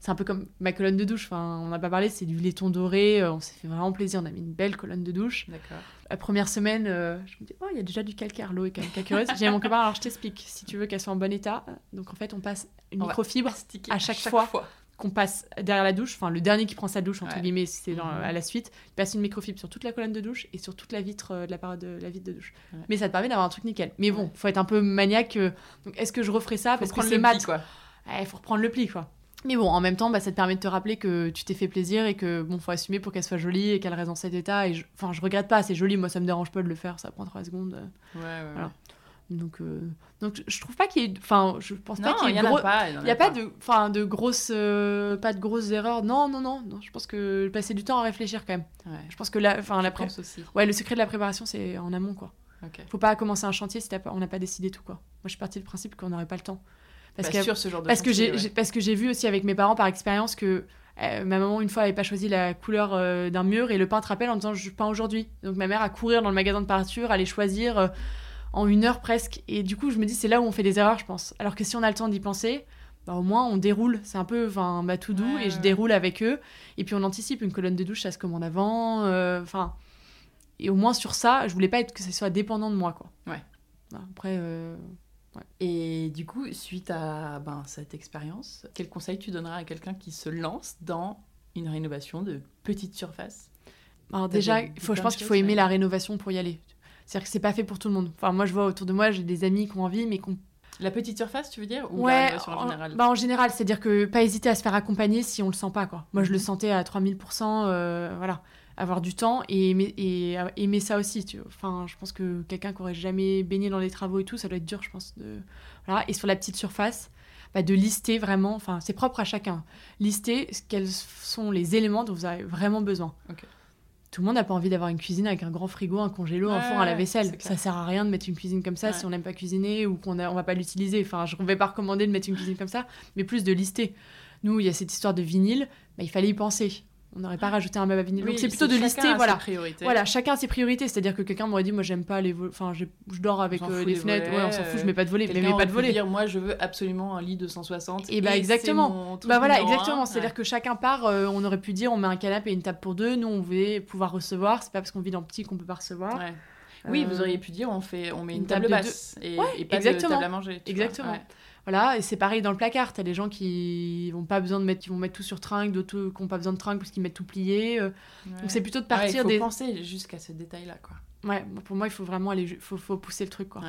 c'est un peu comme ma colonne de douche. Enfin, on n'a pas parlé, c'est du laiton doré. Euh, on s'est fait vraiment plaisir. On a mis une belle colonne de douche. D'accord. La première semaine, euh, je me dis, oh, il y a déjà du calcaire. L'eau est quand même calcareuse. J'ai mon copain, alors je t'explique. Si tu veux qu'elle soit en bon état, donc en fait, on passe une microfibre à chaque, fois. qu'on passe derrière la douche, enfin le dernier qui prend sa douche entre guillemets, c'est mhm. à la suite, il passe une microfibre sur toute la colonne de douche et sur toute la vitre euh, de la parade de la vitre de douche. Mais ça te permet d'avoir un truc nickel. Mais bon, faut être un peu maniaque. donc est-ce que je referai ça parce que c'est mat quoi. Il faut reprendre le pli quoi. Mais bon, en même temps, bah, ça te permet de te rappeler que tu t'es fait plaisir et que bon, faut assumer pour qu'elle soit jolie et qu'elle reste dans cet état. Et je... enfin, je regrette pas, c'est joli. Moi, ça me dérange pas de le faire. Ça prend trois secondes. Ouais, ouais. Voilà. Donc, euh... donc, je trouve pas qu'il y ait. Enfin, je pense pas qu'il y ait. gros... Il n'y a, pas, de, enfin, de grosses, euh, pas de grosses erreurs. Non, non, non, non. Je pense que passer du temps à réfléchir quand même. Ouais. Je pense que la, enfin, la pré... aussi. Ouais, le secret de la préparation, c'est en amont, quoi. Okay. Faut pas commencer un chantier si pas... on n'a pas décidé tout, quoi. Moi, je suis partie du principe qu'on n'aurait pas le temps. Parce, que, ce genre de parce, que j'ai, parce que j'ai vu aussi avec mes parents par expérience que euh, ma maman, une fois, n'avait pas choisi la couleur euh, d'un mur et le peintre appelle en disant Je peins aujourd'hui. Donc ma mère a courir dans le magasin de peinture, aller choisir euh, en une heure presque. Et du coup, je me dis C'est là où on fait des erreurs, je pense. Alors que si on a le temps d'y penser, bah, au moins on déroule. C'est un peu enfin, bah, tout doux et je déroule avec eux. Et puis on anticipe une colonne de douche, ça se commande avant. Enfin. et au moins sur ça, je voulais pas être que ce soit dépendant de moi, quoi. Ouais. Après Et du coup, suite à ben, cette expérience, quel conseil tu donneras à quelqu'un qui se lance dans une rénovation de petite surface? Alors déjà, faut, je pense qu'il faut aimer la rénovation pour y aller. C'est-à-dire que c'est pas fait pour tout le monde. Enfin, moi, je vois autour de moi, j'ai des amis qui ont envie, mais qui La petite surface, tu veux dire Ou ouais, la en général? bah, En général, c'est-à-dire que pas hésiter à se faire accompagner si on le sent pas. Quoi. Moi, je le sentais à 3000%. Euh, voilà avoir du temps et aimer, et aimer ça aussi. Tu Enfin, je pense que quelqu'un qui aurait jamais baigné dans les travaux et tout, ça doit être dur, je pense. De... Voilà. Et sur la petite surface, bah, de lister vraiment, enfin, c'est propre à chacun, lister quels sont les éléments dont vous avez vraiment besoin. Tout le monde n'a pas envie d'avoir une cuisine avec un grand frigo, un congélo, un four à la vaisselle. Ça sert à rien de mettre une cuisine comme ça si on n'aime pas cuisiner ou qu'on on va pas l'utiliser. Enfin, je ne vais pas recommander de mettre une cuisine comme ça, mais plus de lister. Nous, il y a cette histoire de vinyle, bah, il fallait y penser on n'aurait pas rajouté un meuble à vinyle. Donc c'est plutôt de lister, voilà. Voilà, chacun a ses priorités. C'est-à-dire que quelqu'un m'aurait dit, moi j'aime pas les, enfin je, dors avec euh, les fenêtres, ouais, on s'en fout, je mets pas de volets, mais pas de volets. dire, moi je veux absolument un lit de 160. Et bah exactement. Bah voilà, exactement. C'est-à-dire que chacun part, euh, on aurait pu dire, on met un canapé et une table pour deux. Nous on veut pouvoir recevoir. C'est pas parce qu'on vit dans petit qu'on peut pas recevoir. Oui, vous euh, auriez pu dire, on fait, on met une, table, basse et, pas exactement. de table à manger. Exactement. Voilà, et c'est pareil dans le placard. T'as des gens qui vont pas besoin de mettre, qui vont mettre tout sur tringle, d'autres qui n'ont pas besoin de tringle parce qu'ils mettent tout plié. Euh. Donc c'est plutôt de partir des. Il faut penser jusqu'à ce détail-là, quoi. Ouais, pour moi, il faut vraiment aller, faut, faut pousser le truc, quoi.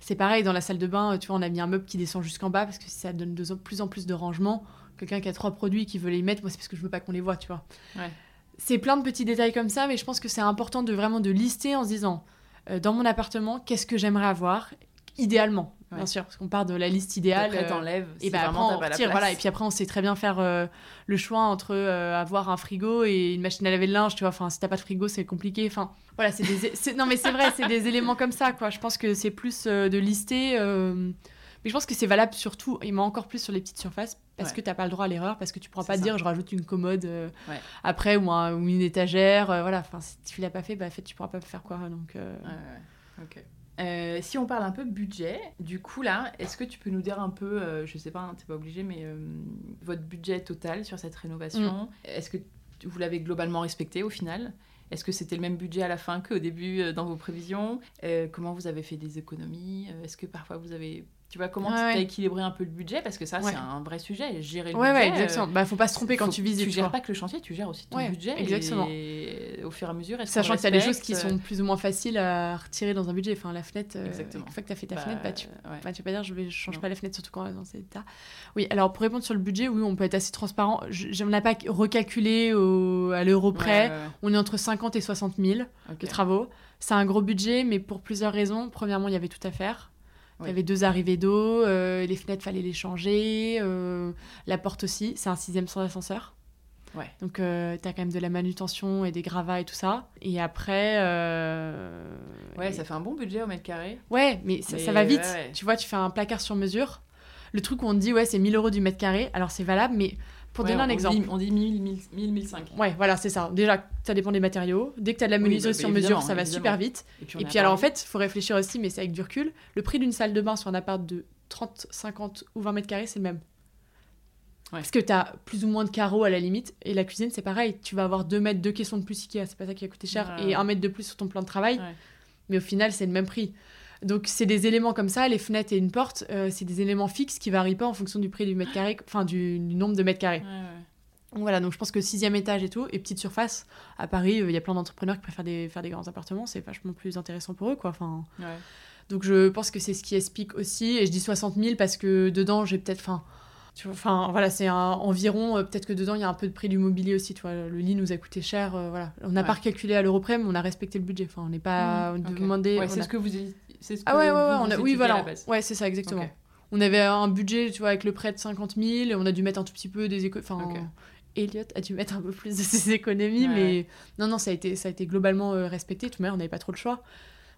c'est pareil dans la salle de bain. Tu vois, on a mis un meuble qui descend jusqu'en bas parce que ça donne de plus en plus de rangement. Quelqu'un qui a trois produits qui veut les mettre, moi c'est parce que je veux pas qu'on les voit, tu vois. C'est plein de petits détails comme ça, mais je pense que c'est important de vraiment de lister en se disant, euh, dans mon appartement, qu'est-ce que j'aimerais avoir idéalement bien sûr, parce qu'on part de la liste idéale. Après, euh, t'enlèves. et bah, après, on retire, voilà. Et puis après, on sait très bien faire euh, le choix entre euh, avoir un frigo et une machine à laver le linge, tu vois. Enfin, si t'as pas de frigo, c'est compliqué. Enfin, voilà, c'est des. non, mais c'est vrai, c'est des éléments comme ça, quoi. Je pense que c'est plus de lister. Mais je pense que c'est valable surtout, et encore plus sur les petites surfaces, parce que t'as pas le droit à l'erreur, parce que tu pourras pas dire je rajoute une commode après ou, ou, une étagère. voilà, enfin, si tu l'as pas fait, bah, fait, tu pourras pas faire quoi. Donc. Ok. Euh, si on parle un peu budget, du coup là, est-ce que tu peux nous dire un peu, euh, je sais pas, hein, t'es pas obligé, mais euh, votre budget total sur cette rénovation, mm. est-ce que vous l'avez globalement respecté au final? Est-ce que c'était le même budget à la fin qu'au début dans vos prévisions? Comment vous avez fait des économies? Est-ce que parfois vous avez tu vois, comment tu as équilibré un peu le budget Parce que ça, c'est un vrai sujet. Gérer le ouais, budget. Ouais, exactement. bah, faut pas se tromper quand tu visites. Tu gères pas que le chantier, tu gères aussi ton budget. Exactement. Et au fur et à mesure. Sachant qu'il y a des choses qui sont plus ou moins faciles à retirer dans un budget. Enfin, la fenêtre, euh, une fois que tu as fait ta bah, fenêtre, bah, tu, bah, tu vas pas dire je ne change pas la fenêtre, surtout quand on est dans cet état. Oui, alors pour répondre sur le budget, oui, on peut être assez transparent. Je n'ai pas recalculé à l'euro près. On est entre 50 et 60 000 de travaux. C'est un gros budget, mais pour plusieurs raisons. Premièrement, il y avait tout à faire. Il y avait deux arrivées d'eau, euh, les fenêtres, fallait les changer, euh, la porte aussi, c'est un sixième sans ascenseur. Ouais. Donc, euh, tu as quand même de la manutention et des gravats et tout ça. Et après. ouais, ça fait un bon budget au mètre carré. Ouais, mais, ça, va vite. Tu vois, tu fais un placard sur mesure. Le truc où on te dit, ouais, c'est 1000 euros du mètre carré. Alors, c'est valable, mais pour donner un exemple. on dit 1000, 1000, 1000, 1005. Ouais, voilà, c'est ça. Déjà, ça dépend des matériaux. Dès que tu as de la menuiserie bah, sur mesure, ça va super vite. Et puis, alors, en fait, il faut réfléchir aussi, mais c'est avec du recul. Le prix d'une salle de bain sur un appart de 30, 50 ou 20 mètres carrés, c'est le même. Parce que tu as plus ou moins de carreaux à la limite. Et la cuisine, c'est pareil. Tu vas avoir 2 mètres, de caissons de plus Ikea, c'est pas ça qui a coûté cher. Et 1 mètre de plus sur ton plan de travail. Mais au final, c'est le même prix. Donc c'est des éléments comme ça, les fenêtres et une porte, euh, c'est des éléments fixes qui varient pas en fonction du prix du mètre carré, enfin du, nombre de mètres carrés. Voilà, donc je pense que sixième étage et tout, et petite surface, à Paris, euh, il y a plein d'entrepreneurs qui préfèrent des, faire des grands appartements, c'est vachement plus intéressant pour eux, quoi. Enfin, Donc je pense que c'est ce qui explique aussi, et je dis 60 000 parce que dedans, j'ai peut-être... Enfin, enfin voilà, c'est environ, euh, peut-être que dedans, il y a un peu de prix du mobilier aussi, tu vois. Le lit nous a coûté cher, voilà. On n'a pas recalculé à l'euro près, mais on a respecté le budget. Enfin, on n'est pas mmh, demandé... c'est ce que vous ah ouais, ouais, ouais, on a... oui, voilà. Ouais, c'est ça, exactement. On avait un budget, tu vois, avec le prêt de 50 000, et on a dû mettre un tout petit peu des économies. Enfin, Elliot a dû mettre un peu plus de ses économies, mais non, non, ça a été, ça a été globalement euh, respecté. Tout de même, on n'avait pas trop le choix.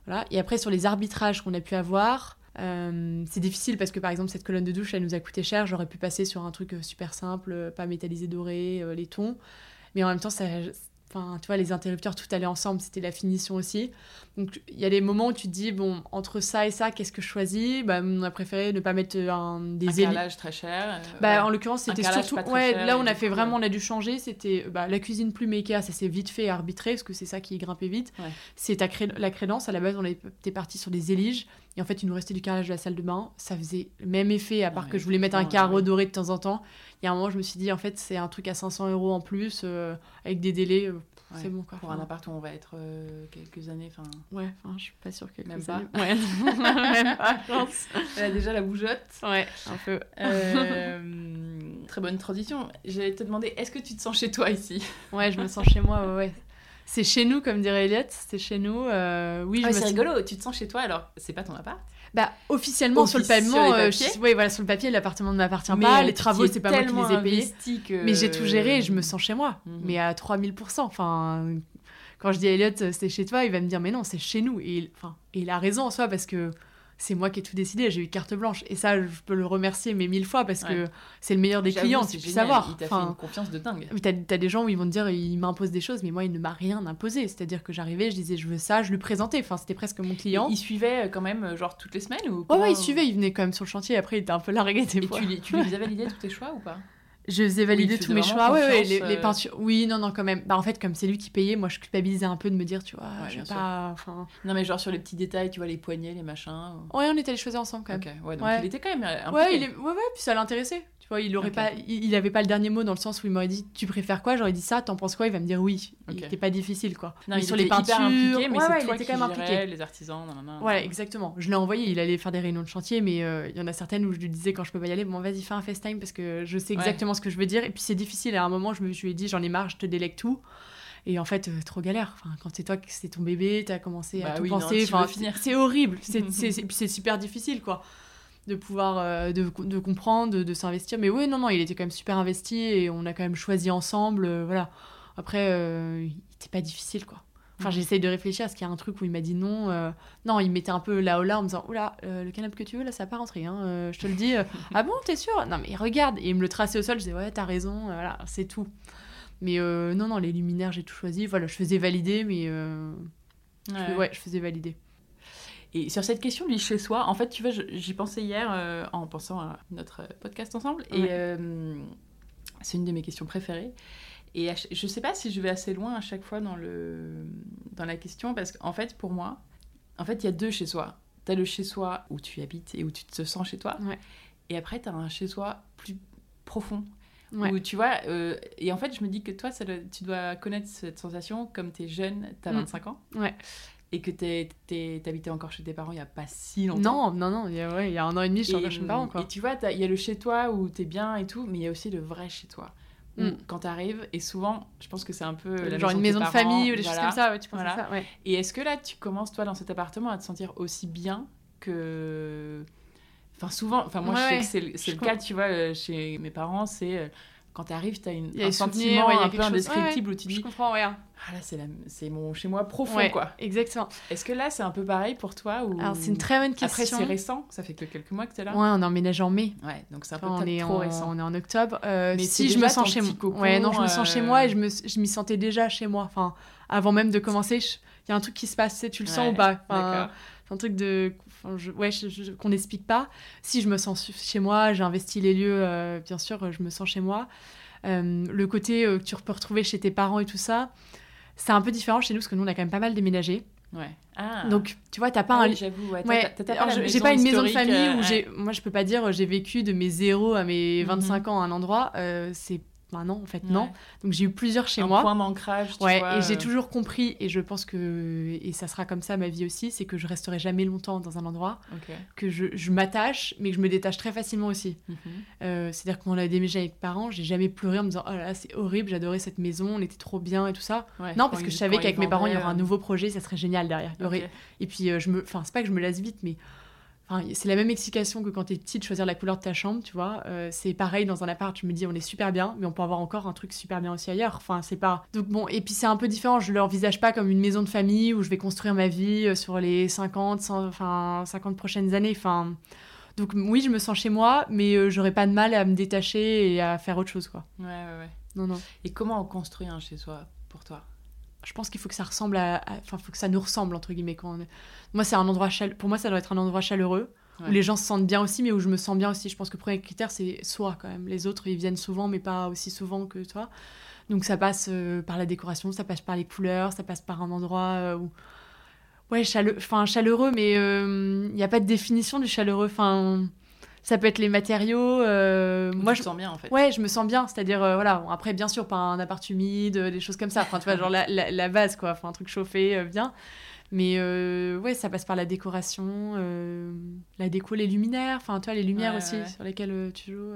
Voilà. Et après, sur les arbitrages qu'on a pu avoir, euh, c'est difficile parce que par exemple, cette colonne de douche, elle nous a coûté cher. J'aurais pu passer sur un truc euh, super simple, pas métallisé doré, les tons. Mais en même temps, ça, Enfin, tu vois, les interrupteurs, tout allait ensemble, c'était la finition aussi. Donc, il y a des moments où tu te dis, bon, entre ça et ça, qu'est-ce que je choisis? Bah, On a préféré ne pas mettre un, des un carrelage très cher. Euh, bah, En l'occurrence, c'était surtout. Ouais, là, on a fait vraiment, on a dû changer. C'était bah, la cuisine plus Ikea, ça s'est vite fait arbitrer, parce que c'est ça qui grimpait vite. C'est la crédence. À la base, on était parti sur des éliges. Et en fait, il nous restait du carrelage de la salle de bain. Ça faisait le même effet, à part que je voulais mettre un carreau doré de temps en temps. Il y a un moment, je me suis dit, en fait, c'est un truc à 500 euros en plus, euh, avec des délais. Euh, c'est bon quoi. Pour un appart où on va être euh, quelques années. Fin... Ouais, enfin, je suis pas sûre que Même pas. Ouais, même pas, Elle a déjà la bougeotte. Ouais, un peu. très bonne transition. J'allais te demander, est-ce que tu te sens chez toi ici? Ouais, je me sens chez moi, ouais. ouais. C'est chez nous, comme dirait Elliot, c'est chez nous. Euh, oui, ah, c'est rigolo, tu te sens chez toi alors c'est pas ton appart? Bah, officiellement, sur le paiement, euh, oui, voilà, sur le papier, l'appartement ne m'appartient pas. Les travaux, c'est pas moi qui les ai payés. Mais j'ai tout géré et je me sens chez moi. Mhm. Mais à 3000%. Enfin, quand je dis à Elliot, c'est chez toi, il va me dire, mais non, c'est chez nous. Et, enfin, et il a raison en soi parce que c'est moi qui ai tout décidé, j'ai eu carte blanche. Et ça, je peux le remercier mais mille fois parce que c'est le meilleur des clients, tu peux savoir. Il t'a fait une confiance de dingue. T'as as des gens où ils vont te dire, il m'impose des choses, mais moi, il ne m'a rien imposé. C'est-à-dire que j'arrivais, je disais, je veux ça, je lui présentais. Enfin, c'était presque mon client. il suivait euh, quand même, euh, genre, toutes les semaines ou Ouais, ouais, il suivait, il venait quand même sur le chantier. Après, il était un peu largué des Et tu, tu lui faisais valider tous tes choix ou pas? Je faisais valider tous mes choix. Oui, ouais, les, euh. peintures. Oui, non, non, quand même. Bah, en fait, comme c'est lui qui payait, moi, je culpabilisais un peu de me dire, tu vois, je pas. Non, mais genre sur les petits détails, tu vois, les poignets, les machins. Ouais, on était les choisir ensemble quand même. Ouais, donc il était quand même. Impliqué. Ouais, il est... ouais, ouais, puis ça l'intéressait. Tu vois, il aurait pas, il, avait pas le dernier mot dans le sens où il m'aurait dit, tu préfères quoi J'aurais dit ça, t'en penses quoi Il va me dire oui. Il était pas difficile, quoi. Non, mais sur les peintures, impliqué, mais ouais, toi qui quand même impliqué. Les artisans, non, Ouais, exactement. Je l'ai envoyé, il allait faire des réunions de chantier, mais euh, il y en a certaines où je lui disais quand je peux pas y aller, bon, vas-y, fais un FaceTime parce que je sais exactement ce que je veux dire. Et puis c'est difficile. À un moment, je me suis dit, j'en ai marre, je te délègue tout. Et en fait, euh, trop galère. Enfin, quand c'est toi, c'est ton bébé, t'as commencé à bah tout penser. c'est horrible. C'est super difficile, quoi de pouvoir euh, de, de, comprendre, de, s'investir. Mais oui, non, non, il était quand même super investi et on a quand même choisi ensemble. Euh, voilà. Après, euh, il était pas difficile, quoi. Enfin, j'essaye de réfléchir à ce qu'il y a un truc où il m'a dit non. non, il mettait un peu là haut là en me disant Oula, le canapé que tu veux, là, ça n'a pas rentré. Hein, je te le dis. ah bon, t'es sûr? Non, mais regarde. Et il me le traçait au sol. Je disais Ouais, t'as raison. voilà, c'est tout. Mais non, non, les luminaires, j'ai tout choisi. Voilà, je faisais valider, mais. ouais, je faisais valider. Et sur cette question du chez soi, en fait, tu vois, j'y pensais hier euh, en pensant à notre podcast ensemble. Et euh, c'est une de mes questions préférées. Et je sais pas si je vais assez loin à chaque fois dans, le, dans la question, parce qu'en fait, pour moi, en fait, il y a deux chez soi. Tu as le chez soi où tu habites et où tu te sens chez toi. Et après, tu as un chez soi plus profond. Où tu vois, euh, et en fait, je me dis que toi, ça tu dois connaître cette sensation comme tu es jeune, tu as 25 ans. Ouais et que t'habitais encore chez tes parents il y a pas si longtemps. Non, non, non, il y a, ouais, il y a un an et demi, je suis encore chez mes parents. Quoi. Et tu vois, il y a le chez toi où t'es bien et tout, mais il y a aussi le vrai chez toi. Mm. Quand t'arrives, et souvent, je pense que c'est un peu. La Genre une maison de, famille ou des choses comme ça, ouais, tu penses ça, ouais. Et est-ce que là, tu commences, toi, dans cet appartement, à te sentir aussi bien que. Enfin, souvent, enfin, moi, je sais que c'est le cas, tu vois, euh, chez mes parents, c'est euh, quand tu arrives, tu as un sentiment un peu indescriptible où tu dis. Je comprends, ouais. Ah là, c'est mon chez moi profond, quoi. Exactement. Est-ce que là, c'est un peu pareil pour toi ou... Alors, c'est une très bonne question. Après, c'est récent, ça fait que quelques mois que tu es là? Ouais, on a emménagé en mai. Ouais, donc c'est un peu on est trop récent. On est en octobre. Euh, Mais si je me sens chez moi. Ouais, non, je me sens chez moi et je m'y je sentais déjà chez moi. Enfin, avant même de commencer, il y a un truc qui se passe, tu le sens ou pas D'accord c'est un truc de ouais qu'on n'explique pas si je me sens chez moi j'ai investi les lieux euh, bien sûr je me sens chez moi euh, le côté euh, que tu peux retrouver chez tes parents et tout ça, c'est un peu différent chez nous parce que nous, on a quand même pas mal déménagé. Ouais. Ah. Donc, tu vois, t'as pas ah un. J'avoue, ouais. j'ai pas une maison de famille où j'ai. Moi, je peux pas dire j'ai vécu de mes 0 à mes 25 mhm. ans à un endroit. c'est non, en fait, non. Donc j'ai eu plusieurs chez moi. Un point d'ancrage, ouais, Et j'ai euh. toujours compris, et je pense que, et ça sera comme ça ma vie aussi, c'est que je resterai jamais longtemps dans un endroit, que je, je m'attache, mais que je me détache très facilement aussi. Mhm. Euh, c'est-à-dire qu'on a déménagé avec parents, j'ai jamais pleuré en me disant, oh là là, c'est horrible, j'adorais cette maison, on était trop bien et tout ça. non, parce que je savais qu'avec mes parents, il y aurait un euh. nouveau projet, ça serait génial derrière. Il y aurait... Et puis, je me... enfin, c'est pas que je me lasse vite, mais c'est la même explication que quand tu es petite, choisir la couleur de ta chambre, tu vois. Euh, c'est pareil dans un appart, je me dis on est super bien, mais on peut avoir encore un truc super bien aussi ailleurs. Enfin, c'est pas. Donc bon, et puis c'est un peu différent, je l'envisage pas comme une maison de famille où je vais construire ma vie euh, sur les 50, enfin, 50 prochaines années. Enfin, donc oui, je me sens chez moi, mais euh, j'aurais pas de mal à me détacher et à faire autre chose, quoi. Ouais, ouais, ouais. Non, non. Et comment on construit un chez soi pour toi? Je pense qu'il faut que ça ressemble à, enfin, faut que ça nous ressemble entre guillemets. Quand Moi, c'est un endroit pour moi, ça doit être un endroit chaleureux où les gens se sentent bien aussi, mais où je me sens bien aussi. Je pense que le premier critère, c'est soi quand même. Les autres, ils viennent souvent, mais pas aussi souvent que toi. Donc ça passe euh, par la décoration, ça passe par les couleurs, ça passe par un endroit euh, où ouais chaleureux, enfin chaleureux, mais il euh, n'y a pas de définition du chaleureux. Enfin ça peut être les matériaux. moi, je me sens bien en fait. Ouais, je me sens bien. C'est-à-dire, voilà, après, bien sûr, pas un appart humide, des choses comme ça. Enfin, tu vois, genre la, la, base, quoi. Enfin, un truc chauffé, bien. Mais ouais, ça passe par la décoration, la déco, les luminaires, enfin, tu vois, les lumières aussi sur lesquelles tu joues.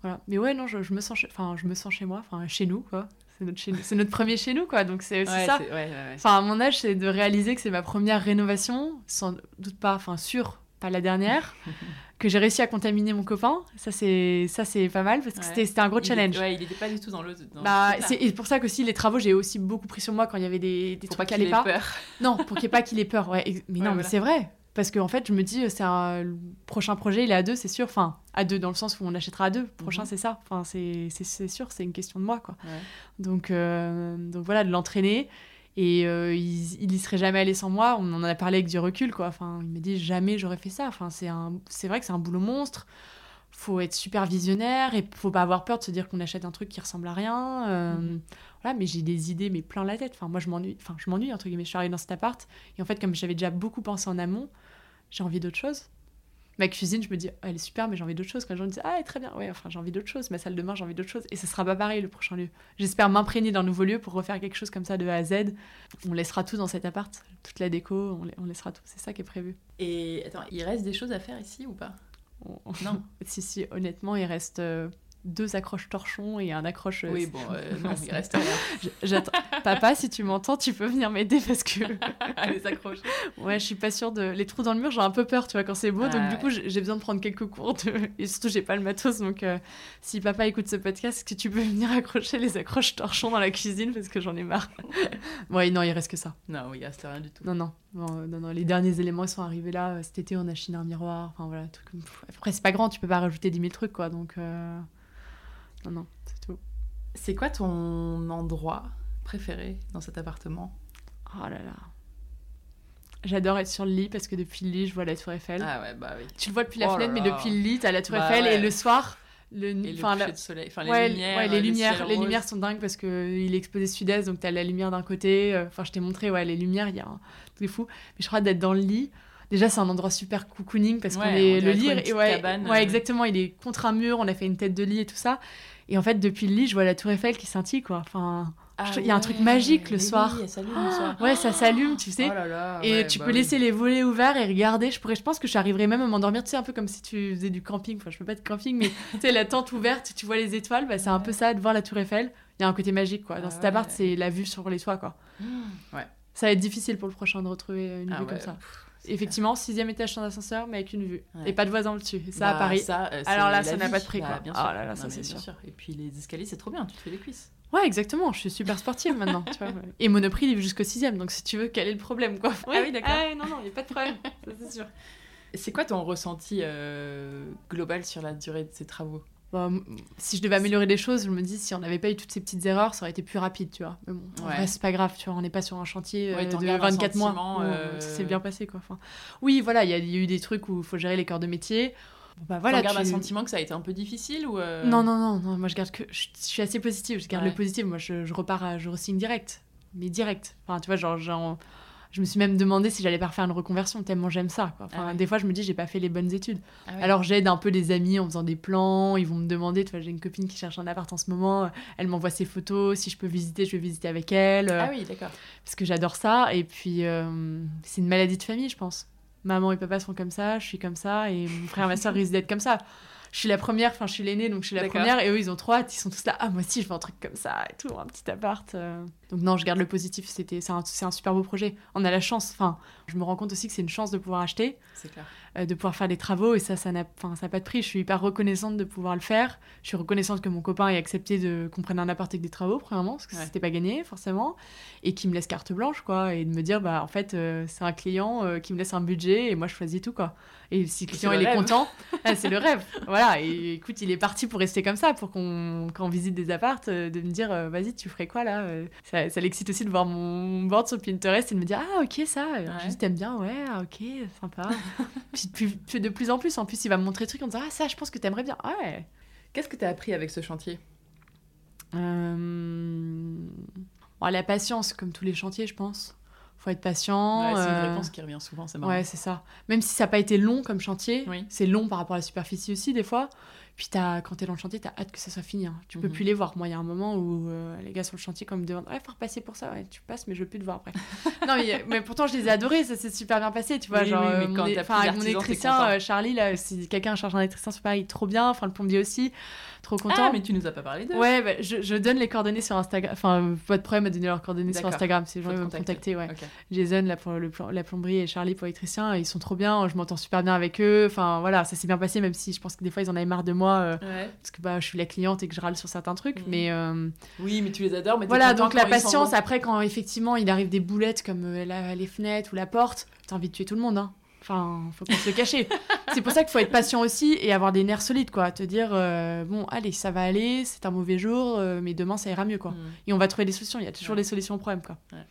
voilà. Mais ouais, non, je, je me sens chez... Enfin, je me sens chez moi, enfin, chez nous, quoi. C'est notre, c'est notre premier chez nous, quoi. Donc c'est aussi ça. enfin, à mon âge, c'est de réaliser que c'est ma première rénovation, sans doute pas, enfin, sûr, pas la dernière, que j'ai réussi à contaminer mon copain. Ça, c'est, ça, c'est pas mal parce que c'était, c'était un gros challenge. ouais, il n'était pas du tout dans le. bah, c'est pour ça qu'aussi les travaux, j'ai aussi beaucoup pris sur moi quand il y avait des, des trucs qui allaient pas. Peur. Non, pour qu'il ait pas qu'il ait peur. Ouais. Mais non, mais c'est vrai. Parce qu'en en fait, je me dis, c'est un le prochain projet, il est à deux, c'est sûr. Enfin, à deux dans le sens où on achètera à deux. Prochain, mhm. c'est ça. Enfin, c'est sûr, c'est une question de moi, quoi. Donc, euh, donc voilà, de l'entraîner. Et euh, il, il y serait jamais allé sans moi. On en a parlé avec du recul, quoi. Enfin, il m'a dit jamais j'aurais fait ça. Enfin, c'est vrai que c'est un boulot monstre. Faut être super visionnaire et faut pas avoir peur de se dire qu'on achète un truc qui ressemble à rien. Euh, mhm. Voilà, mais j'ai des idées, mais plein la tête. Enfin, moi, je m'ennuie. Enfin, je m'ennuie entre guillemets. Je suis arrivée dans cet appart et en fait, comme j'avais déjà beaucoup pensé en amont, j'ai envie d'autre chose. Ma cuisine, je me dis, elle est super, mais j'ai envie d'autre chose. Quand les gens me disent, ah, très bien, ouais, enfin, j'ai envie d'autre chose. Ma salle de bain, j'ai envie d'autre chose. Et ce sera pas pareil le prochain lieu. J'espère m'imprégner d'un nouveau lieu pour refaire quelque chose comme ça de A à Z. On laissera tout dans cet appart, toute la déco, on, laissera tout. C'est ça qui est prévu. Et attends, il reste des choses à faire ici ou pas? Non. si, si, honnêtement, il reste. Euh, deux accroches torchons et un accroche. Euh, oui, bon, euh, non, il reste rien. J'attends. Papa, si tu m'entends, tu peux venir m'aider parce que. les accroches. Ouais, je suis pas sûre de. Les trous dans le mur, j'ai un peu peur, tu vois, quand c'est beau. donc, du coup, j'ai besoin de prendre quelques cours. De... Et surtout, j'ai pas le matos. Donc, euh, si papa écoute ce podcast, est-ce que tu peux venir accrocher les accroches torchons dans la cuisine parce que j'en ai marre? Ouais, non, il reste que ça. Non, il reste rien du tout. Non, non. Non, non, Les derniers éléments, ils sont arrivés là. Cet été, on a chiné un miroir. Enfin, voilà. Après, c'est pas grand, tu peux pas rajouter 10 000 trucs, quoi. Donc. Non, non, c'est tout. C'est quoi ton endroit préféré dans cet appartement? Oh là là. J'adore être sur le lit parce que depuis le lit, je vois la Tour Eiffel. Ah ouais, bah oui. Tu le vois depuis la oh fenêtre, mais depuis le lit, t'as la Tour Eiffel et le soir. Le, et le de soleil, enfin, les lumières, ouais, les, lumières, les lumières sont dingues parce que il est exposé sud-est, donc t'as la lumière d'un côté. Euh, enfin, je t'ai montré, ouais, les lumières, il y a un truc fou. Mais je crois d'être dans le lit, Déjà, c'est un endroit super cocooning parce qu'on est le lit. Et ouais, cabane, ouais, euh. exactement. Il est contre un mur. On a fait une tête de lit et tout ça. Et en fait, depuis le lit, je vois la Tour Eiffel qui scintille, quoi. Enfin, ah il y a un truc magique le soir. Oui, s'allume le soir. Ouais, ça s'allume, tu sais. Oh et tu bah peux laisser les volets ouverts et regarder. Je pourrais, je pense que j'arriverais même à m'endormir, tu sais, un peu comme si tu faisais du camping. Enfin, je peux pas de camping, mais tu sais, la tente ouverte, tu vois les étoiles, bah, c'est un peu ça, de voir la Tour Eiffel. Il y a un côté magique, quoi. Dans ah cet appart, c'est la vue sur les toits, quoi. Ouais. Ça va être difficile pour le prochain de retrouver une ah vue comme ça. Effectivement, sixième étage sans ascenseur, mais avec une vue. Et pas de voisin au-dessus. ça, à bah, Paris. Euh, Alors là, ça n'a pas de prix, bah, quoi. Bien sûr. Oh là là, ça, c'est sûr. Et puis les escaliers, c'est trop bien, tu te fais des cuisses. Ouais, exactement. Je suis super sportive maintenant. Tu vois, Et Monoprix, il est jusqu'au sixième, donc si tu veux, quel est le problème, quoi? Ah oui, d'accord. Ah, non, non, il n'y a pas de problème. ça, c'est sûr. C'est quoi ton ressenti euh, global sur la durée de ces travaux? Si je devais améliorer des choses, je me dis si on n'avait pas eu toutes ces petites erreurs, ça aurait été plus rapide, tu vois. Mais bon, c'est pas grave, tu vois, on n'est pas sur un chantier euh, de 24 mois. Euh... C'est bien passé, quoi. Enfin, oui, voilà, il y, a eu des trucs où il faut gérer les corps de métier. Bon, bah, voilà, tu gardes un sentiment que ça a été un peu difficile ou euh Non, non, non, non, moi je garde que. Je, suis assez positive, je garde le positif. Moi je, je repars, à, je re-signe direct. Mais direct. Enfin, tu vois, genre, genre je me suis même demandé si j'allais pas refaire une reconversion, tellement j'aime ça. Enfin, ah Des fois, je me dis, j'ai pas fait les bonnes études. Ah Alors, j'aide un peu des amis en faisant des plans. Ils vont me demander, tu vois, j'ai une copine qui cherche un appart en ce moment. Elle m'envoie ses photos. Si je peux visiter, je vais visiter avec elle. Ah oui, d'accord. Parce que j'adore ça. Et puis, euh, c'est une maladie de famille, je pense. Maman et papa sont comme ça, je suis comme ça. Et mon frère et ma soeur risquent d'être comme ça je suis la première, enfin je suis l'aînée, donc je suis la première, et eux ils ont trois, ils sont tous là, ah moi aussi je veux un truc comme ça et tout, un petit appart. Euh. Donc non, je garde le positif, c'était c'est un, un, super beau projet. On a la chance, enfin je me rends compte aussi que c'est une chance de pouvoir acheter, euh, de pouvoir faire des travaux, et ça ça n'a ça pas de prix. Je suis hyper reconnaissante de pouvoir le faire. Je suis reconnaissante que mon copain ait accepté de qu'on prenne un appart avec des travaux, premièrement, parce que c'était pas gagné forcément, et qui me laisse carte blanche quoi, et de me dire bah en fait euh, c'est un client qui me laisse un budget et moi je choisis tout quoi. Et si le client il est content, ah, c'est le rêve. Voilà et écoute, il est parti pour rester comme ça, pour qu'on, quand on visite des appartes, euh, de me dire, euh, vas-y, tu ferais quoi là euh? Ça, ça l'excite aussi de voir mon board sur Pinterest et de me dire, ah ok, ça, ouais. je dis, t'aimes bien, ouais, ah, ok, sympa. puis, puis, de plus en plus, en plus, il va me montrer des trucs en disant, ah ça, je pense que t'aimerais bien, ouais. Qu'est-ce que t'as appris avec ce chantier? Euh... bon, La patience, comme tous les chantiers, je pense faut être patient. Ouais, c'est une réponse qui revient souvent, c'est marrant. Ouais, c'est ça. Même si ça n'a pas été long comme chantier, oui. c'est long par rapport à la superficie aussi, des fois. Puis as, quand tu es dans le chantier, tu as hâte que ça soit fini. Hein. Tu peux mhm. plus les voir. Moi, il y a un moment où euh, les gars sur le chantier, ils me demandent Ouais, faut repasser pour ça. Ouais, tu passes, mais je veux plus te voir après. non, mais, mais, pourtant, je les ai adorés. Ça s'est super bien passé. Tu vois, oui, genre, oui, mais euh, quand mon, avec mon électricien, euh, Charlie, là, si quelqu'un cherche un électricien sur Paris, trop bien. Enfin, le plombier aussi. Trop content. Ah, mais tu nous as pas parlé d'eux. Ouais, bah, je, je, donne les coordonnées sur Instagram. Enfin, pas de problème à donner leurs coordonnées sur Instagram. Si les gens veulent me contacter, ouais. Okay. Jason, pour le, la plomberie, et Charlie pour l'électricien, ils sont trop bien. Je m'entends super bien avec eux. Enfin, voilà, ça s'est bien passé, même si je pense que des fois, ils en avaient marre de moi. Euh, ouais. Parce que bah, je suis la cliente et que je râle sur certains trucs. Mmh. Mais. Euh... Oui, mais tu les adores. Mais voilà, donc la patience, après, quand effectivement, il arrive des boulettes comme euh, la, les fenêtres ou la porte, t'as envie de tuer tout le monde, hein. Enfin, faut pas se le cacher. c'est pour ça qu'il faut être patient aussi et avoir des nerfs solides, quoi. Te dire, euh, bon, allez, ça va aller, c'est un mauvais jour, euh, mais demain, ça ira mieux, quoi. Mm. Et on va trouver des solutions. Il y a toujours des solutions au problème, quoi. Ouais.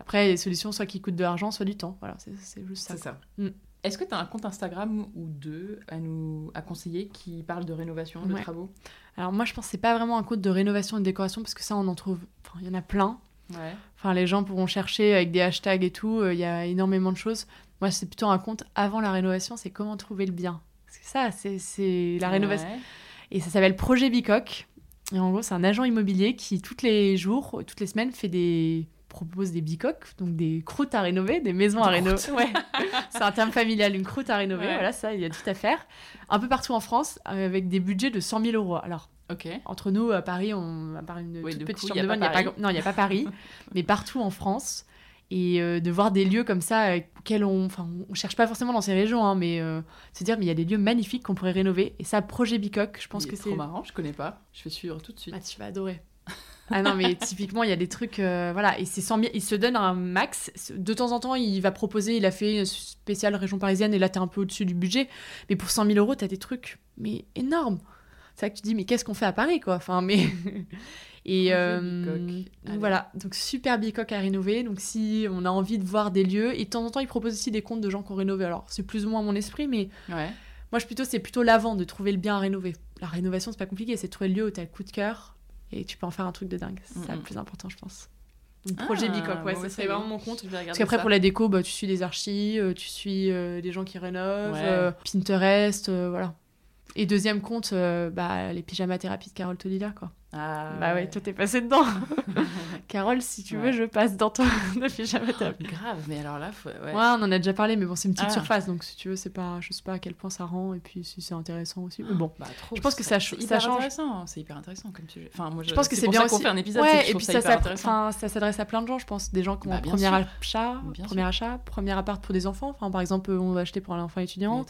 Après, les solutions, soit qui coûtent de l'argent, soit du temps. Voilà, c'est juste ça. C'est ça. Mm. Est-ce que tu as un compte Instagram ou deux à nous à conseiller qui parle de rénovation, de ouais. travaux? Alors moi, je pense que c'est pas vraiment un compte de rénovation et de décoration parce que ça, on en trouve. Enfin, il y en a plein. Ouais. Enfin, les gens pourront chercher avec des hashtags et tout. Euh, il y a énormément de choses. Moi, c'est plutôt un compte avant la rénovation, c'est comment trouver le bien. C'est ça, c'est la rénovation. Ouais. Et ça s'appelle Projet Bicoque. Et en gros, c'est un agent immobilier qui, tous les jours, toutes les semaines, fait des propose des bicoques, donc des croûtes à rénover, des maisons des à rénover. Ouais. c'est un terme familial, une croûte à rénover. Ouais. Voilà, ça, il y a tout à faire. Un peu partout en France, avec des budgets de 100 000 euros. Alors, okay. entre nous, à Paris, on, à part une oui, toute petite coup, chambre de bonne, il n'y a pas... Non, il n'y a pas Paris, mais partout en France, et euh, de voir des lieux comme ça euh, auxquels on enfin on cherche pas forcément dans ces régions hein, mais euh, se dire mais il y a des lieux magnifiques qu'on pourrait rénover. Et ça projet Bicoque je pense il que c'est trop marrant je connais pas. Je vais suivre tout de suite. Ah, tu vas adorer. Ah non mais typiquement il y a des trucs euh, voilà. Et c'est 100 000 il se donne un max. De temps en temps il va proposer il a fait une spéciale région parisienne et là t'es un peu au-dessus du budget. Mais pour 100 000 euros t'as des trucs mais énormes. C'est ça que tu dis mais qu'est-ce qu'on fait à Paris quoi? Enfin mais Et euh, voilà, donc super bicoque à rénover. Donc si on a envie de voir des lieux, et de temps en temps, ils proposent aussi des comptes de gens qui ont rénové. Alors c'est plus ou moins mon esprit, mais ouais. moi je plutôt c'est plutôt l'avant de trouver le bien à rénover. La rénovation c'est pas compliqué, c'est trouver le lieu où tu as le coup de cœur et tu peux en faire un truc de dingue. C'est mm -hmm. ça le plus important, je pense. Donc, projet ah, Bicoque, ouais, ça serait vraiment mon compte. Parce qu'après, pour la déco, bah, tu suis des archis, euh, tu suis euh, des gens qui rénovent, ouais. euh, Pinterest, euh, voilà. Et deuxième compte, euh, bah, les pyjamas thérapies de Carole Tolila, quoi. Ah, bah ouais, toi t'es passé dedans. Carole, si tu veux, je passe dans ton pyjama thérapie. grave, mais alors là, faut... ouais. ouais. on en a déjà parlé, mais bon, c'est une petite ah. surface, donc si tu veux, c'est pas, je sais pas à quel point ça rend, et puis si c'est intéressant aussi. Mais bon, bah, trop, je pense que ça, ça change. Intéressant, c'est hyper intéressant comme sujet. Enfin, moi, je, je pense que c'est bien aussi. fait un épisode. Ouais, et puis ça, ça, ça s'adresse à plein de gens, je pense, des gens qui ont bah, un premier achat, premier achat, premier appart pour des enfants. Enfin, par exemple, on va acheter pour un enfant étudiant,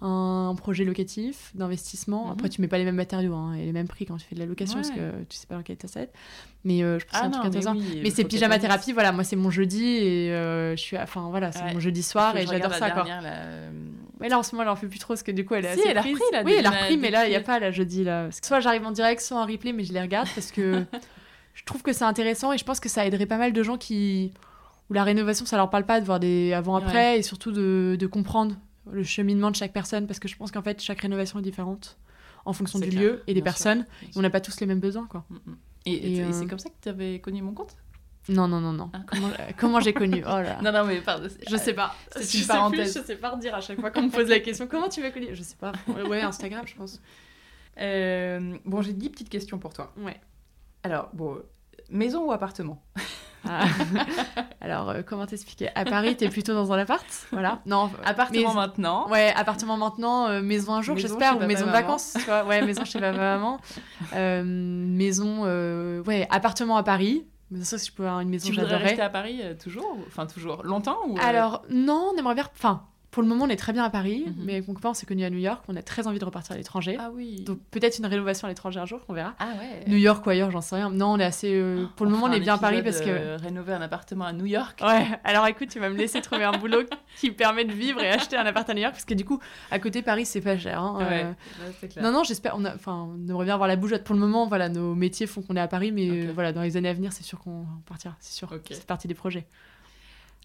un projet locatif d'investissement. Après, tu mets pas les mêmes matériaux et les mêmes prix quand tu fais de la location, parce que tu sais pas dans quel ça va être. Mais euh, je pense ah que c'est un truc intéressant. Mais, oui, mais c'est pyjama thérapie, voilà, moi c'est mon jeudi et euh, je suis. Enfin voilà, c'est ouais. mon jeudi soir et j'adore ça quoi. La... Mais là en ce moment, elle en fait plus trop parce que du coup elle est si, assez elle a repris là. Oui, elle a repris, mais là il n'y a pas la jeudi là. Soit j'arrive en direct, soit en replay, mais je les regarde parce que je trouve que c'est intéressant et je pense que ça aiderait pas mal de gens qui. où la rénovation ça leur parle pas de voir des avant-après ouais. et surtout de, de comprendre le cheminement de chaque personne parce que je pense qu'en fait chaque rénovation est différente en fonction du clair, lieu et des personnes. Et on n'a pas tous les mêmes besoins quoi. Mm -hmm. Et, et, et euh... c'est comme ça que tu avais connu mon compte? Non, non, non, non. Ah. Comment, comment j'ai connu? Oh là. Non, non, mais pardon. Je sais pas. C'est une parenthèse. Plus, je sais pas redire à chaque fois qu'on me pose la question. Comment tu m'as connu Je sais pas. Ouais, Instagram, je pense. Euh, bon, j'ai 10 petites questions pour toi. Ouais. Alors, bon, maison ou appartement? Ah. Alors, euh, comment t'expliquer? À Paris, t'es plutôt dans un appart? Voilà. Non, appartement mais... maintenant. Ouais, appartement maintenant, euh, maison un jour, j'espère, ou maison de vacances. Tu vois ouais, maison chez papa maman. Euh, maison, ouais, appartement à Paris. Mais ça, si je pouvais avoir une maison, j'adorerais. Tu voudrais rester à Paris toujours Enfin, toujours? Longtemps ou Alors, non, on aimerait bien. Enfin, pour le moment, on est très bien à Paris, Mhm. mais avec mon copain, on s'est connus à New York. On a très envie de repartir à l'étranger. Ah oui. Donc peut-être une rénovation à l'étranger un jour, on verra. ah ouais. New York ou ailleurs, j'en sais rien. Non, on est assez. euh, pour le moment, on est bien à Paris parce que. euh, rénover un appartement à New York. Ouais, alors écoute, tu vas me laisser trouver un boulot qui me permet de vivre et acheter un appart à New York parce que du coup, à côté Paris, c'est pas cher. hein, Ouais, euh. ouais, c'est clair. Non, non, j'espère. On, a- enfin, on aimerait bien avoir la bougeotte. Pour le moment, voilà, nos métiers font qu'on est à Paris, mais voilà, dans les années à venir, c'est sûr qu'on partira. C'est sûr. Ok. C'est partie des projets.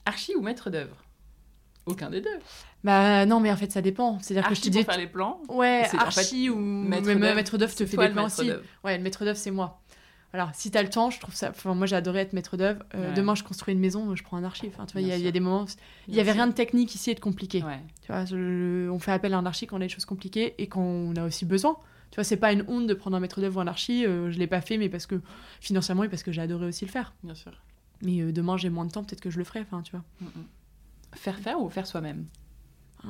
Archi ou maître d'œuvre? Aucun des deux. Bah non, mais en fait, ça dépend. C'est-à-dire que je te Archi dis. faire les plans. Ouais, c'est- en archi ou maître même d'œuvre, maître d'œuvre te fait des plans aussi. Ouais, le maître d'œuvre, c'est moi. Alors, si t'as le temps, je trouve ça. Enfin, moi, j'ai adoré être maître d'œuvre. Euh, Ouais. Demain, je construis une maison, je prends un archi. Enfin, tu vois, il y, a- y des moments. Il y Bien avait sûr. rien de technique ici et de compliqué. Ouais. Tu vois, je- on fait appel à un archi quand on a des choses compliquées et quand on a aussi besoin. Tu vois, c'est pas une honte de prendre un maître d'œuvre ou un archi. euh, je l'ai pas fait, mais parce que financièrement et parce que j'ai adoré aussi le faire. Bien sûr. Mais euh, demain, j'ai moins de temps, peut-être que je le ferai. Enfin, tu vois, Mm, mm. Faire faire ou faire soi-même? Euh,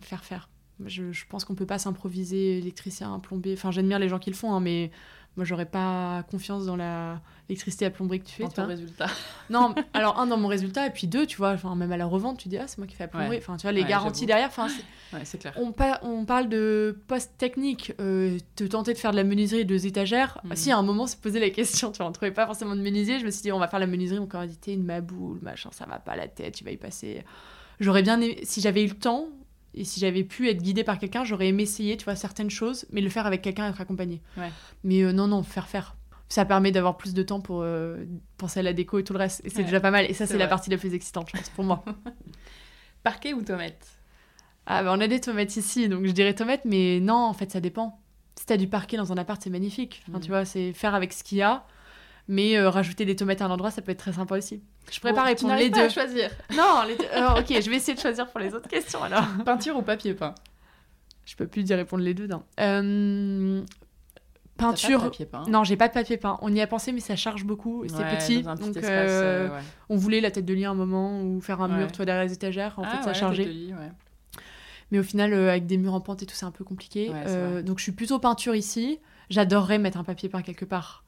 faire faire. Je, je pense qu'on peut pas s'improviser électricien, plombier. Enfin, j'admire les gens qui le font, hein, mais moi, j'aurais pas confiance dans la l'électricité à plomberie que tu fais. dans ton résultat. Non, alors un dans mon résultat et puis deux, tu vois, enfin même à la revente, tu dis ah c'est moi qui fais la plomberie. Ouais. Enfin, tu vois les Ouais, garanties derrière. Enfin, c'est- Ouais, c'est clair. On, pa- on parle de poste technique, euh, te tenter de faire de la menuiserie deux étagères. Mhm. Si à un moment se posait la question, tu vois, on trouvait pas forcément de menuisier, je me suis dit on va faire la menuiserie, mon commodité, une maboule, machin, ça va pas la tête, tu vas y passer. J'aurais bien aimé, si j'avais eu le temps et si j'avais pu être guidée par quelqu'un, j'aurais aimé essayer, tu vois, certaines choses, mais le faire avec quelqu'un, être accompagné. Ouais. Mais euh, non, non, faire faire. Ça permet d'avoir plus de temps pour euh, penser à la déco et tout le reste. Et c'est Ouais. déjà pas mal. Et ça, C'est la partie la plus excitante, je pense, pour moi. Parquet ou tomate? Ah bah on a des tomates ici, donc je dirais tomates, mais non, en fait ça dépend. Si t'as du parquet dans un appart, c'est magnifique. Enfin, Mhm. Tu vois, c'est faire avec ce qu'il y a, mais euh, rajouter des tomates à un endroit, ça peut être très sympa aussi. Je pourrais Bon, répondre les pas à deux. choisir. Non, les deux. euh, ok, je vais essayer de choisir pour les autres questions alors. Peinture ou papier peint? Je peux plus dire répondre les deux. Non. Euh, T'as pas de Peinture. papier peint? Non, j'ai pas de papier peint. On y a pensé, mais ça charge beaucoup. C'est Ouais, petit, donc espace, euh, euh, ouais. on voulait la tête de lit à un moment ou faire un mur, Ouais. toi derrière les étagères. En Ah fait, ça chargeait. tête de lit, ouais. Mais au final, euh, avec des murs en pente et tout, c'est un peu compliqué. Euh, donc je suis plutôt peinture ici. J'adorerais mettre un papier peint quelque part.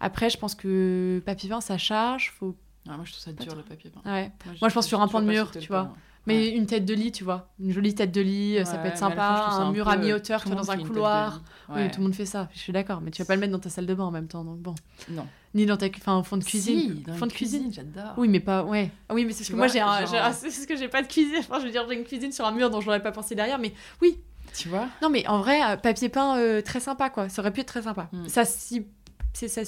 Après, je pense que papier peint, ça charge. Faut... Ah, moi, je trouve ça dur, le papier peint. Ouais. Moi, je pense sur un pan de mur, tu vois. Mais une tête de lit, tu vois. Une jolie tête de lit, euh, ça peut être je sympa. trouve ça Un un mur peu- à mi-hauteur, tout tu vois, dans un couloir. Oui, tout le monde fait ça. Je suis d'accord. Mais tu vas pas le mettre dans ta salle de bain en même temps. Donc bon. Non. Ni dans ta enfin, au fond de cuisine. Si, dans fond de cuisine. j'adore. Oui, mais pas. Ouais. Ah oui, mais c'est parce que moi, vois, j'ai un. genre- j'ai C'est parce que j'ai pas de cuisine. Enfin, je veux dire, j'ai une cuisine sur un mur dont j'aurais pas pensé derrière. Mais oui, Tu vois? Non, mais en vrai, euh, papier peint, euh, très sympa, quoi. Ça aurait pu être très sympa. Mm. Ça, si. C'est ça.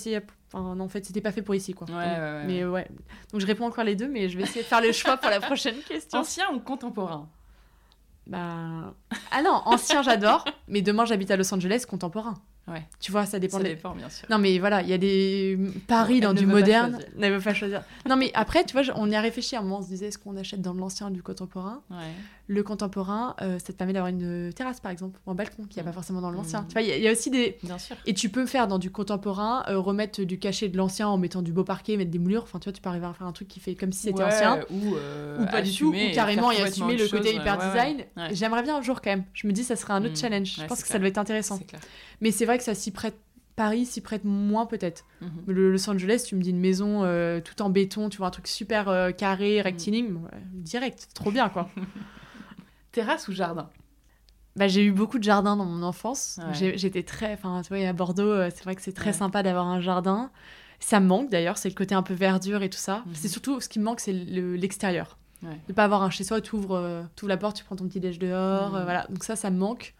Enfin, non, en fait, c'était pas fait pour ici, quoi. Ouais, ouais, ouais. Mais ouais. Donc, je réponds encore les deux, mais je vais essayer de faire le choix pour la prochaine question. Ancien ou contemporain? Bah. Ah non, ancien, j'adore. Mais demain, j'habite à Los Angeles, contemporain. Ouais. Tu vois, ça dépend Ça des- dépend, bien sûr. Non, mais voilà, il y a des. Paris dans du moderne. choisir. Ne veut pas choisir. Non, mais après, tu vois, on y a réfléchi à un moment, on se disait, est-ce qu'on achète dans l'ancien ou du contemporain? Ouais. Le contemporain, euh, ça te permet d'avoir une terrasse, par exemple, ou un balcon, qu'il n'y a pas Mm. forcément dans l'ancien. Mm. Tu vois, il y, a- il y a aussi des. Bien sûr. Et tu peux faire dans du contemporain, euh, remettre du cachet de l'ancien en mettant du beau parquet, mettre des moulures. Enfin, tu vois, tu peux arriver à faire un truc qui fait comme si c'était Ouais, anciien. Ou, euh, Ou pas du tout, ou et carrément complètement assumer le côté chose, hyper ouais, design. ouais. J'aimerais bien un jour quand même. Je me dis, ça serait un autre Mm. challenge. Je pense que ça doit être intéressant. Clair. Mais c'est vrai que ça s'y prête. Paris s'y prête moins peut-être. Mhm. Le Los Angeles, tu me dis une maison euh, tout en béton, tu vois un truc super euh, carré, rectiligne, ouais, direct, trop bien quoi. Terrasse ou jardin? Bah, j'ai eu beaucoup de jardins dans mon enfance. Ouais. J'étais très. Enfin, tu vois, à Bordeaux, euh, c'est vrai que c'est très Ouais. sympa d'avoir un jardin. Ça me manque d'ailleurs, c'est le côté un peu verdure et tout ça. Mhm. C'est surtout ce qui me manque, c'est le- l'extérieur. Ouais. De pas avoir un chez soi, tu ouvres, la porte, tu prends ton petit déj dehors, Mhm. euh, voilà. Donc ça, ça me manque.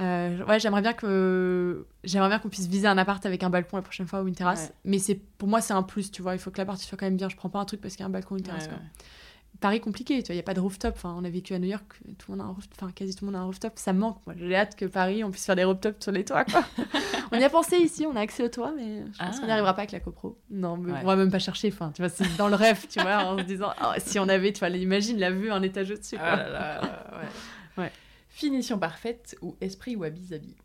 Euh, ouais, j'aimerais bien que j'aimerais bien qu'on puisse viser un appart avec un balcon la prochaine fois ou une terrasse. Mais c'est pour moi, c'est un plus, tu vois. Il faut que l'appart soit quand même bien. Je prends pas un truc parce qu'il y a un balcon ou une terrasse. Quoi. Paris compliqué, tu vois, il y a pas de rooftop. Enfin, on a vécu à New York, tout le monde a un roof- enfin quasi tout le monde a un rooftop. Ça me manque. Moi, j'ai hâte que Paris, on puisse faire des rooftops sur les toits. Quoi. on y a pensé ici, on a accès au toit, mais je pense Ah. qu'on n'y arrivera pas avec la copro. Non, mais Ouais. on va même pas chercher. Enfin, tu vois, c'est dans le rêve, tu vois, en se disant, oh, si on avait, tu vois, imagine la vue un étage au-dessus. Ah ouais. Ouais. Finition parfaite ou esprit ou habit-habit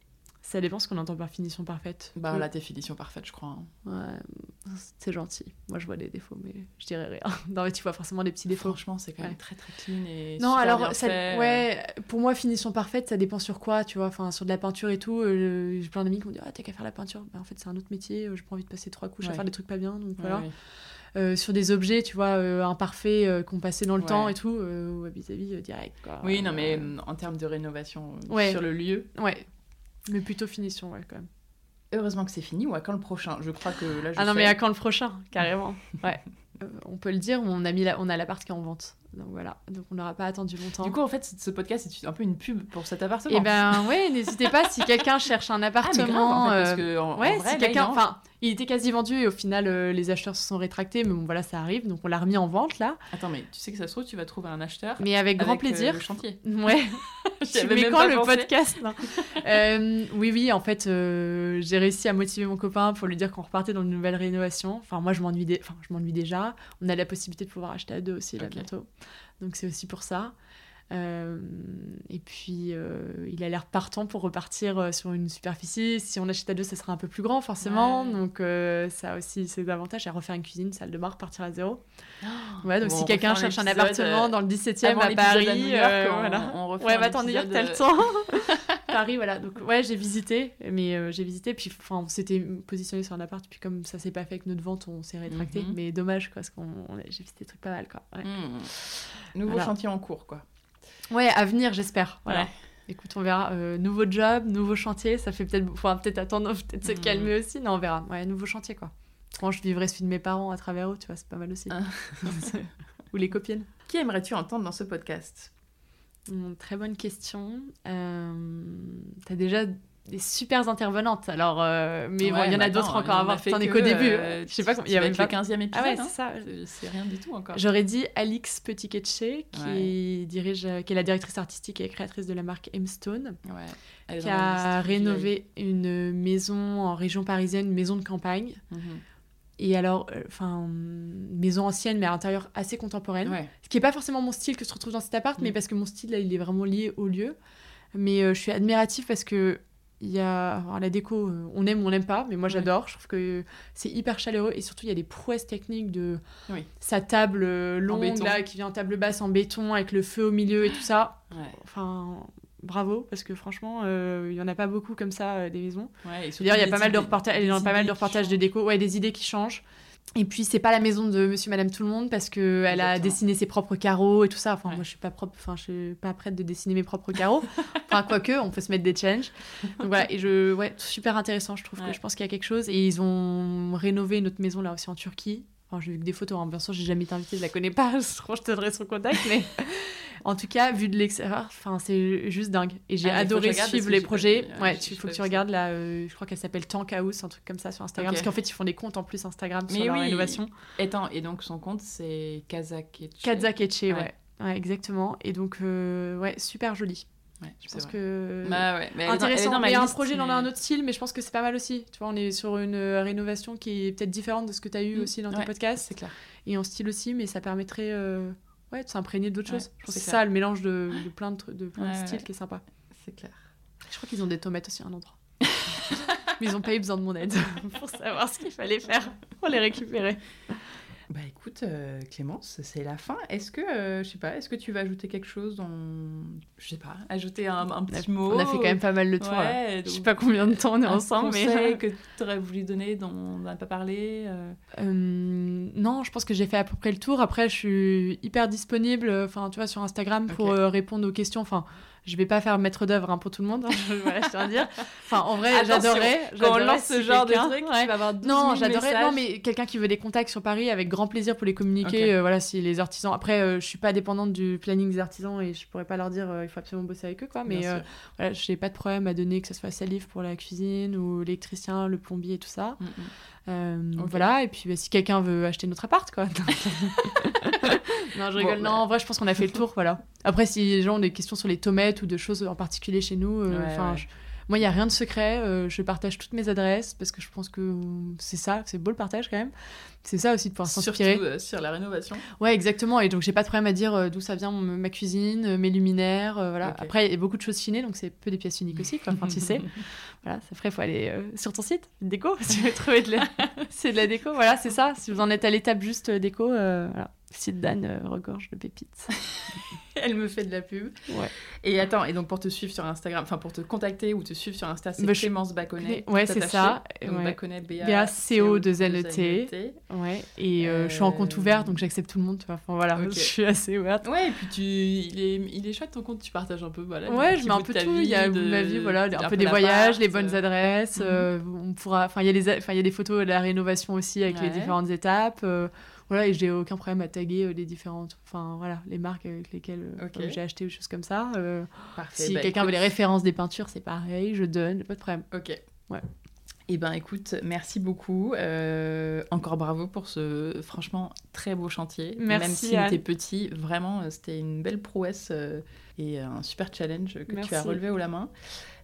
Ça dépend ce qu'on entend par finition parfaite. Bah Le- là, t'es finition parfaite, je crois. hein. Ouais, c'est gentil. Moi, je vois des défauts, mais je dirais rien. Non, mais tu vois forcément des petits défauts. Franchement, c'est quand même Ouais. très très clean et Non, super alors, bien ça- fait. ouais, pour moi, finition parfaite, ça dépend sur quoi, tu vois. Enfin, sur de la peinture et tout. euh, J'ai plein d'amis qui m'ont dit, ah, t'as qu'à faire la peinture. Bah, en fait, c'est un autre métier. euh, J'ai pas envie de passer trois couches à faire des trucs pas bien. Donc voilà. ouais. euh, sur des objets, tu vois, imparfaits, qu'on passait dans le temps et tout, vis-à-vis direct. Quoi. Oui, non, mais en termes de rénovation sur le lieu. Ouais, mais plutôt finition, ouais, quand même. Heureusement que c'est fini, ou à quand le prochain? Je crois que là, je Ah non, mais à quand le prochain, carrément. ouais. on peut le dire, on a mis la... on a l'appart qui est en vente. Donc voilà, donc on n'aura pas attendu longtemps. Du coup, en fait, ce podcast c'est un peu une pub pour cet appartement. Eh ben ouais, n'hésitez pas si quelqu'un cherche un appartement. Ah, mais grave, en fait, parce que ouais, si quelqu'un, enfin, il était quasi vendu et au final euh, les acheteurs se sont rétractés, mais bon voilà, ça arrive, donc on l'a remis en vente là. Attends, mais tu sais que ça se trouve, tu vas trouver un acheteur. Mais avec grand plaisir. le chantier. Ouais. mais quand le podcast euh, Oui, oui, en fait, euh, j'ai réussi à motiver mon copain pour lui dire qu'on repartait dans une nouvelle rénovation. Enfin, moi, je m'ennuie, enfin, je m'ennuie déjà. On a la possibilité de pouvoir acheter à deux aussi là bientôt. Donc c'est aussi pour ça. Euh, et puis, euh, il a l'air partant pour repartir euh, sur une superficie. Si on achète à deux, ça sera un peu plus grand, forcément. Donc, ça a aussi ses avantages. À refaire une cuisine, salle de bain, repartir à zéro. Oh, ouais, donc si quelqu'un cherche un appartement dans le 17e à Paris, voilà. on, refait ouais, va t'en dire que t'as le temps. Paris, voilà. Donc, ouais, j'ai visité. Mais j'ai visité. Puis, enfin, on s'était positionné sur un appart. Puis, comme ça s'est pas fait avec notre vente, on s'est rétracté. Mhm. Mais dommage, quoi, parce qu'on j'ai visité des trucs pas mal, quoi. Hmm. Nouveau chantier en cours, quoi. Ouais, à venir, j'espère. Voilà. Écoute, on verra. Euh, nouveau job, nouveau chantier. Ça fait peut-être. Faudra peut-être attendre, peut-être se mm. calmer aussi. Non, on verra. Ouais, nouveau chantier, quoi. Quand je vivrai celui de mes parents à travers eux, tu vois, c'est pas mal aussi. Ah. Ou les copines. Qui aimerais-tu entendre dans ce podcast? Hmm, Très bonne question. Euh... T'as déjà des super intervenantes. Alors, euh, mais bon, il y en a d'autres encore à voir. T'en es qu'au début. Euh, je sais pas, il y avait le 15e épisode. Ah ouais, c'est ça. C'est rien du tout encore. J'aurais dit Alix petit qui dirige, qui est la directrice artistique et créatrice de la marque M Stone, qui a rénové une maison en région parisienne, une maison de campagne. Mhm. Et alors, euh, enfin, maison ancienne, mais à l'intérieur assez contemporaine. Ce qui n'est pas forcément mon style que se retrouve dans cet appart, mais mm. parce que mon style, là, il est vraiment lié au lieu. Mais je suis admirative parce que il y a la déco, euh, on aime ou on n'aime pas, mais moi j'adore. Je trouve que c'est hyper chaleureux et surtout il y a des prouesses techniques de sa table euh, longue là, qui vient en table basse en béton avec le feu au milieu et tout ça. Enfin, bravo parce que franchement, euh, il y en a pas beaucoup comme ça des maisons. Ouais, il y a pas mal de reportages, pas mal de reportages de déco, ouais, des idées qui changent. Et puis c'est pas la maison de Monsieur Madame tout le monde parce que elle a dessiné ses propres carreaux et tout ça. Enfin moi je suis pas propre, enfin je suis pas prête de dessiner mes propres carreaux. enfin quoique on peut se mettre des challenges. Donc voilà et je ouais super intéressant je trouve que je pense qu'il y a quelque chose et ils ont rénové notre maison là aussi en Turquie. Enfin j'ai vu que des photos. Hein. Bien sûr j'ai jamais été invitée, je la connais pas. je te donnerai son contact mais en tout cas, vu de l'extérieur, enfin, c'est juste dingue. Et j'ai ah, adoré suivre les projets. Ouais, il faut que tu regardes là, euh, je crois qu'elle s'appelle Tank House, un truc comme ça sur Instagram. Parce qu'en fait, ils font des comptes en plus Instagram sur leur innovation. Et, et donc, son compte, c'est Kazakeche. Kazakeche, ouais. ouais. exactement. Et donc, euh, ouais, super joli. Ouais, je pense que bah ouais, mais intéressant. Dans, mais un projet dans un autre style, mais je pense que c'est pas mal aussi. Tu vois, on est sur une euh, rénovation qui est peut-être différente de ce que tu as eu mm. aussi dans ton podcast. C'est clair. Et en style aussi, mais ça permettrait ouais, de s'imprégner d'autres choses. Je pense que c'est ça, le mélange de, de plein de, de, plein de styles qui est sympa. C'est clair. Je crois qu'ils ont des tomates aussi à un endroit. Mais ils n'ont pas eu besoin de mon aide pour savoir ce qu'il fallait faire pour les récupérer. Bah écoute, euh, Clémence, c'est la fin. Est-ce que, euh, je sais pas, est-ce que tu vas ajouter quelque chose dans... Je sais pas, ajouter un, un petit mot On a fait quand même pas mal de tour ouais, Je sais pas combien de temps on est ensemble, mais... que tu aurais voulu donner dont on n'a pas parlé euh... Non, je pense que j'ai fait à peu près le tour. Après, je suis hyper disponible, enfin, tu vois, sur Instagram pour répondre aux questions. Enfin, je vais pas faire maître d'œuvre hein, pour tout le monde, hein, voilà, je tiens à dire. Enfin, en vrai, j'adorais. Quand on lance ce genre de truc, tu vas avoir 12 Non, j'adorais. Non, mais quelqu'un qui veut des contacts sur Paris, avec grand plaisir pour les communiquer. Euh, voilà, si les artisans. Après, euh, je suis pas dépendante du planning des artisans et je pourrais pas leur dire euh, il faut absolument bosser avec eux, quoi. Mais voilà, je n'ai pas de problème à donner que ce soit Salif pour la cuisine ou l'électricien, le plombier et tout ça. Mm, mm. Voilà, et puis bah, si quelqu'un veut acheter notre appart, quoi. non, je rigole. non, en vrai, je pense qu'on a fait le tour, voilà. Après, si les gens ont des questions sur les tomates ou de choses en particulier chez nous, euh, enfin, moi, il n'y a rien de secret. Euh, je partage toutes mes adresses parce que je pense que c'est ça, c'est beau le partage quand même. C'est ça aussi de pouvoir s'inspirer. Surtout euh, sur la rénovation. Ouais, exactement. Et donc, j'ai pas de problème à dire d'où ça vient ma cuisine, mes luminaires. voilà. Après, il y a beaucoup de choses chinées, donc c'est peu des pièces uniques aussi, quoi, tu sais. Voilà, ça ferait, il faut aller sur ton site, déco, si tu veux trouver de la... c'est de la déco. Voilà, c'est ça. Si vous en êtes à l'étape juste déco, voilà site d'Anne euh, regorge de pépites. Elle me fait de la pub. Ouais. Et attends, et donc pour te suivre sur Instagram, enfin pour te contacter ou te suivre sur Insta, c'est bah, Clémence Baconnet. Ouais, c'est ça. Donc Baconnet, B-A-C-O de N-E-T. Ouais. Et euh, je suis en compte ouvert, donc j'accepte tout le monde. Enfin voilà, je suis assez ouverte. Ouais, et puis tu... il, est... il est chouette ton compte, tu partages un peu. Voilà, ouais, je mets un peu tout. il y a ma vie, voilà, un, peu des voyages, les bonnes adresses. Euh, on pourra... Enfin, il y, a les... enfin, il y a des photos de la rénovation aussi avec les différentes étapes voilà et j'ai aucun problème à taguer euh, les différentes enfin voilà les marques avec lesquelles euh, j'ai acheté ou choses comme ça euh, si bah, quelqu'un veut les références des peintures c'est pareil je donne pas de problème ok ouais eh ben écoute, merci beaucoup. encore bravo pour ce franchement très beau chantier. Merci. Même s'il était petit, vraiment, c'était une belle prouesse et un super challenge que tu as relevé haut la main.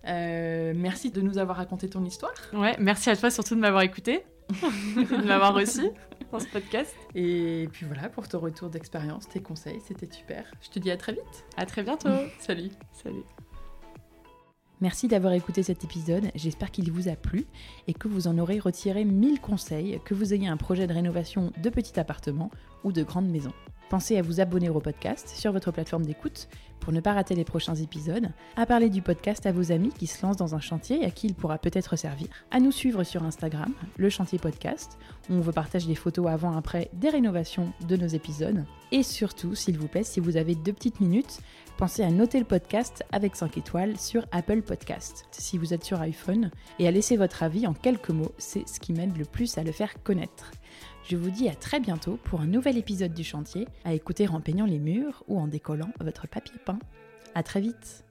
merci de nous avoir raconté ton histoire. Ouais, merci à toi surtout de m'avoir écouté, de m'avoir reçu dans ce podcast. Et puis voilà, pour ton retour d'expérience, tes conseils, c'était super. Je te dis à très vite. À très bientôt. Salut. Salut. Merci d'avoir écouté cet épisode, j'espère qu'il vous a plu et que vous en aurez retiré 1000 conseils, que vous ayez un projet de rénovation de petit appartement ou de grande maison. Pensez à vous abonner au podcast sur votre plateforme d'écoute pour ne pas rater les prochains épisodes, à parler du podcast à vos amis qui se lancent dans un chantier et à qui il pourra peut-être servir, à nous suivre sur Instagram, le chantier podcast, où on vous partage des photos avant-après des rénovations de nos épisodes. Et surtout, s'il vous plaît, si vous avez deux petites minutes, pensez à noter le podcast avec 5 étoiles sur Apple Podcast, si vous êtes sur iPhone, et à laisser votre avis en quelques mots, c'est ce qui m'aide le plus à le faire connaître. Je vous dis à très bientôt pour un nouvel épisode du chantier, à écouter en peignant les murs ou en décollant votre papier peint. À très vite